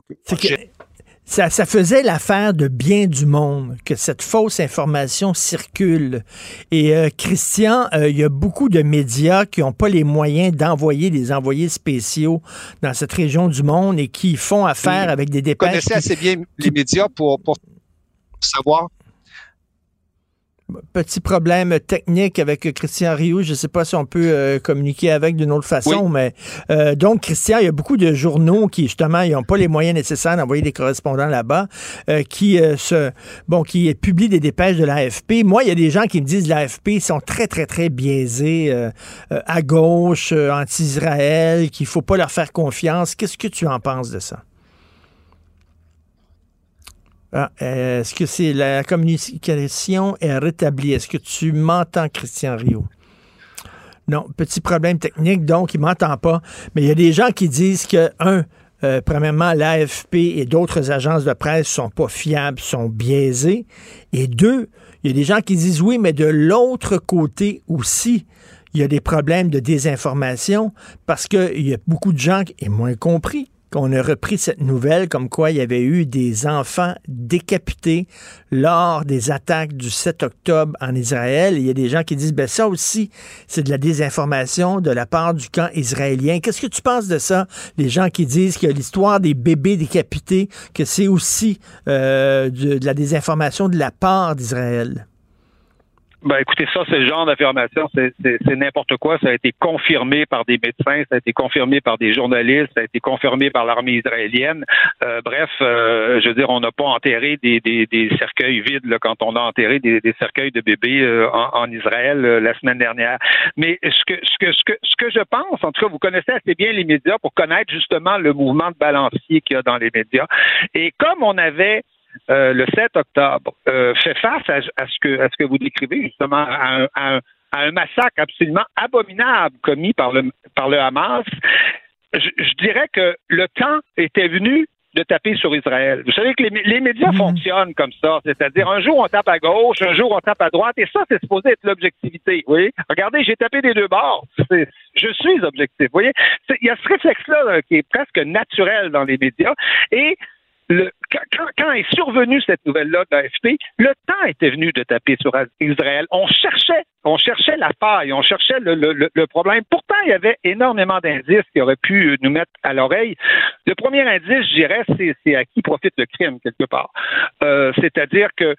Ça, ça, faisait l'affaire de bien du monde que cette fausse information circule. Et euh, Christian, euh, il y a beaucoup de médias qui n'ont pas les moyens d'envoyer des envoyés spéciaux dans cette région du monde et qui font affaire avec des dépêches. Vous connaissez assez bien les médias pour, pour savoir Petit problème technique avec Christian Rioux. Je ne sais pas si on peut euh, communiquer avec d'une autre façon, mais euh, donc Christian, il y a beaucoup de journaux qui justement, ils n'ont pas les moyens nécessaires d'envoyer des correspondants là-bas, euh, qui se, bon, qui publient des dépêches de l'AFP. Moi, il y a des gens qui me disent l'AFP sont très très très biaisés à gauche, anti-Israël, qu'il faut pas leur faire confiance. Qu'est-ce que tu en penses de ça? Ah, est-ce que c'est la communication est rétablie? Est-ce que tu m'entends, Christian Rio? Non, petit problème technique, donc il m'entend pas. Mais il y a des gens qui disent que, un, euh, premièrement, l'AFP et d'autres agences de presse sont pas fiables, sont biaisées. Et deux, il y a des gens qui disent oui, mais de l'autre côté aussi, il y a des problèmes de désinformation parce qu'il y a beaucoup de gens, et moins compris, qu'on a repris cette nouvelle comme quoi il y avait eu des enfants décapités lors des attaques du 7 octobre en Israël. il y a des gens qui disent, ben ça aussi, c'est de la désinformation de la part du camp israélien. Qu'est-ce que tu penses de ça? Les gens qui disent a l'histoire des bébés décapités, que c'est aussi euh, de la désinformation de la part d'Israël. Ben, écoutez, ça, c'est le genre d'affirmation, c'est n'importe quoi. Ça a été confirmé par des médecins, ça a été confirmé par des journalistes, ça a été confirmé par l'armée israélienne. Euh, bref, euh, je veux dire, on n'a pas enterré des, des, des cercueils vides là, quand on a enterré des, des cercueils de bébés euh, en, en, Israël la semaine dernière. Mais ce que, ce que ce que ce que je pense, en tout cas, vous connaissez assez bien les médias pour connaître justement le mouvement de balancier qu'il y a dans les médias. Et comme on avait euh, le 7 octobre, euh, fait face à, ce que, à ce que vous décrivez, justement, à un, un massacre absolument abominable commis par le, par le Hamas, je, dirais que le temps était venu de taper sur Israël. Vous savez que les, les médias mhm. fonctionnent comme ça, c'est-à-dire un jour on tape à gauche, un jour on tape à droite, et ça c'est supposé être l'objectivité. Oui, regardez, j'ai tapé des deux bords. Je suis objectif. Vous voyez, il y a ce réflexe-là qui est presque naturel dans les médias, et le, quand, est survenue cette nouvelle-là de l'AFP, le temps était venu de taper sur Israël. On cherchait, on cherchait la faille, on cherchait le, le, le problème. Pourtant, il y avait énormément d'indices qui auraient pu nous mettre à l'oreille. Le premier indice, je dirais, c'est à qui profite le crime quelque part. Euh, C'est-à-dire que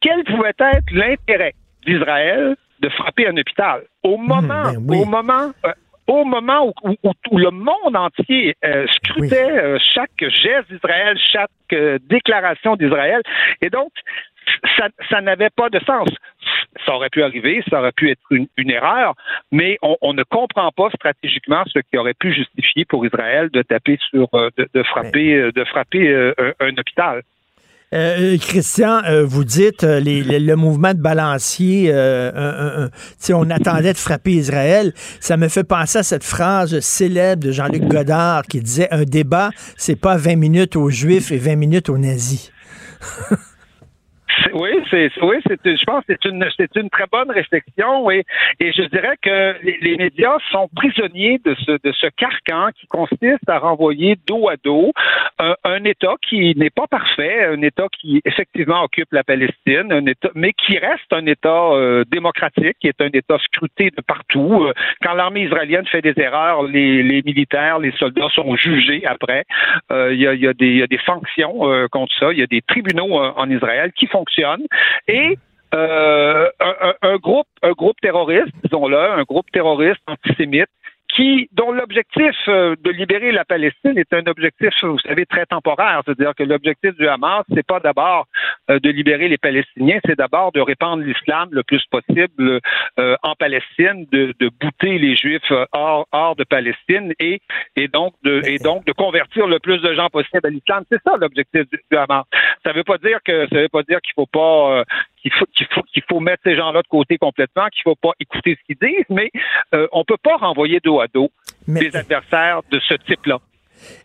quel pouvait être l'intérêt d'Israël de frapper un hôpital? Au moment, ben oui. au moment, euh, au moment où, où- où le monde entier euh, scrutait euh, chaque geste d'Israël, chaque euh, déclaration d'Israël, et donc ça, ça n'avait pas de sens. Ça aurait pu arriver, ça aurait pu être une, une erreur, mais on, on ne comprend pas stratégiquement ce qui aurait pu justifier pour Israël de taper sur, euh, de, de frapper, euh, de frapper euh, un, un hôpital. Euh, Christian, euh, vous dites euh, le, mouvement de balancier, euh, on attendait de frapper Israël. Ça me fait penser à cette phrase célèbre de Jean-Luc Godard qui disait un débat, c'est pas 20 minutes aux Juifs et 20 minutes aux nazis. Oui, c'est oui, c'est je pense c'est une c'est une très bonne réflexion et et je dirais que les, médias sont prisonniers de ce de ce carcan qui consiste à renvoyer dos à dos un, un État qui n'est pas parfait, un État qui effectivement occupe la Palestine, un État mais qui reste un État euh, démocratique, qui est un État scruté de partout. Euh, Quand l'armée israélienne fait des erreurs, les, les militaires, les soldats sont jugés après. Euh, Il y, a, y, a des- y a des sanctions euh, contre ça. Il y a des tribunaux euh, en Israël qui fonctionnent. Et euh, un, groupe, un groupe terroriste, disons-le, un groupe terroriste antisémite qui, dont l'objectif euh, de libérer la Palestine est un objectif, vous savez, très temporaire. C'est-à-dire que l'objectif du Hamas, c'est pas d'abord euh, de libérer les Palestiniens, c'est d'abord de répandre l'islam le plus possible en Palestine, de, bouter les Juifs hors, hors de Palestine et, donc de convertir le plus de gens possible à l'islam. C'est ça l'objectif du Hamas. Ça veut pas dire que ça veut pas dire qu'il faut pas euh, qu'il faut qu'il faut qu'il faut mettre ces gens-là de côté complètement, qu'il faut pas écouter ce qu'ils disent, mais euh, on peut pas renvoyer dos à dos des adversaires de ce type-là.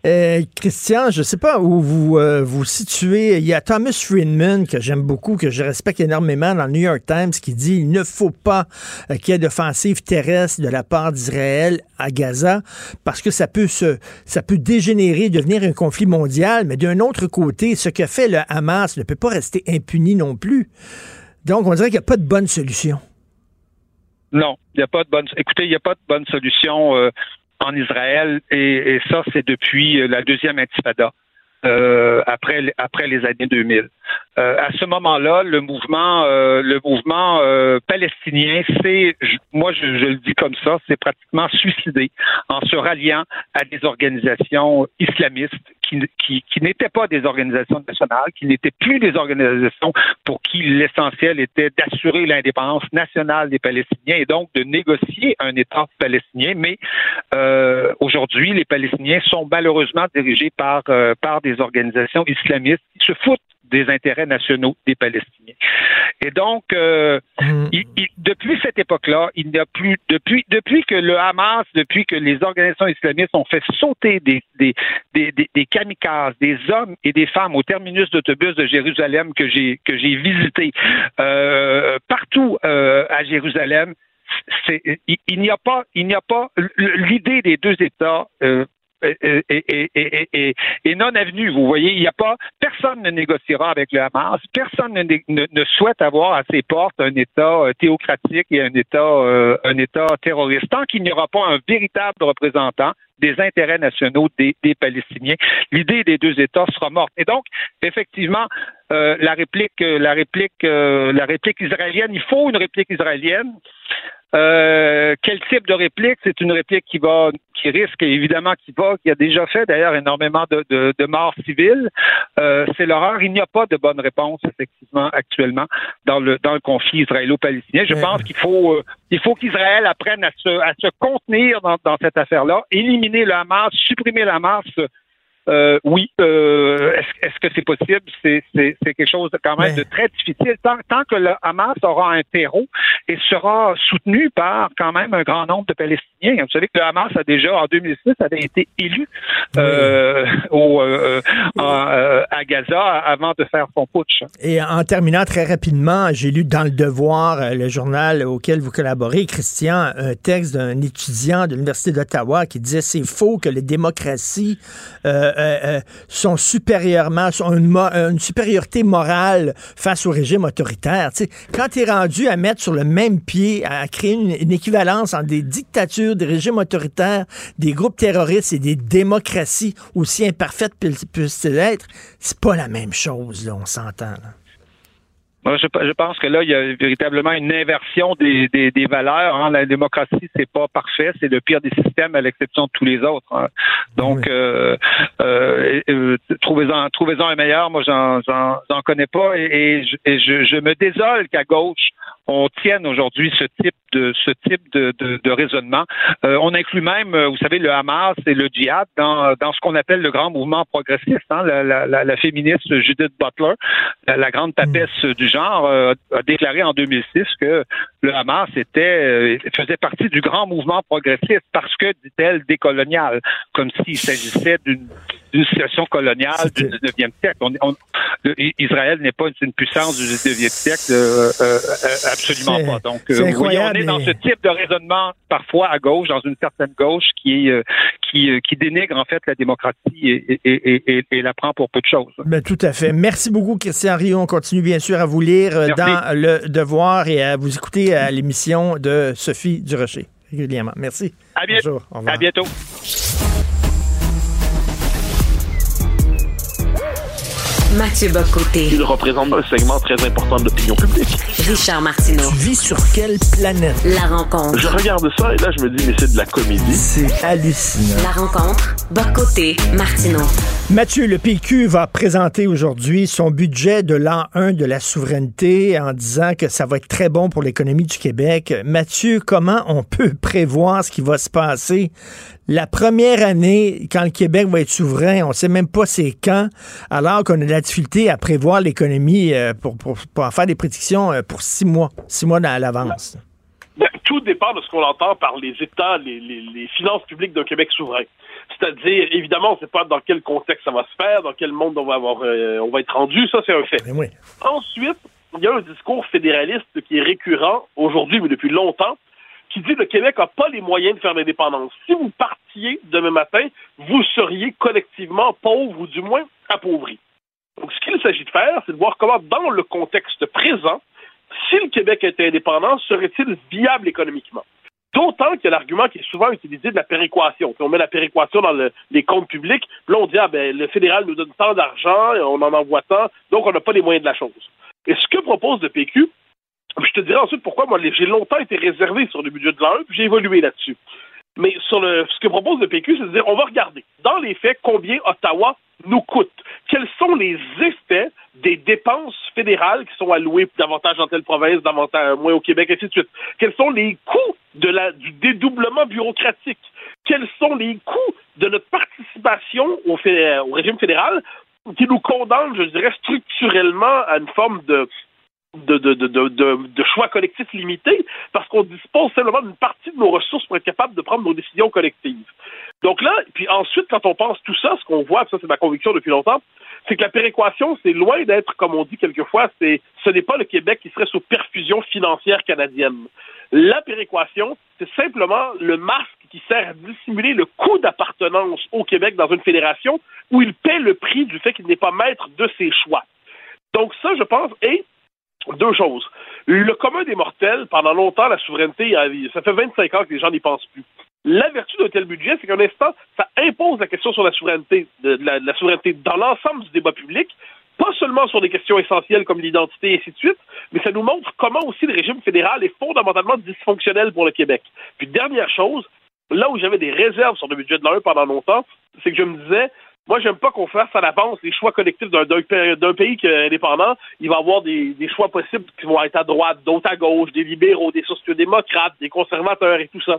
Euh, Christian, je ne sais pas où vous euh, vous situez. Il y a Thomas Friedman, que j'aime beaucoup, que je respecte énormément dans le New York Times, qui dit il ne faut pas euh, qu'il y ait d'offensive terrestre de la part d'Israël à Gaza, parce que ça peut se, dégénérer, devenir un conflit mondial. Mais d'un autre côté, ce que fait le Hamas ne peut pas rester impuni non plus. Donc, on dirait qu'il n'y a pas de bonne solution. Non, il n'y a pas de bonne. Écoutez, il n'y a pas de bonne solution en Israël et, et ça, c'est depuis euh, la deuxième intifada. Euh, après après les années 2000. Euh, à ce moment-là, le mouvement euh, le mouvement euh, palestinien, c'est moi je, je le dis comme ça, c'est pratiquement suicidé en se ralliant à des organisations islamistes qui, qui, qui n'étaient pas des organisations nationales, qui n'étaient plus des organisations pour qui l'essentiel était d'assurer l'indépendance nationale des Palestiniens et donc de négocier un État palestinien. Mais euh, aujourd'hui, les Palestiniens sont malheureusement dirigés par, euh, par des organisations islamistes qui se foutent des intérêts nationaux des Palestiniens. Et donc, euh, il- il- depuis cette époque-là, il n'y a plus, depuis, depuis que le Hamas, depuis que les organisations islamistes ont fait sauter des, des, des, des, des kamikazes, des hommes et des femmes au terminus d'autobus de Jérusalem que j'ai que j'ai visité euh, partout euh, à Jérusalem, il, il n'y a pas, il n'y a pas l'idée des deux États. Euh, est- est non avenue. Vous voyez, il n'y a pas personne ne négociera avec le Hamas, personne ne, ne- ne souhaite avoir à ses portes un État euh, théocratique et un État euh, un État terroriste. Tant qu'il n'y aura pas un véritable représentant des intérêts nationaux des, des Palestiniens, l'idée des deux États sera morte. Et donc, effectivement, euh, la réplique, euh, la réplique, euh, la réplique israélienne, il faut une réplique israélienne. Euh, quel type de réplique? C'est une réplique qui va, qui risque évidemment, qui va, qui a déjà fait d'ailleurs énormément de, de, de morts civiles. Euh, c'est l'horreur. Il n'y a pas de bonne réponse effectivement actuellement dans le dans le conflit israélo-palestinien. Je pense qu'il faut euh, il faut qu'Israël apprenne à se à se contenir dans, dans cette affaire-là, éliminer le Hamas, supprimer le Hamas. Euh, oui, euh, est-ce que c'est possible? C'est quelque chose de quand même de très difficile. Tant, tant que le Hamas aura un terreau et sera soutenu par quand même un grand nombre de Palestiniens. Vous savez que le Hamas a déjà, en 2006, avait été élu euh, au, en, à Gaza avant de faire son putsch. Et en terminant très rapidement, j'ai lu dans Le Devoir, le journal auquel vous collaborez, Christian, un texte d'un étudiant de l'Université d'Ottawa qui disait c'est faux que les démocraties euh, euh, sont supérieurement, sont une, supériorité morale face au régime autoritaire. Tu sais, quand tu es rendu à mettre sur le même pied, à créer une, équivalence entre des dictatures, des régimes autoritaires, des groupes terroristes et des démocraties, aussi imparfaites puissent- puissent-elles être, c'est pas la même chose, on s'entend. Moi, je, je pense que là, il y a véritablement une inversion des, des, des valeurs. hein. La démocratie, c'est pas parfait, c'est le pire des systèmes à l'exception de tous les autres. hein. Donc, euh, euh, euh, trouvez-en, trouvez-en un meilleur. Moi, j'en, j'en, j'en connais pas, et, et je, et je, je me désole qu'à gauche on tienne aujourd'hui ce type de ce type de, de, de raisonnement. Euh, on inclut même, euh, vous savez, le Hamas et le djihad dans, dans ce qu'on appelle le grand mouvement progressiste. Hein. La, la, la, la féministe Judith Butler, la, grande papesse du genre, euh, a déclaré en 2006 que le Hamas était faisait partie du grand mouvement progressiste parce que, dit-elle, décolonial, comme s'il s'agissait d'une d'une situation coloniale du 19e siècle. On, on- le- Israël n'est pas une puissance du 19e siècle, euh, euh, euh, absolument pas. Donc, c'est vous voyez, on est dans ce type de raisonnement parfois à gauche, dans une certaine gauche qui est euh, qui, euh, qui dénigre en fait la démocratie et, et, et, et, et la prend pour peu de choses. Ben, tout à fait. Merci beaucoup, Christian Rio. On continue bien sûr à vous lire euh, Merci. dans Le Devoir et à vous écouter à l'émission de Sophie Durocher régulièrement. Merci. À bientôt. Bonjour. Au revoir. À bientôt. Mathieu Bocoté. Il représente un segment très important de l'opinion publique. Richard Martineau. Tu vis sur quelle planète? La rencontre. Je regarde ça et là, je me dis, mais c'est de la comédie. C'est hallucinant. La rencontre. Bocoté. Martineau. Mathieu, le PQ va présenter aujourd'hui son budget de l'an 1 de la souveraineté en disant que ça va être très bon pour l'économie du Québec. Mathieu, comment on peut prévoir ce qui va se passer la première année quand le Québec va être souverain? On ne sait même pas c'est quand, alors qu'on a de la difficulté à prévoir l'économie euh, pour, pour, pour en faire des prédictions euh, pour six mois, six mois à l'avance. Ben, tout dépend de ce qu'on entend par les États, les, les- les finances publiques d'un Québec souverain. C'est-à-dire, évidemment, on ne sait pas dans quel contexte ça va se faire, dans quel monde on va avoir, euh, on va être rendu. Ça, c'est un fait. Ben oui. Ensuite, il y a un discours fédéraliste qui est récurrent aujourd'hui, mais depuis longtemps, qui dit que le Québec n'a pas les moyens de faire l'indépendance. Si vous partiez demain matin, vous seriez collectivement pauvres ou du moins appauvris. Donc, ce qu'il s'agit de faire, c'est de voir comment, dans le contexte présent, si le Québec était indépendant, serait-il viable économiquement? D'autant qu'il y a l'argument qui est souvent utilisé de la péréquation. Puis on met la péréquation dans le- les comptes publics, puis là on dit ah ben le fédéral nous donne tant d'argent, on en envoie tant, donc on n'a pas les moyens de la chose. Et ce que propose le PQ, je te dirai ensuite pourquoi moi j'ai longtemps été réservé sur le budget de l'an 1, puis j'ai évolué là-dessus. Mais sur le, ce que propose le PQ, c'est de dire on va regarder dans les faits combien Ottawa nous coûte. Quels sont les effets des dépenses fédérales qui sont allouées davantage dans telle province, davantage moins au Québec, ainsi de suite. Quels sont les coûts de la, du dédoublement bureaucratique? Quels sont les coûts de notre participation au, fé- au régime fédéral qui nous condamne, je dirais, structurellement à une forme de, de, choix collectifs limités parce qu'on dispose simplement d'une partie de nos ressources pour être capable de prendre nos décisions collectives. Donc là, puis ensuite, quand on pense tout ça, ce qu'on voit, ça c'est ma conviction depuis longtemps, c'est que la péréquation, c'est loin d'être, comme on dit quelquefois, ce n'est pas le Québec qui serait sous perfusion financière canadienne. La péréquation, c'est simplement le masque qui sert à dissimuler le coût d'appartenance au Québec dans une fédération où il paie le prix du fait qu'il n'est pas maître de ses choix. Donc ça, je pense, est deux choses. Le commun des mortels, pendant longtemps, la souveraineté, ça fait 25 ans que les gens n'y pensent plus. La vertu d'un tel budget, c'est qu'un instant, ça impose la question sur la souveraineté, de la souveraineté dans l'ensemble du débat public, pas seulement sur des questions essentielles comme l'identité et ainsi de suite, mais ça nous montre comment aussi le régime fédéral est fondamentalement dysfonctionnel pour le Québec. Puis dernière chose, là où j'avais des réserves sur le budget de l'AE pendant longtemps, c'est que je me disais, moi, j'aime pas qu'on fasse à l'avance les choix collectifs d'un, d'un pa- d'un pays qui est indépendant. Il va y avoir des, choix possibles qui vont être à droite, d'autres à gauche, des libéraux, des sociodémocrates, des conservateurs et tout ça.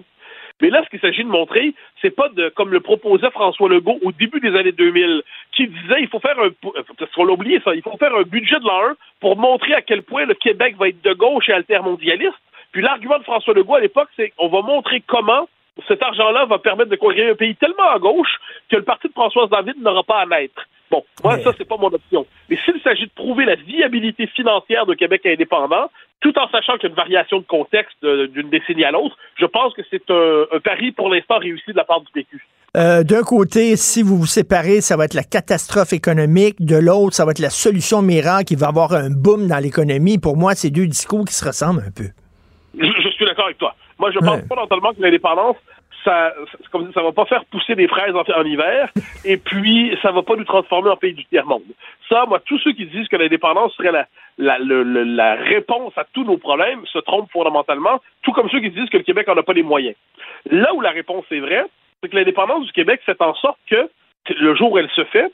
Mais là, ce qu'il s'agit de montrer, c'est pas de, comme le proposait François Legault au début des années 2000, qui disait il faut faire un, l'a oublié ça, il faut faire un budget de l'an 1 pour montrer à quel point le Québec va être de gauche et altermondialiste. Puis l'argument de François Legault à l'époque, c'est on va montrer comment cet argent-là va permettre de conquérir un pays tellement à gauche que le parti de Françoise David n'aura pas à naître. Bon, moi, ça, c'est pas mon option. Mais s'il s'agit de prouver la viabilité financière de Québec indépendant, tout en sachant qu'il y a une variation de contexte de- d'une décennie à l'autre, je pense que c'est un, un pari pour l'instant réussi de la part du PQ. Euh, D'un côté, si vous vous séparez, ça va être la catastrophe économique. De l'autre, ça va être la solution miracle qui va avoir un boom dans l'économie. Pour moi, c'est deux discours qui se ressemblent un peu. Je, je suis d'accord avec toi. Moi, je pense fondamentalement que l'indépendance, ça, comme ça va pas faire pousser des fraises en, en, hiver, et puis ça va pas nous transformer en pays du tiers-monde. Ça, moi, tous ceux qui disent que l'indépendance serait la, la, la réponse à tous nos problèmes se trompent fondamentalement, tout comme ceux qui disent que le Québec en a pas les moyens. Là où la réponse est vraie, c'est que l'indépendance du Québec fait en sorte que, le jour où elle se fait,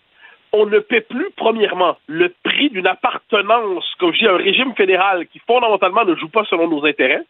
on ne paie plus, premièrement, le prix d'une appartenance, comme je dis, à un régime fédéral qui fondamentalement ne joue pas selon nos intérêts.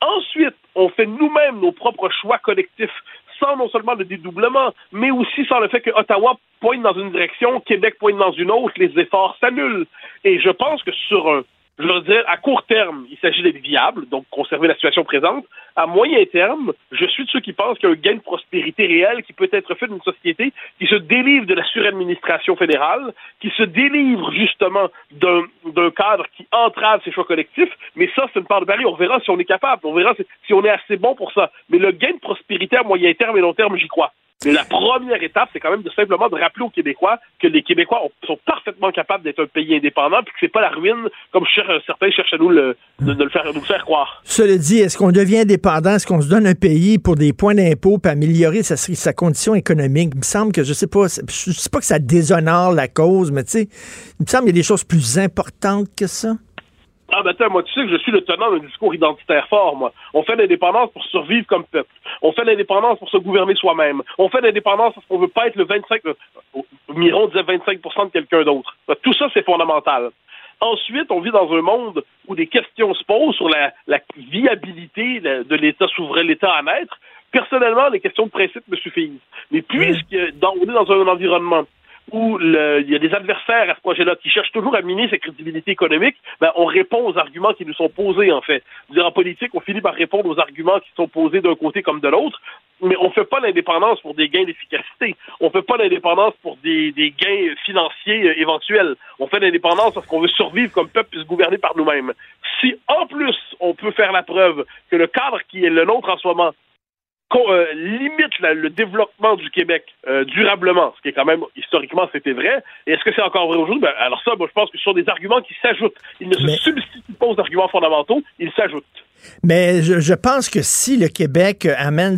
Ensuite, on fait nous-mêmes nos propres choix collectifs sans non seulement le dédoublement, mais aussi sans le fait que Ottawa pointe dans une direction, Québec pointe dans une autre, les efforts s'annulent. Et je pense que sur un je veux dire, à court terme, il s'agit d'être viable, donc conserver la situation présente. À moyen terme, je suis de ceux qui pensent qu'il y a un gain de prospérité réel qui peut être fait d'une société qui se délivre de la suradministration fédérale, qui se délivre justement d'un cadre qui entrave ses choix collectifs. Mais ça, c'est une part de barrière. On verra si on est capable, on verra si on est assez bon pour ça. Mais le gain de prospérité à moyen terme et long terme, j'y crois. La première étape, c'est quand même de simplement de rappeler aux Québécois que les Québécois sont parfaitement capables d'être un pays indépendant, puis que c'est pas la ruine comme certains cherchent à nous le, de, le faire croire. Cela dit, est-ce qu'on devient indépendant, est-ce qu'on se donne un pays pour des points d'impôt pour améliorer sa, sa condition économique? Il me semble que je sais pas, je sais pas que ça déshonore la cause, mais tu sais, il me semble qu'il y a des choses plus importantes que ça. Ah ben moi tu sais que je suis le tenant d'un discours identitaire fort, moi. On fait l'indépendance pour survivre comme peuple. On fait l'indépendance pour se gouverner soi-même. On fait l'indépendance parce qu'on veut pas être le 25... Euh, Miron disait 25 de quelqu'un d'autre. Tout ça, c'est fondamental. Ensuite, on vit dans un monde où des questions se posent sur la, viabilité de l'État souverain, l'État à naître. Personnellement, les questions de principe me suffisent. Mais puisque dans, on est dans un environnement où il y a des adversaires à ce projet-là qui cherchent toujours à miner sa crédibilité économique, ben, on répond aux arguments qui nous sont posés, en fait. en politique, on finit par répondre aux arguments qui sont posés d'un côté comme de l'autre, mais on ne fait pas l'indépendance pour des gains d'efficacité. On ne fait pas l'indépendance pour des, des, gains financiers euh, éventuels. On fait l'indépendance parce qu'on veut survivre comme peuple et se gouverner par nous-mêmes. Si, en plus, on peut faire la preuve que le cadre qui est le nôtre en ce moment euh, limite le développement du Québec euh, durablement, ce qui est quand même historiquement c'était vrai. Et est-ce que c'est encore vrai aujourd'hui? Ben, alors ça, je pense que ce sont des arguments qui s'ajoutent. Ils ne se substituent pas aux arguments fondamentaux, ils s'ajoutent. Mais je, pense que si le Québec amène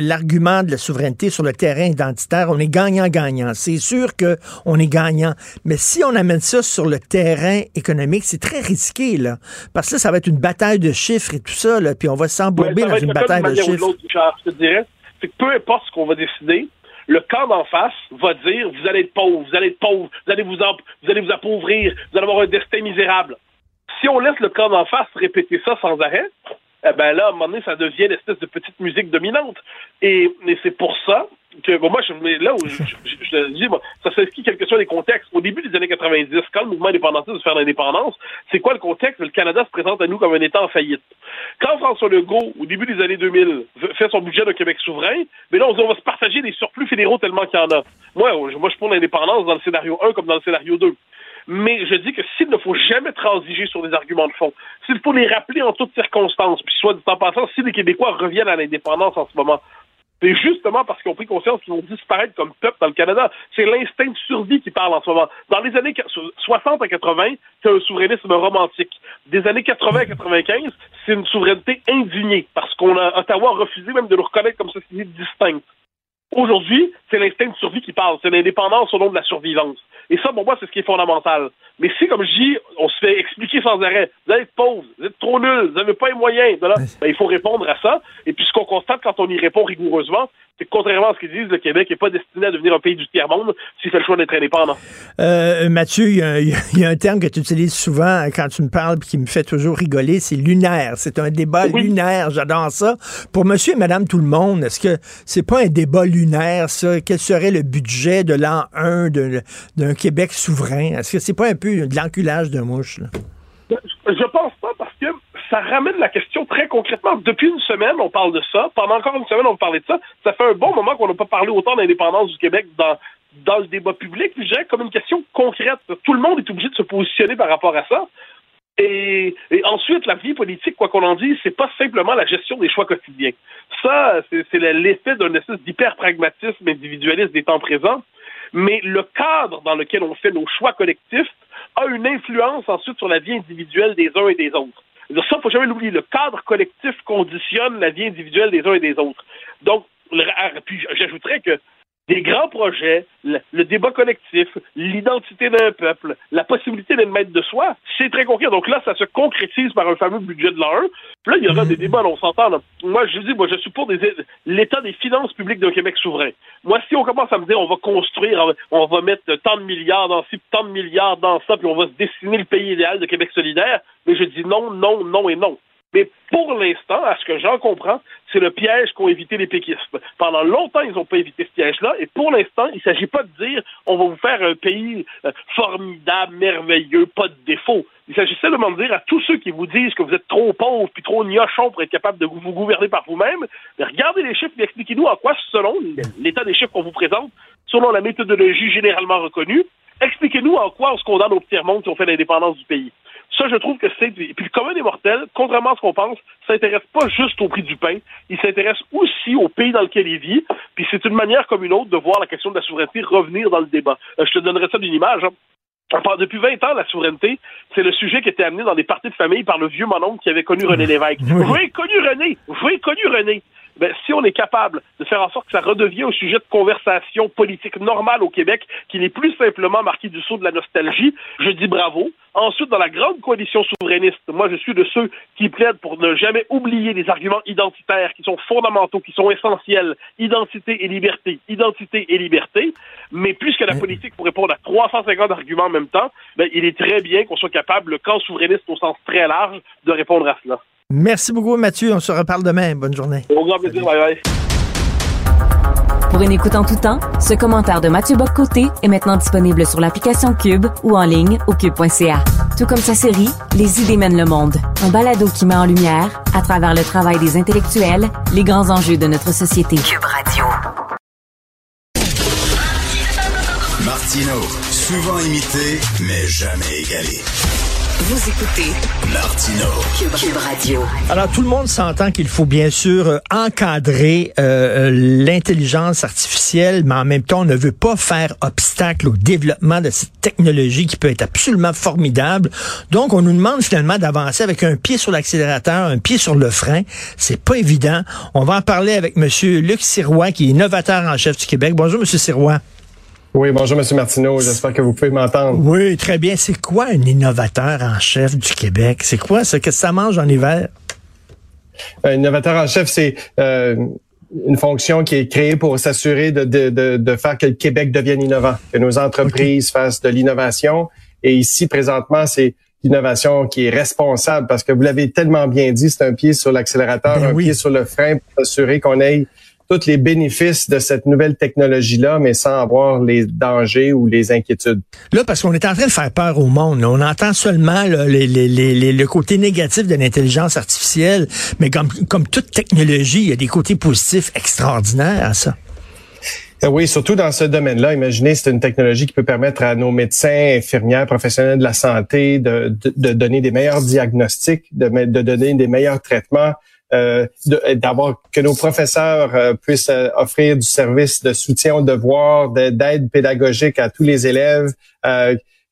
l'argument de la souveraineté sur le terrain identitaire, on est gagnant-gagnant. C'est sûr qu'on est gagnant. Mais si on amène ça sur le terrain économique, c'est très risqué, là. Parce que là, ça va être une bataille de chiffres et tout ça, là, puis on va s'embourber dans une bataille de chiffres. je te dirais, c'est que peu importe ce qu'on va décider, le camp d'en face va dire vous allez être pauvre, vous allez être pauvre, vous allez vous, vous allez vous appauvrir, vous allez avoir un destin misérable si on laisse le camp d'en face répéter ça sans arrêt, eh ben là, à un moment donné, ça devient une espèce de petite musique dominante. Et, c'est pour ça que, bon, moi, je, là où je, je, dis, moi, ça s'inscrit quel que soit les contextes. Au début des années 90, quand le mouvement indépendantiste veut faire l'indépendance, c'est quoi le contexte? Le Canada se présente à nous comme un État en faillite. Quand François Legault, au début des années 2000, fait son budget de Québec souverain, mais là, on, dit, on va se partager des surplus fédéraux tellement qu'il y en a. Moi, moi, je prends l'indépendance dans le scénario 1 comme dans le scénario 2. Mais je dis que s'il ne faut jamais transiger sur des arguments de fond, s'il faut les rappeler en toutes circonstances, puis soit dit en passant, si les Québécois reviennent à l'indépendance en ce moment, c'est justement parce qu'ils ont pris conscience qu'ils vont disparaître comme peuple dans le Canada. C'est l'instinct de survie qui parle en ce moment. Dans les années 60 à 80, c'est un souverainisme romantique. Des années 80 à 95, c'est une souveraineté indignée parce qu'on a Ottawa a refusé même de le reconnaître comme société distincte. Aujourd'hui, c'est l'instinct de survie qui parle. C'est l'indépendance au nom de la survivance. Et ça, pour moi, c'est ce qui est fondamental. Mais si, comme je dis, on se fait expliquer sans arrêt, vous êtes pauvre, vous êtes trop nul, vous n'avez pas les moyens, ben, il faut répondre à ça. Et puis, ce qu'on constate quand on y répond rigoureusement, c'est contrairement à ce qu'ils disent, le Québec n'est pas destiné à devenir un pays du tiers-monde s'il fait le choix d'être indépendant. Euh, Mathieu, il y, a un terme que tu utilises souvent quand tu me parles et qui me fait toujours rigoler, c'est lunaire. C'est un débat lunaire, j'adore ça. Pour monsieur et madame tout le monde, est-ce que c'est pas un débat lunaire, ça? Quel serait le budget de l'an 1 d'un Québec souverain? Est-ce que c'est pas un peu de l'enculage de mouche? Là? Je pense pas parce que ça ramène la question très concrètement. Depuis une semaine, on parle de ça. Pendant encore une semaine, on parlait de ça. Ça fait un bon moment qu'on n'a pas parlé autant d'indépendance du Québec dans, dans le débat public. je dirais comme une question concrète. Tout le monde est obligé de se positionner par rapport à ça. Et, ensuite, la vie politique, quoi qu'on en dise, c'est pas simplement la gestion des choix quotidiens. Ça, c'est l'effet d'un espèce d'hyper-pragmatisme individualiste des temps présents. Mais le cadre dans lequel on fait nos choix collectifs a une influence ensuite sur la vie individuelle des uns et des autres. Ça, il faut jamais l'oublier. Le cadre collectif conditionne la vie individuelle des uns et des autres. Donc, puis j'ajouterais que des grands projets, le, débat collectif, l'identité d'un peuple, la possibilité d'être maître de soi, c'est très concret. Donc là, ça se concrétise par un fameux budget de l'an 1. Puis là, il y aura des débats, on s'entend. Moi, je dis, moi, je suis pour l'état des finances publiques d'un Québec souverain. Moi, si on commence à me dire, on va construire, on va mettre tant de milliards dans ci, tant de milliards dans ça, puis on va se dessiner le pays idéal de Québec solidaire, mais je dis non, non, non et non. Mais pour l'instant, à ce que j'en comprends, c'est le piège qu'ont évité les péquistes. Pendant longtemps, ils n'ont pas évité ce piège-là, et pour l'instant, il ne s'agit pas de dire on va vous faire un pays euh, formidable, merveilleux, pas de défaut. Il s'agit seulement de dire à tous ceux qui vous disent que vous êtes trop pauvres puis trop gnochons pour être capable de vous gouverner par vous-même, regardez les chiffres et expliquez-nous en quoi, selon l'état des chiffres qu'on vous présente, selon la méthodologie généralement reconnue, expliquez-nous en quoi on se condamne au tiers-monde si on fait l'indépendance du pays. Ça, je trouve que c'est. Puis le commun des mortels, contrairement à ce qu'on pense, s'intéresse pas juste au prix du pain, il s'intéresse aussi au pays dans lequel il vit. Puis c'est une manière comme une autre de voir la question de la souveraineté revenir dans le débat. Euh, je te donnerai ça d'une image. Hein. Depuis 20 ans, la souveraineté, c'est le sujet qui était amené dans des parties de famille par le vieux mononcle qui avait connu René Lévesque. Vous avez connu René, vous avez connu René ben, si on est capable de faire en sorte que ça redevienne un sujet de conversation politique normale au Québec, qu'il est plus simplement marqué du saut de la nostalgie, je dis bravo. Ensuite, dans la grande coalition souverainiste, moi, je suis de ceux qui plaident pour ne jamais oublier les arguments identitaires qui sont fondamentaux, qui sont essentiels. Identité et liberté, identité et liberté. Mais puisque la politique pour répondre à 350 arguments en même temps, ben, il est très bien qu'on soit capable, le camp souverainiste au sens très large, de répondre à cela. Merci beaucoup, Mathieu. On se reparle demain. Bonne journée. Au grand plaisir. Bye bye. Pour une écoute en tout temps, ce commentaire de Mathieu Boccoté est maintenant disponible sur l'application Cube ou en ligne au cube.ca. Tout comme sa série Les idées mènent le monde, un balado qui met en lumière, à travers le travail des intellectuels, les grands enjeux de notre société. Cube Radio. Martino, souvent imité, mais jamais égalé. Vous écoutez Martino Cube, Radio. Alors tout le monde s'entend qu'il faut bien sûr euh, encadrer euh, euh, l'intelligence artificielle, mais en même temps on ne veut pas faire obstacle au développement de cette technologie qui peut être absolument formidable. Donc on nous demande finalement d'avancer avec un pied sur l'accélérateur, un pied sur le frein. C'est pas évident. On va en parler avec Monsieur Luc Sirois, qui est innovateur en chef du Québec. Bonjour Monsieur Sirois. Oui, bonjour, M. Martineau. J'espère que vous pouvez m'entendre. Oui, très bien. C'est quoi un innovateur en chef du Québec? C'est quoi? Qu'est-ce que ça mange en hiver? Un innovateur en chef, c'est euh, une fonction qui est créée pour s'assurer de, de, de, faire que le Québec devienne innovant, que nos entreprises fassent de l'innovation. Et ici, présentement, c'est l'innovation qui est responsable parce que vous l'avez tellement bien dit, c'est un pied sur l'accélérateur, ben un pied sur le frein pour s'assurer qu'on ait tous les bénéfices de cette nouvelle technologie-là, mais sans avoir les dangers ou les inquiétudes. Là, parce qu'on est en train de faire peur au monde. On entend seulement le côté négatif de l'intelligence artificielle, mais comme, comme toute technologie, il y a des côtés positifs extraordinaires à ça. Eh oui, surtout dans ce domaine-là. Imaginez, c'est une technologie qui peut permettre à nos médecins, infirmières, professionnels de la santé de, de, donner des meilleurs diagnostics, de, de donner des meilleurs traitements, euh, d'avoir que nos professeurs euh, puissent euh, offrir du service de soutien aux devoirs, d'aide pédagogique à tous les élèves,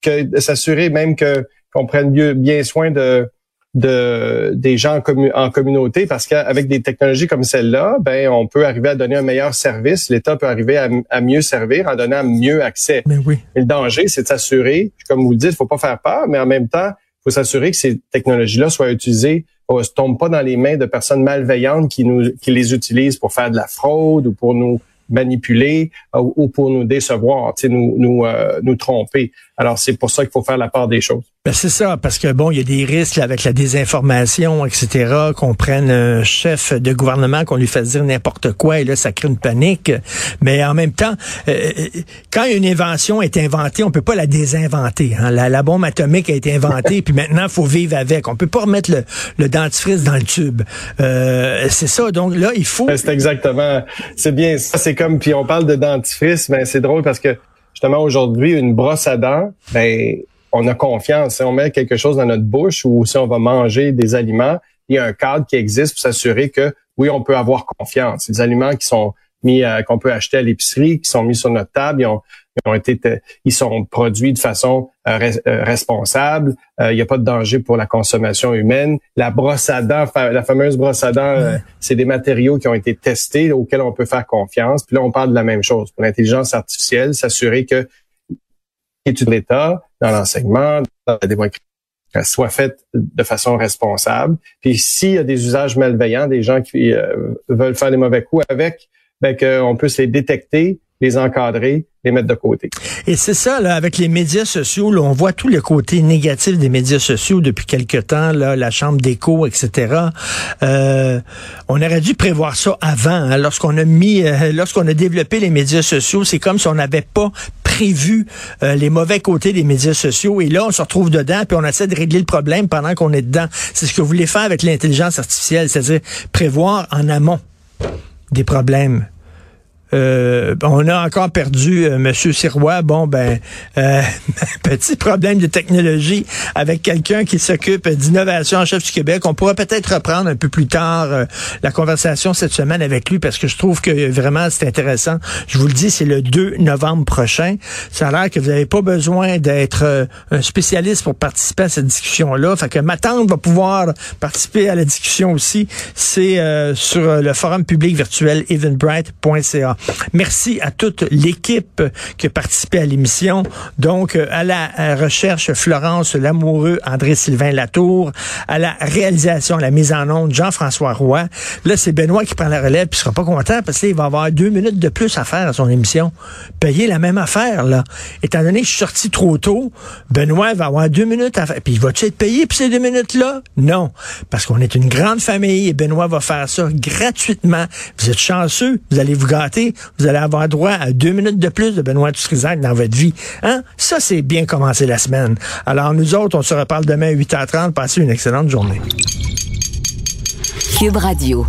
que s'assurer même que qu'on prenne bien soin de de des gens en, communauté parce qu'avec des technologies comme celle-là, ben on peut arriver à donner un meilleur service. L'État peut arriver à, mieux servir en donnant mieux accès. Mais oui. le danger, c'est de s'assurer, comme vous le dites, il faut pas faire peur, mais en même temps, il faut s'assurer que ces technologies-là soient utilisées se tombe pas dans les mains de personnes malveillantes qui nous qui les utilisent pour faire de la fraude ou pour nous manipuler euh, ou pour nous décevoir, nous nous euh, nous tromper. Alors c'est pour ça qu'il faut faire la part des choses. Ben c'est ça, parce que bon, il y a des risques avec la désinformation, etc. Qu'on prenne un chef de gouvernement, qu'on lui fasse dire n'importe quoi, et là, ça crée une panique. Mais en même temps, euh, quand une invention est inventée, on peut pas la désinventer. Hein. La, bombe atomique a été inventée, puis maintenant, faut vivre avec. On peut pas remettre le, le dentifrice dans le tube. Euh, c'est ça. Donc là, il faut. C'est exactement. C'est bien. Ça, c'est comme. Puis on parle de dentifrice, mais c'est drôle parce que justement aujourd'hui, une brosse à dents, ben on a confiance. Si on met quelque chose dans notre bouche ou si on va manger des aliments, il y a un cadre qui existe pour s'assurer que oui, on peut avoir confiance. Les aliments qui sont mis qu'on peut acheter à l'épicerie, qui sont mis sur notre table. Ils ont, ont été, ils sont produits de façon responsable. Il n'y a pas de danger pour la consommation humaine. La brosse à dents, la fameuse brosse à dents, c'est des matériaux qui ont été testés auxquels on peut faire confiance. Puis là, on parle de la même chose pour l'intelligence artificielle, s'assurer que l'étude de l'État dans l'enseignement, dans la démocratie, soit faite de façon responsable. Puis s'il y a des usages malveillants, des gens qui euh, veulent faire des mauvais coups avec, ben qu'on puisse les détecter, les encadrer, les mettre de côté. Et c'est ça, là, avec les médias sociaux, là, on voit tout le côté négatif des médias sociaux depuis quelque temps, là, la chambre d'écho, etc. Euh, on aurait dû prévoir ça avant, hein, lorsqu'on a mis, euh, lorsqu'on a développé les médias sociaux, c'est comme si on n'avait pas prévu euh, les mauvais côtés des médias sociaux et là on se retrouve dedans puis on essaie de régler le problème pendant qu'on est dedans. C'est ce que vous voulez faire avec l'intelligence artificielle, c'est-à-dire prévoir en amont des problèmes. Euh, on a encore perdu euh, Monsieur Sirois. Bon, ben, euh, petit problème de technologie avec quelqu'un qui s'occupe d'innovation en chef du Québec. On pourra peut-être reprendre un peu plus tard euh, la conversation cette semaine avec lui parce que je trouve que vraiment c'est intéressant. Je vous le dis, c'est le 2 novembre prochain. Ça a l'air que vous n'avez pas besoin d'être un spécialiste pour participer à cette discussion-là. Fait que ma tante va pouvoir participer à la discussion aussi. C'est sur le forum public virtuel eventbrite.ca. Merci à toute l'équipe qui a participé à l'émission. Donc, euh, à la recherche, Florence Lamoureux, André-Sylvain Latour, à la réalisation, la mise en onde, Jean-François Roy. Là, c'est Benoît qui prend la relève, puis il sera pas content parce qu'il va avoir deux minutes de plus à faire à son émission. Payer la même affaire, là. Étant donné que je suis sorti trop tôt, Benoît va avoir deux minutes à faire. Puis il va-tu être payé pour ces deux minutes-là? Non. Parce qu'on est une grande famille et Benoît va faire ça gratuitement. Vous êtes chanceux, vous allez vous gâter vous allez avoir droit à deux minutes de plus de Benoît Dutrisac dans votre vie. Hein? Ça, c'est bien commencer la semaine. Alors, nous autres, on se reparle demain à 8h30. Passez une excellente journée. Cube Radio.